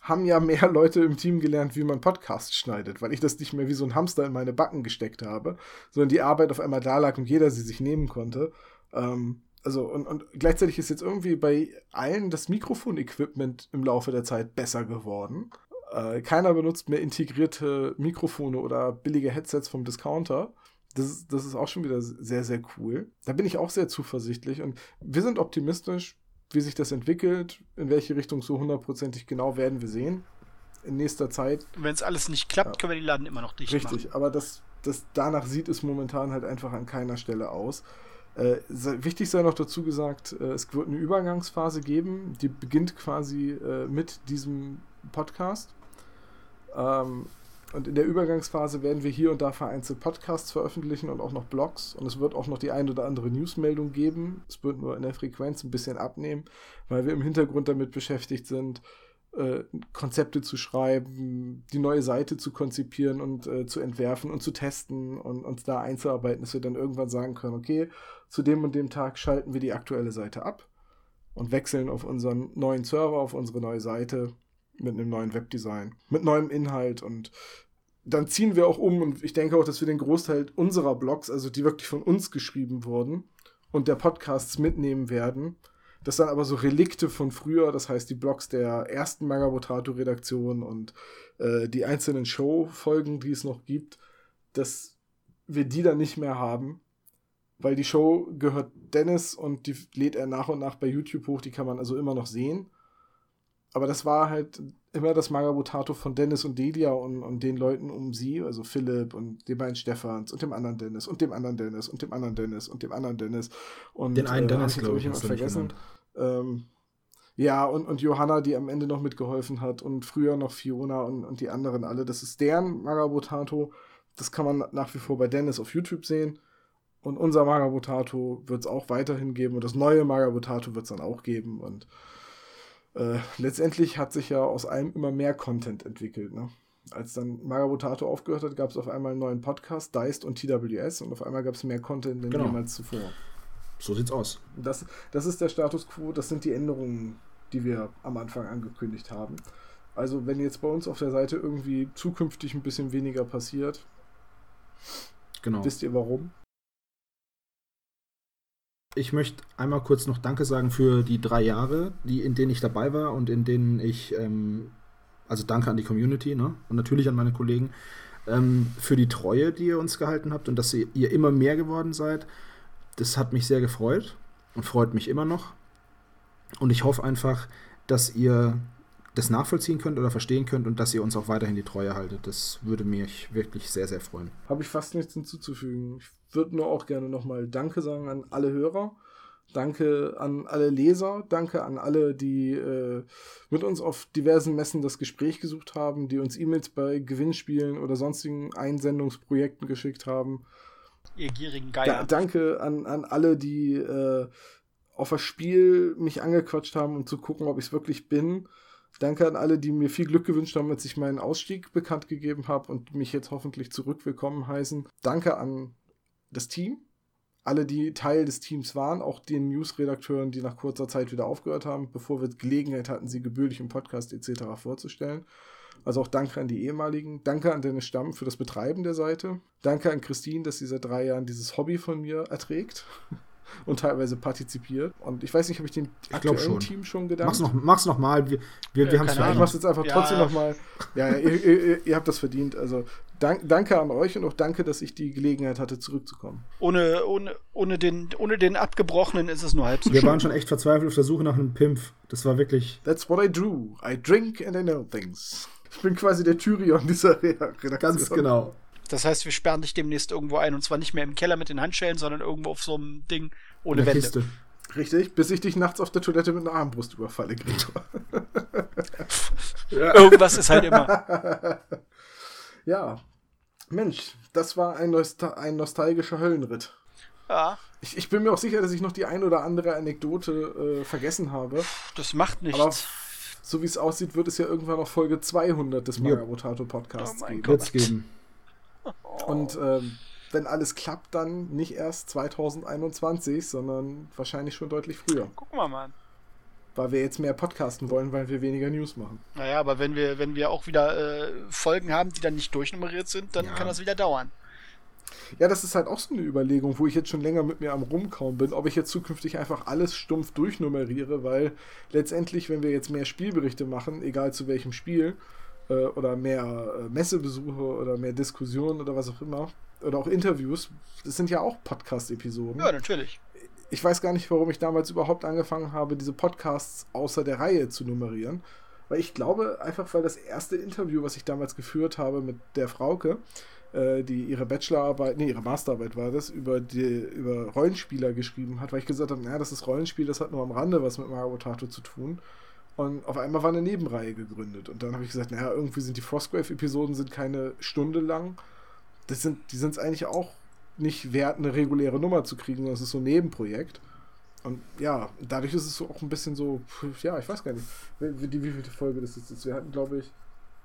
haben ja mehr (laughs) Leute im Team gelernt, wie man Podcast schneidet, weil ich das nicht mehr wie so ein Hamster in meine Backen gesteckt habe, sondern die Arbeit auf einmal da lag und jeder sie sich nehmen konnte. Ähm, also und, und gleichzeitig ist jetzt irgendwie bei allen das Mikrofon-Equipment im Laufe der Zeit besser geworden. Äh, keiner benutzt mehr integrierte Mikrofone oder billige Headsets vom Discounter. Das ist, das ist auch schon wieder sehr, sehr cool. Da bin ich auch sehr zuversichtlich und wir sind optimistisch, wie sich das entwickelt, in welche Richtung so hundertprozentig genau werden wir sehen in nächster Zeit. Wenn es alles nicht klappt, Ja. können wir die Laden immer noch dicht Richtig, machen. aber das, das, danach sieht es momentan halt einfach an keiner Stelle aus. Äh, wichtig sei noch dazu gesagt, äh, es wird eine Übergangsphase geben, die beginnt quasi äh, mit diesem Podcast. Ähm, und in der Übergangsphase werden wir hier und da vereinzelt Podcasts veröffentlichen und auch noch Blogs. Und es wird auch noch die ein oder andere Newsmeldung geben. Es wird nur in der Frequenz ein bisschen abnehmen, weil wir im Hintergrund damit beschäftigt sind, äh, Konzepte zu schreiben, die neue Seite zu konzipieren und äh, zu entwerfen und zu testen und uns da einzuarbeiten, dass wir dann irgendwann sagen können, okay, zu dem und dem Tag schalten wir die aktuelle Seite ab und wechseln auf unseren neuen Server, auf unsere neue Seite mit einem neuen Webdesign, mit neuem Inhalt und dann ziehen wir auch um und ich denke auch, dass wir den Großteil unserer Blogs, also die wirklich von uns geschrieben wurden und der Podcasts mitnehmen werden. Das dann aber so Relikte von früher, das heißt die Blogs der ersten Magabotato-Redaktion und äh, die einzelnen Show-Folgen, die es noch gibt, dass wir die dann nicht mehr haben, weil die Show gehört Dennis und die lädt er nach und nach bei YouTube hoch, die kann man also immer noch sehen. Aber das war halt immer das Magabotato von Dennis und Delia und, und den Leuten um sie, also Philipp und den beiden Stefans und dem anderen Dennis und dem anderen Dennis und dem anderen Dennis und dem anderen Dennis. Und, Den einen äh, Dennis, glaube ich, nicht vergessen. genannt. Ähm, ja, und, und Johanna, die am Ende noch mitgeholfen hat und früher noch Fiona und, und die anderen alle. Das ist deren Magabotato. Das kann man nach wie vor bei Dennis auf YouTube sehen. Und unser Magabotato wird es auch weiterhin geben und das neue Magabotato wird es dann auch geben. Und äh, letztendlich hat sich ja aus allem immer mehr Content entwickelt. Ne? Als dann Magabotato aufgehört hat, gab es auf einmal einen neuen Podcast, Deist und TWS und auf einmal gab es mehr Content denn Genau. jemals zuvor. So sieht's aus. Das, das ist der Status quo, das sind die Änderungen, die wir am Anfang angekündigt haben. Also wenn jetzt bei uns auf der Seite irgendwie zukünftig ein bisschen weniger passiert, Genau. wisst ihr warum? Ich möchte einmal kurz noch Danke sagen für die drei Jahre, die, in denen ich dabei war und in denen ich, ähm, also danke an die Community ne? und natürlich an meine Kollegen, ähm, für die Treue, die ihr uns gehalten habt und dass ihr, ihr immer mehr geworden seid. Das hat mich sehr gefreut und freut mich immer noch. Und ich hoffe einfach, dass ihr das nachvollziehen könnt oder verstehen könnt und dass ihr uns auch weiterhin die Treue haltet. Das würde mich wirklich sehr, sehr freuen. Habe ich fast nichts hinzuzufügen. Ich würde nur auch gerne nochmal Danke sagen an alle Hörer. Danke an alle Leser. Danke an alle, die äh, mit uns auf diversen Messen das Gespräch gesucht haben, die uns E-Mails bei Gewinnspielen oder sonstigen Einsendungsprojekten geschickt haben. Ihr gierigen Da, Geier. danke an, an alle, die äh, auf das Spiel mich angequatscht haben, um zu gucken, ob ich es wirklich bin. Danke an alle, die mir viel Glück gewünscht haben, als ich meinen Ausstieg bekannt gegeben habe und mich jetzt hoffentlich zurück willkommen heißen. Danke an das Team, alle, die Teil des Teams waren, auch den News-Redakteuren, die nach kurzer Zeit wieder aufgehört haben, bevor wir Gelegenheit hatten, sie gebührlich im Podcast etc. vorzustellen. Also auch danke an die ehemaligen. Danke an Dennis Stamm für das Betreiben der Seite. Danke an Christine, dass sie seit drei Jahren dieses Hobby von mir erträgt (laughs) und teilweise partizipiert. Und ich weiß nicht, habe ich den Ich aktuellen schon. Team schon gedankt? Mach's noch, mach's noch mal. Wir, wir, Äh, wir haben es Ja, ich mach's jetzt einfach Ja. trotzdem nochmal. Ja, ja ihr, ihr, ihr habt das verdient. Also dank, danke an euch und auch danke, dass ich die Gelegenheit hatte, zurückzukommen. Ohne, ohne, ohne, den, ohne den abgebrochenen ist es nur halb so Wir schön. waren schon echt verzweifelt auf der Suche nach einem Pimp. Das war wirklich. That's what I do. I drink and I know things. Ich bin quasi der Tyrion dieser Re Redaktion. Ganz genau. Das heißt, wir sperren dich demnächst irgendwo ein und zwar nicht mehr im Keller mit den Handschellen, sondern irgendwo auf so einem Ding ohne Wände. Kiste. Richtig, bis ich dich nachts auf der Toilette mit einer Armbrust überfalle, Gregor. Irgendwas ist halt immer. (laughs) ja. Mensch, das war ein, Nostal ein nostalgischer Höllenritt. Ja, Ich, ich bin mir auch sicher, dass ich noch die ein oder andere Anekdote äh, vergessen habe. das macht nichts. So wie es aussieht, wird es ja irgendwann noch Folge 200 des Ja. Magabotato Podcasts Oh geben. Gott. Geben. Und ähm, wenn alles klappt, dann nicht erst 2021, sondern wahrscheinlich schon deutlich früher. Gucken wir mal. Weil wir jetzt mehr podcasten wollen, weil wir weniger News machen. Naja, aber wenn wir, wenn wir auch wieder äh, Folgen haben, die dann nicht durchnummeriert sind, dann Ja. kann das wieder dauern. Ja, das ist halt auch so eine Überlegung, wo ich jetzt schon länger mit mir am Rumkauen bin, ob ich jetzt zukünftig einfach alles stumpf durchnummeriere, weil letztendlich, wenn wir jetzt mehr Spielberichte machen, egal zu welchem Spiel, äh, oder mehr äh, Messebesuche oder mehr Diskussionen oder was auch immer, oder auch Interviews, das sind ja auch Podcast-Episoden. Ja, natürlich. Ich weiß gar nicht, warum ich damals überhaupt angefangen habe, diese Podcasts außer der Reihe zu nummerieren. Weil ich glaube, einfach weil das erste Interview, was ich damals geführt habe mit der Frauke, die ihre Bachelorarbeit, nee, ihre Masterarbeit war das, über, die, über Rollenspieler geschrieben hat, weil ich gesagt habe, naja, das ist Rollenspiel, das hat nur am Rande was mit Mario Tato zu tun. Und auf einmal war eine Nebenreihe gegründet. Und dann habe ich gesagt, naja, irgendwie sind die Frostgrave-Episoden sind keine Stunde lang. Das sind, die sind es eigentlich auch nicht wert, eine reguläre Nummer zu kriegen, sondern es ist so ein Nebenprojekt. Und ja, dadurch ist es so auch ein bisschen so, ja, ich weiß gar nicht, wie, wie, wie viele Folge das ist. Wir hatten, glaube ich,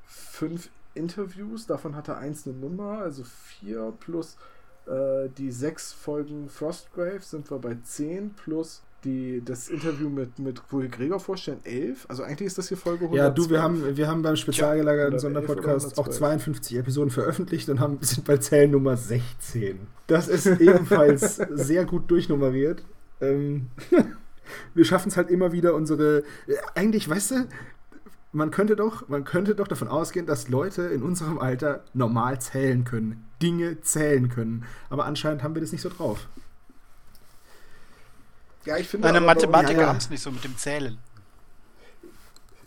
fünf Interviews, davon hatte eins eine Nummer, also vier plus äh, die sechs Folgen Frostgrave sind wir bei zehn plus die, das Interview mit, mit wo wir Gregor vorstellen, elf. Also eigentlich ist das hier Folge 100. Ja, du, wir haben, wir haben beim spezialgelagerten Ja, Sonderpodcast 11 auch 52 Episoden veröffentlicht und haben, sind bei Zellnummer 16. Das ist (laughs) ebenfalls sehr gut durchnummeriert. Ähm, (laughs) wir schaffen es halt immer wieder unsere. äh, Eigentlich, weißt du, man könnte doch, man könnte doch davon ausgehen, dass Leute in unserem Alter normal zählen können, Dinge zählen können. Aber anscheinend haben wir das nicht so drauf. ja, ich finde Meine Mathematiker ja, ja. haben es nicht so mit dem Zählen.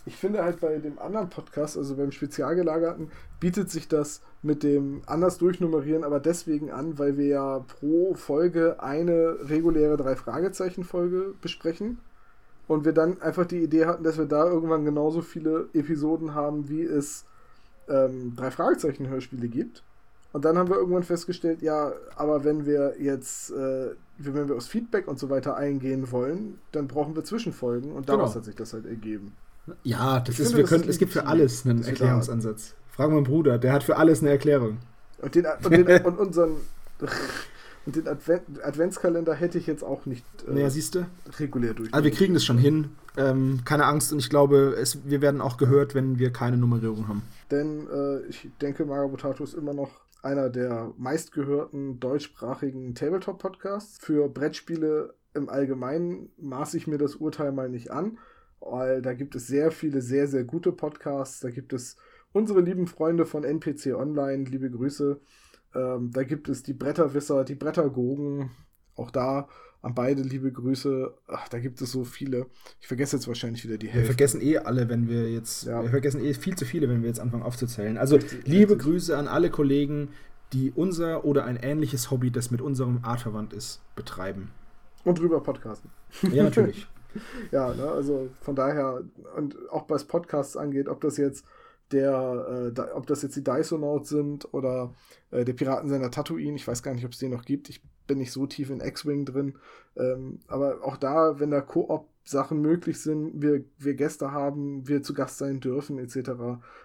Ich finde halt bei dem anderen Podcast, also beim Spezialgelagerten, bietet sich das mit dem anders durchnummerieren, aber deswegen an, weil wir ja pro Folge eine reguläre Drei-Fragezeichen-Folge besprechen. Und wir dann einfach die Idee hatten, dass wir da irgendwann genauso viele Episoden haben, wie es ähm, Drei-Fragezeichen-Hörspiele gibt. Und dann haben wir irgendwann festgestellt, ja, aber wenn wir jetzt, äh, wenn wir aufs Feedback und so weiter eingehen wollen, dann brauchen wir Zwischenfolgen und daraus Genau. hat sich das halt ergeben. Ja, das Ich ist, finde, wir das können, ist es gibt für alles einen wir Erklärungsansatz. Frag meinen Bruder, der hat für alles eine Erklärung. Und den, und den, und unseren und den Advent, Adventskalender hätte ich jetzt auch nicht äh, Naja, siehst du? regulär durch. Also wir kriegen das schon hin. Ähm, keine Angst und ich glaube, es, wir werden auch gehört, wenn wir keine Nummerierung haben. Denn äh, ich denke, Magabotato ist immer noch einer der meistgehörten deutschsprachigen Tabletop-Podcasts. Für Brettspiele im Allgemeinen maße ich mir das Urteil mal nicht an, weil da gibt es sehr viele sehr, sehr gute Podcasts. Da gibt es unsere lieben Freunde von NPC Online, liebe Grüße. Ähm, da gibt es die Bretterwisser, die Brettergogen. Auch da an beide liebe Grüße. Ach, da gibt es so viele. Ich vergesse jetzt wahrscheinlich wieder die Wir Hälfte. vergessen eh alle, wenn wir jetzt, Ja. wir vergessen eh viel zu viele, wenn wir jetzt anfangen aufzuzählen. Also Richtig, liebe richtig. Grüße an alle Kollegen, die unser oder ein ähnliches Hobby, das mit unserem artverwandt ist, betreiben. Und drüber podcasten. Ja, natürlich. (laughs) Ja, ne, also von daher, und auch was Podcasts angeht, ob das jetzt der, äh, ob das jetzt die Dysonauts sind oder äh, der Piratensender Tatooine, ich weiß gar nicht, ob es den noch gibt, ich bin nicht so tief in X-Wing drin, ähm, aber auch da, wenn da Koop-Sachen möglich sind, wir, wir Gäste haben, wir zu Gast sein dürfen, etc.,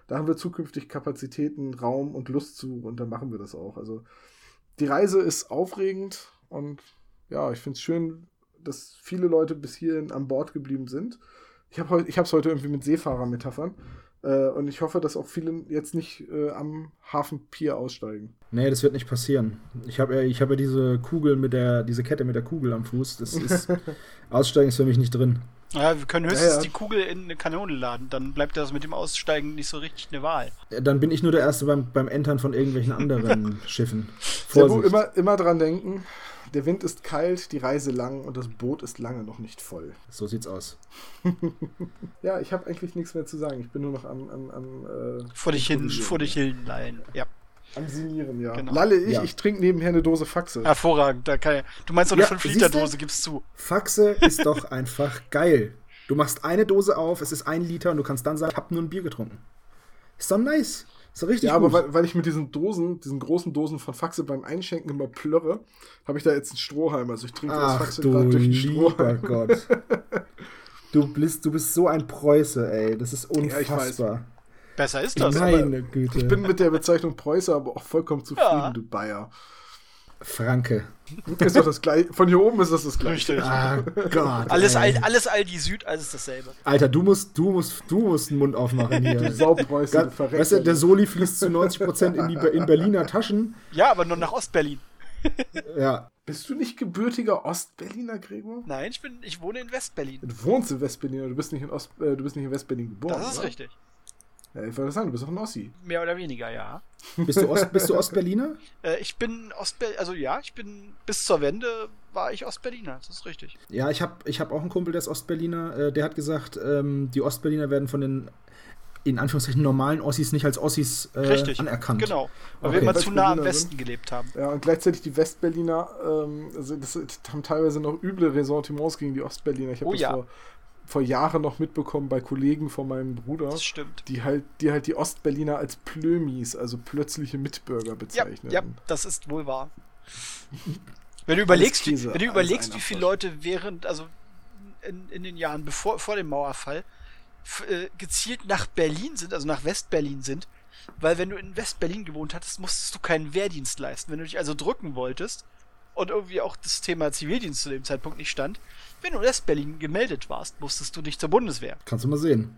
da haben wir zukünftig Kapazitäten, Raum und Lust zu und dann machen wir das auch. Also die Reise ist aufregend und ja, ich finde es schön, dass viele Leute bis hierhin an Bord geblieben sind. Ich habe es heute irgendwie mit Seefahrermetaphern. Äh, und ich hoffe, dass auch viele jetzt nicht äh, am Hafen Pier aussteigen. Nee, das wird nicht passieren. Ich habe ja, ich hab ja diese Kugel mit der, diese Kette mit der Kugel am Fuß. Das ist, (laughs) Aussteigen ist für mich nicht drin. Ja, wir können höchstens Ja, ja. die Kugel in eine Kanone laden. Dann bleibt das mit dem Aussteigen nicht so richtig eine Wahl. Dann bin ich nur der Erste beim, beim Entern von irgendwelchen (laughs) anderen Schiffen. Vorsicht. immer, immer dran denken, der Wind ist kalt, die Reise lang und das Boot ist lange noch nicht voll. So sieht's aus. (laughs) Ja, ich habe eigentlich nichts mehr zu sagen. Ich bin nur noch am, am, am, äh, Vor dich hin, vor dich hin lallen. Ja, am Sinieren, ja. Genau. Lalle ich, Ja. ich trinke nebenher eine Dose Faxe. hervorragend. Da kann, du meinst so eine Ja, 5-Liter-Dose, gibst zu. Faxe ist doch (laughs) einfach geil. Du machst eine Dose auf, es ist ein Liter und du kannst dann sagen, ich hab nur ein Bier getrunken. Ist doch nice. Ist doch richtig Ja, aber gut. weil, weil ich mit diesen Dosen, diesen großen Dosen von Faxe beim Einschenken immer plörre, habe ich da jetzt einen Strohhalm. Also ich trinke das Ach Faxe du gerade durch den lieber Strohhalm. Gott. (laughs) Du bist, du bist so ein Preuße, ey. Das ist Ja, unfassbar. Besser ist das. Nein. Meine Güte. Ich bin mit der Bezeichnung Preußer aber auch vollkommen zufrieden, Ja. du Bayer. Franke. Ist doch das gleiche. Von hier oben ist das das gleiche. Richtig. Ah Gott. Alles, ey. Al alles Aldi Süd, alles dasselbe. Alter, du musst, du musst, du musst den Mund aufmachen hier. Saupreuße Ga- verreckt. Weißt du, der Soli fließt zu 90% in die in Berliner Taschen. Ja, aber nur nach Ostberlin. Ja, Bist du nicht gebürtiger Ostberliner, Gregor? Nein, ich bin, ich wohne in Westberlin. Du wohnst in Westberlin, aber du bist nicht in, Ost, äh, du bist nicht in Westberlin geboren. Das ist oder? richtig. Ja, ich wollte sagen, du bist auch ein Ossi. Mehr oder weniger, ja. bist du, Ost, bist du Ostberliner? (laughs) Äh, ich bin Ostberlin, also ja, ich bin bis zur Wende war ich Ostberliner, das ist richtig. Ja, ich habe ich hab auch einen Kumpel, der ist Ostberliner. Äh, der hat gesagt, ähm, die Ostberliner werden von den in Anführungszeichen normalen Ossis nicht als Ossis äh, richtig. anerkannt. Genau. Weil Okay. wir immer zu nah am Westen gelebt haben. Ja, und gleichzeitig die Westberliner, ähm, also das haben teilweise noch üble Ressentiments gegen die Ostberliner. Ich habe Oh das ja. vor, vor Jahren noch mitbekommen bei Kollegen von meinem Bruder, Das stimmt. die halt, die halt die Ostberliner als Plömis, also plötzliche Mitbürger Ja, bezeichnen. ja, das ist wohl wahr. Wenn du überlegst, wie, Käse, wenn du überlegst, wie viele. Leute während, also in, in den Jahren bevor vor dem Mauerfall äh, gezielt nach Berlin sind, also nach Westberlin sind, weil wenn du in Westberlin gewohnt hattest, musstest du keinen Wehrdienst leisten. Wenn du dich also drücken wolltest und irgendwie auch das Thema Zivildienst zu dem Zeitpunkt nicht stand, wenn du in Westberlin gemeldet warst, musstest du nicht zur Bundeswehr. Kannst du mal sehen.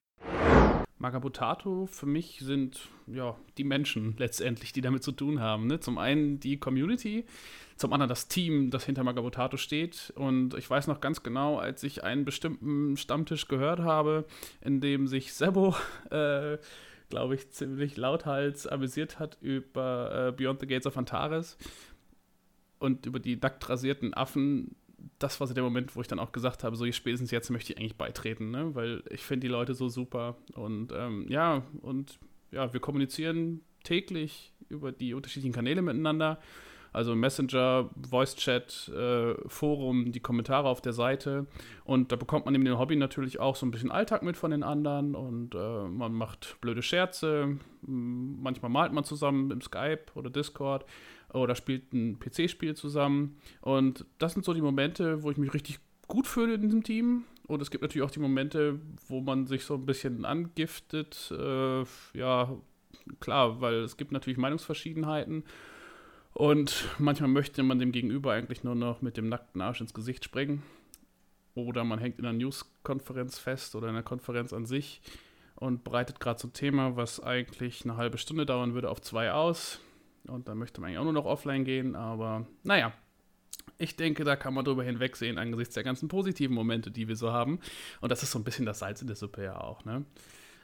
Magabotato für mich sind ja die Menschen letztendlich, die damit zu tun haben. Ne? Zum einen die Community, zum anderen das Team, das hinter Magabotato steht. Und ich weiß noch ganz genau, als ich einen bestimmten Stammtisch gehört habe, in dem sich Sebo, (laughs) äh, glaube ich, ziemlich lauthals amüsiert hat über äh, Beyond the Gates of Antares und über die nackt rasierten Affen, das war so der Moment, wo ich dann auch gesagt habe, so spätestens jetzt möchte ich eigentlich beitreten, ne? weil ich finde die Leute so super und ähm, ja, und ja, wir kommunizieren täglich über die unterschiedlichen Kanäle miteinander. Also Messenger, Voice Chat, äh, Forum, die Kommentare auf der Seite. Und da bekommt man neben dem Hobby natürlich auch so ein bisschen Alltag mit von den anderen. Und äh, man macht blöde Scherze. Manchmal malt man zusammen im Skype oder Discord oder spielt ein PC-Spiel zusammen. Und das sind so die Momente, wo ich mich richtig gut fühle in diesem Team. Und es gibt natürlich auch die Momente, wo man sich so ein bisschen angiftet. Äh, ja, klar, weil es gibt natürlich Meinungsverschiedenheiten. Und manchmal möchte man dem Gegenüber eigentlich nur noch mit dem nackten Arsch ins Gesicht sprengen. Oder man hängt in einer News-Konferenz fest oder in einer Konferenz an sich und bereitet gerade so ein Thema, was eigentlich eine halbe Stunde dauern würde, auf zwei aus. Und dann möchte man eigentlich auch nur noch offline gehen, aber naja. Ich denke, da kann man drüber hinwegsehen angesichts der ganzen positiven Momente, die wir so haben. Und das ist so ein bisschen das Salz in der Suppe ja auch. Ne?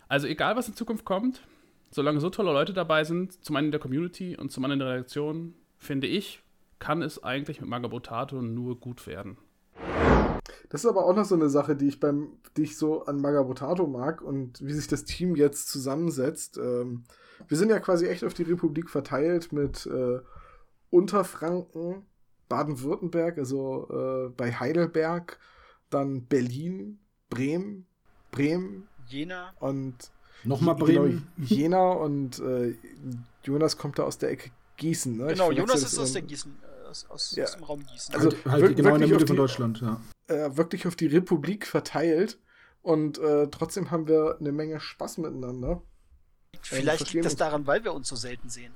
Also egal, was in Zukunft kommt, solange so tolle Leute dabei sind, zum einen in der Community und zum anderen in der Redaktion, finde ich, kann es eigentlich mit Magabotato nur gut werden. Das ist aber auch noch so eine Sache, die ich beim, die ich so an Magabotato mag und wie sich das Team jetzt zusammensetzt. Ähm, wir sind ja quasi echt auf die Republik verteilt mit äh, Unterfranken, Baden-Württemberg, also äh, bei Heidelberg, dann Berlin, Bremen, Bremen Jena, und Nochmal genau, Bremen. Jena und äh, Jonas kommt da aus der Ecke Gießen. Ne? Genau, Jonas ist aus, der Gießen, äh, aus, aus, Ja. aus dem Raum Gießen. Also, halt halt genau in der wirklich Mitte auf von die- Deutschland, ja. äh, wirklich auf die Republik verteilt und äh, trotzdem haben wir eine Menge Spaß miteinander. Vielleicht liegt das daran, weil wir uns so selten sehen.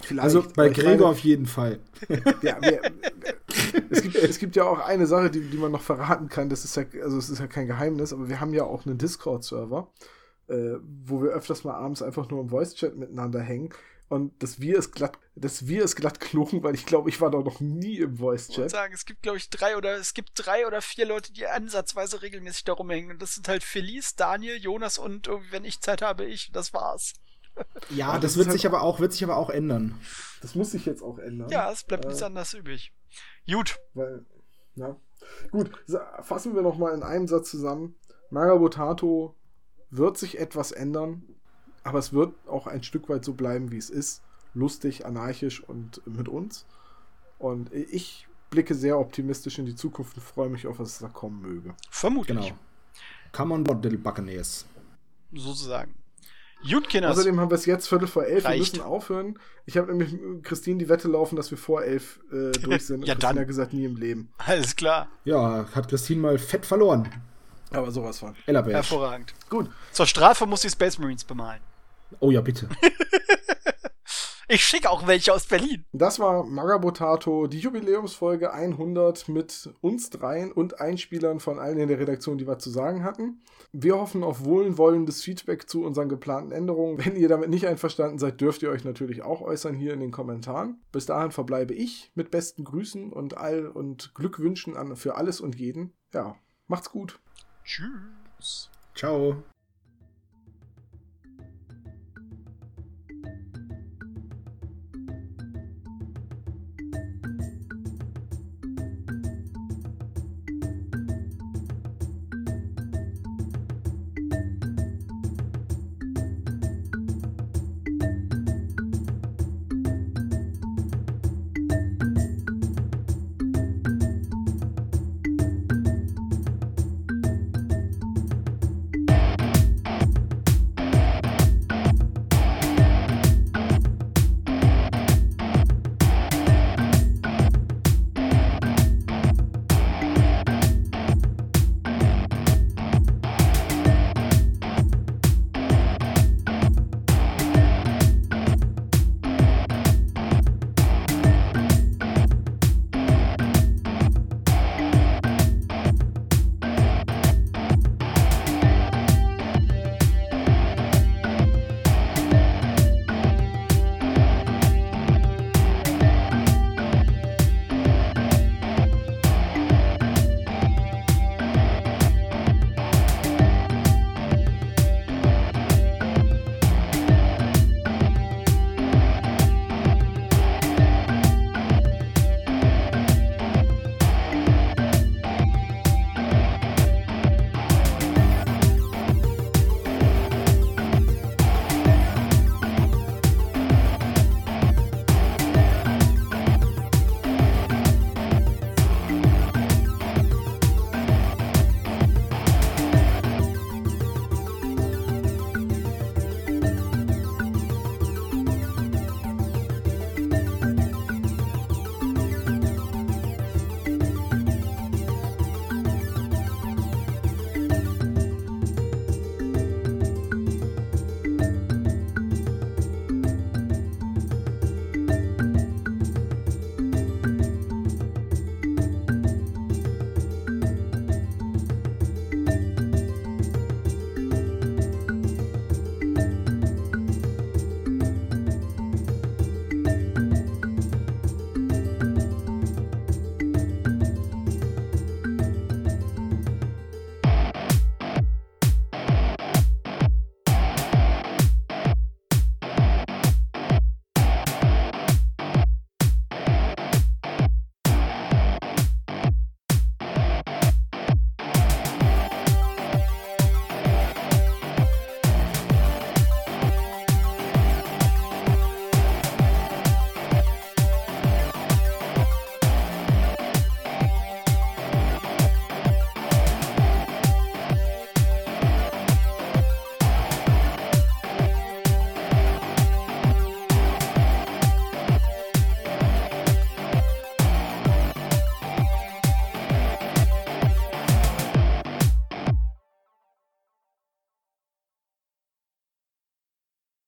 Vielleicht, Also bei Gregor meine, auf jeden Fall. (laughs) ja, wir, es, gibt, es gibt ja auch eine Sache, die, die man noch verraten kann. Das ist ja, also es ist ja kein Geheimnis, aber wir haben ja auch einen Discord-Server, äh, wo wir öfters mal abends einfach nur im Voice-Chat miteinander hängen. Und das Wir ist glatt, das Wir ist glatt klungen, weil ich glaube, ich war da noch nie im Ich würde sagen, es gibt, glaube ich, drei oder es gibt drei oder vier Leute, die ansatzweise regelmäßig da rumhängen. Und das sind halt Felice, Daniel, Jonas und irgendwie, wenn ich Zeit habe, ich. Das war's. (laughs) Ja, das das, wird halt sich aber auch, wird sich aber auch ändern. Das muss sich jetzt auch ändern. Ja, es bleibt Äh, nichts anderes übrig. Gut, Weil, ja. Gut, fassen wir noch mal in einem Satz zusammen. Magabotato wird sich etwas ändern, aber es wird auch ein Stück weit so bleiben, wie es ist. Lustig, anarchisch und mit uns. Und ich blicke sehr optimistisch in die Zukunft und freue mich auf, was da kommen möge. vermutlich. Genau. Come on board, little Buccaneers. Sozusagen. Gut, Kinders. Außerdem haben wir es jetzt Viertel vor elf. Reicht. Wir müssen aufhören. Ich habe nämlich mit Christine die Wette laufen, dass wir vor elf äh, (laughs) durch sind. Und Ja, Christine dann. hat gesagt, nie im Leben. Alles klar. Ja, hat Christine mal fett verloren. Aber sowas von. Ellerberg. Hervorragend. Gut. Zur Strafe muss die Space Marines bemalen. Oh ja, bitte. (laughs) Ich schicke auch welche aus Berlin. Das war Magabotato, die Jubiläumsfolge 100 mit uns dreien und Einspielern von allen in der Redaktion, die was zu sagen hatten. Wir hoffen auf wohlwollendes Feedback zu unseren geplanten Änderungen. Wenn ihr damit nicht einverstanden seid, dürft ihr euch natürlich auch äußern hier in den Kommentaren. Bis dahin verbleibe ich mit besten Grüßen und all und Glückwünschen an für alles und jeden. Ja, macht's gut. Tschüss. Ciao.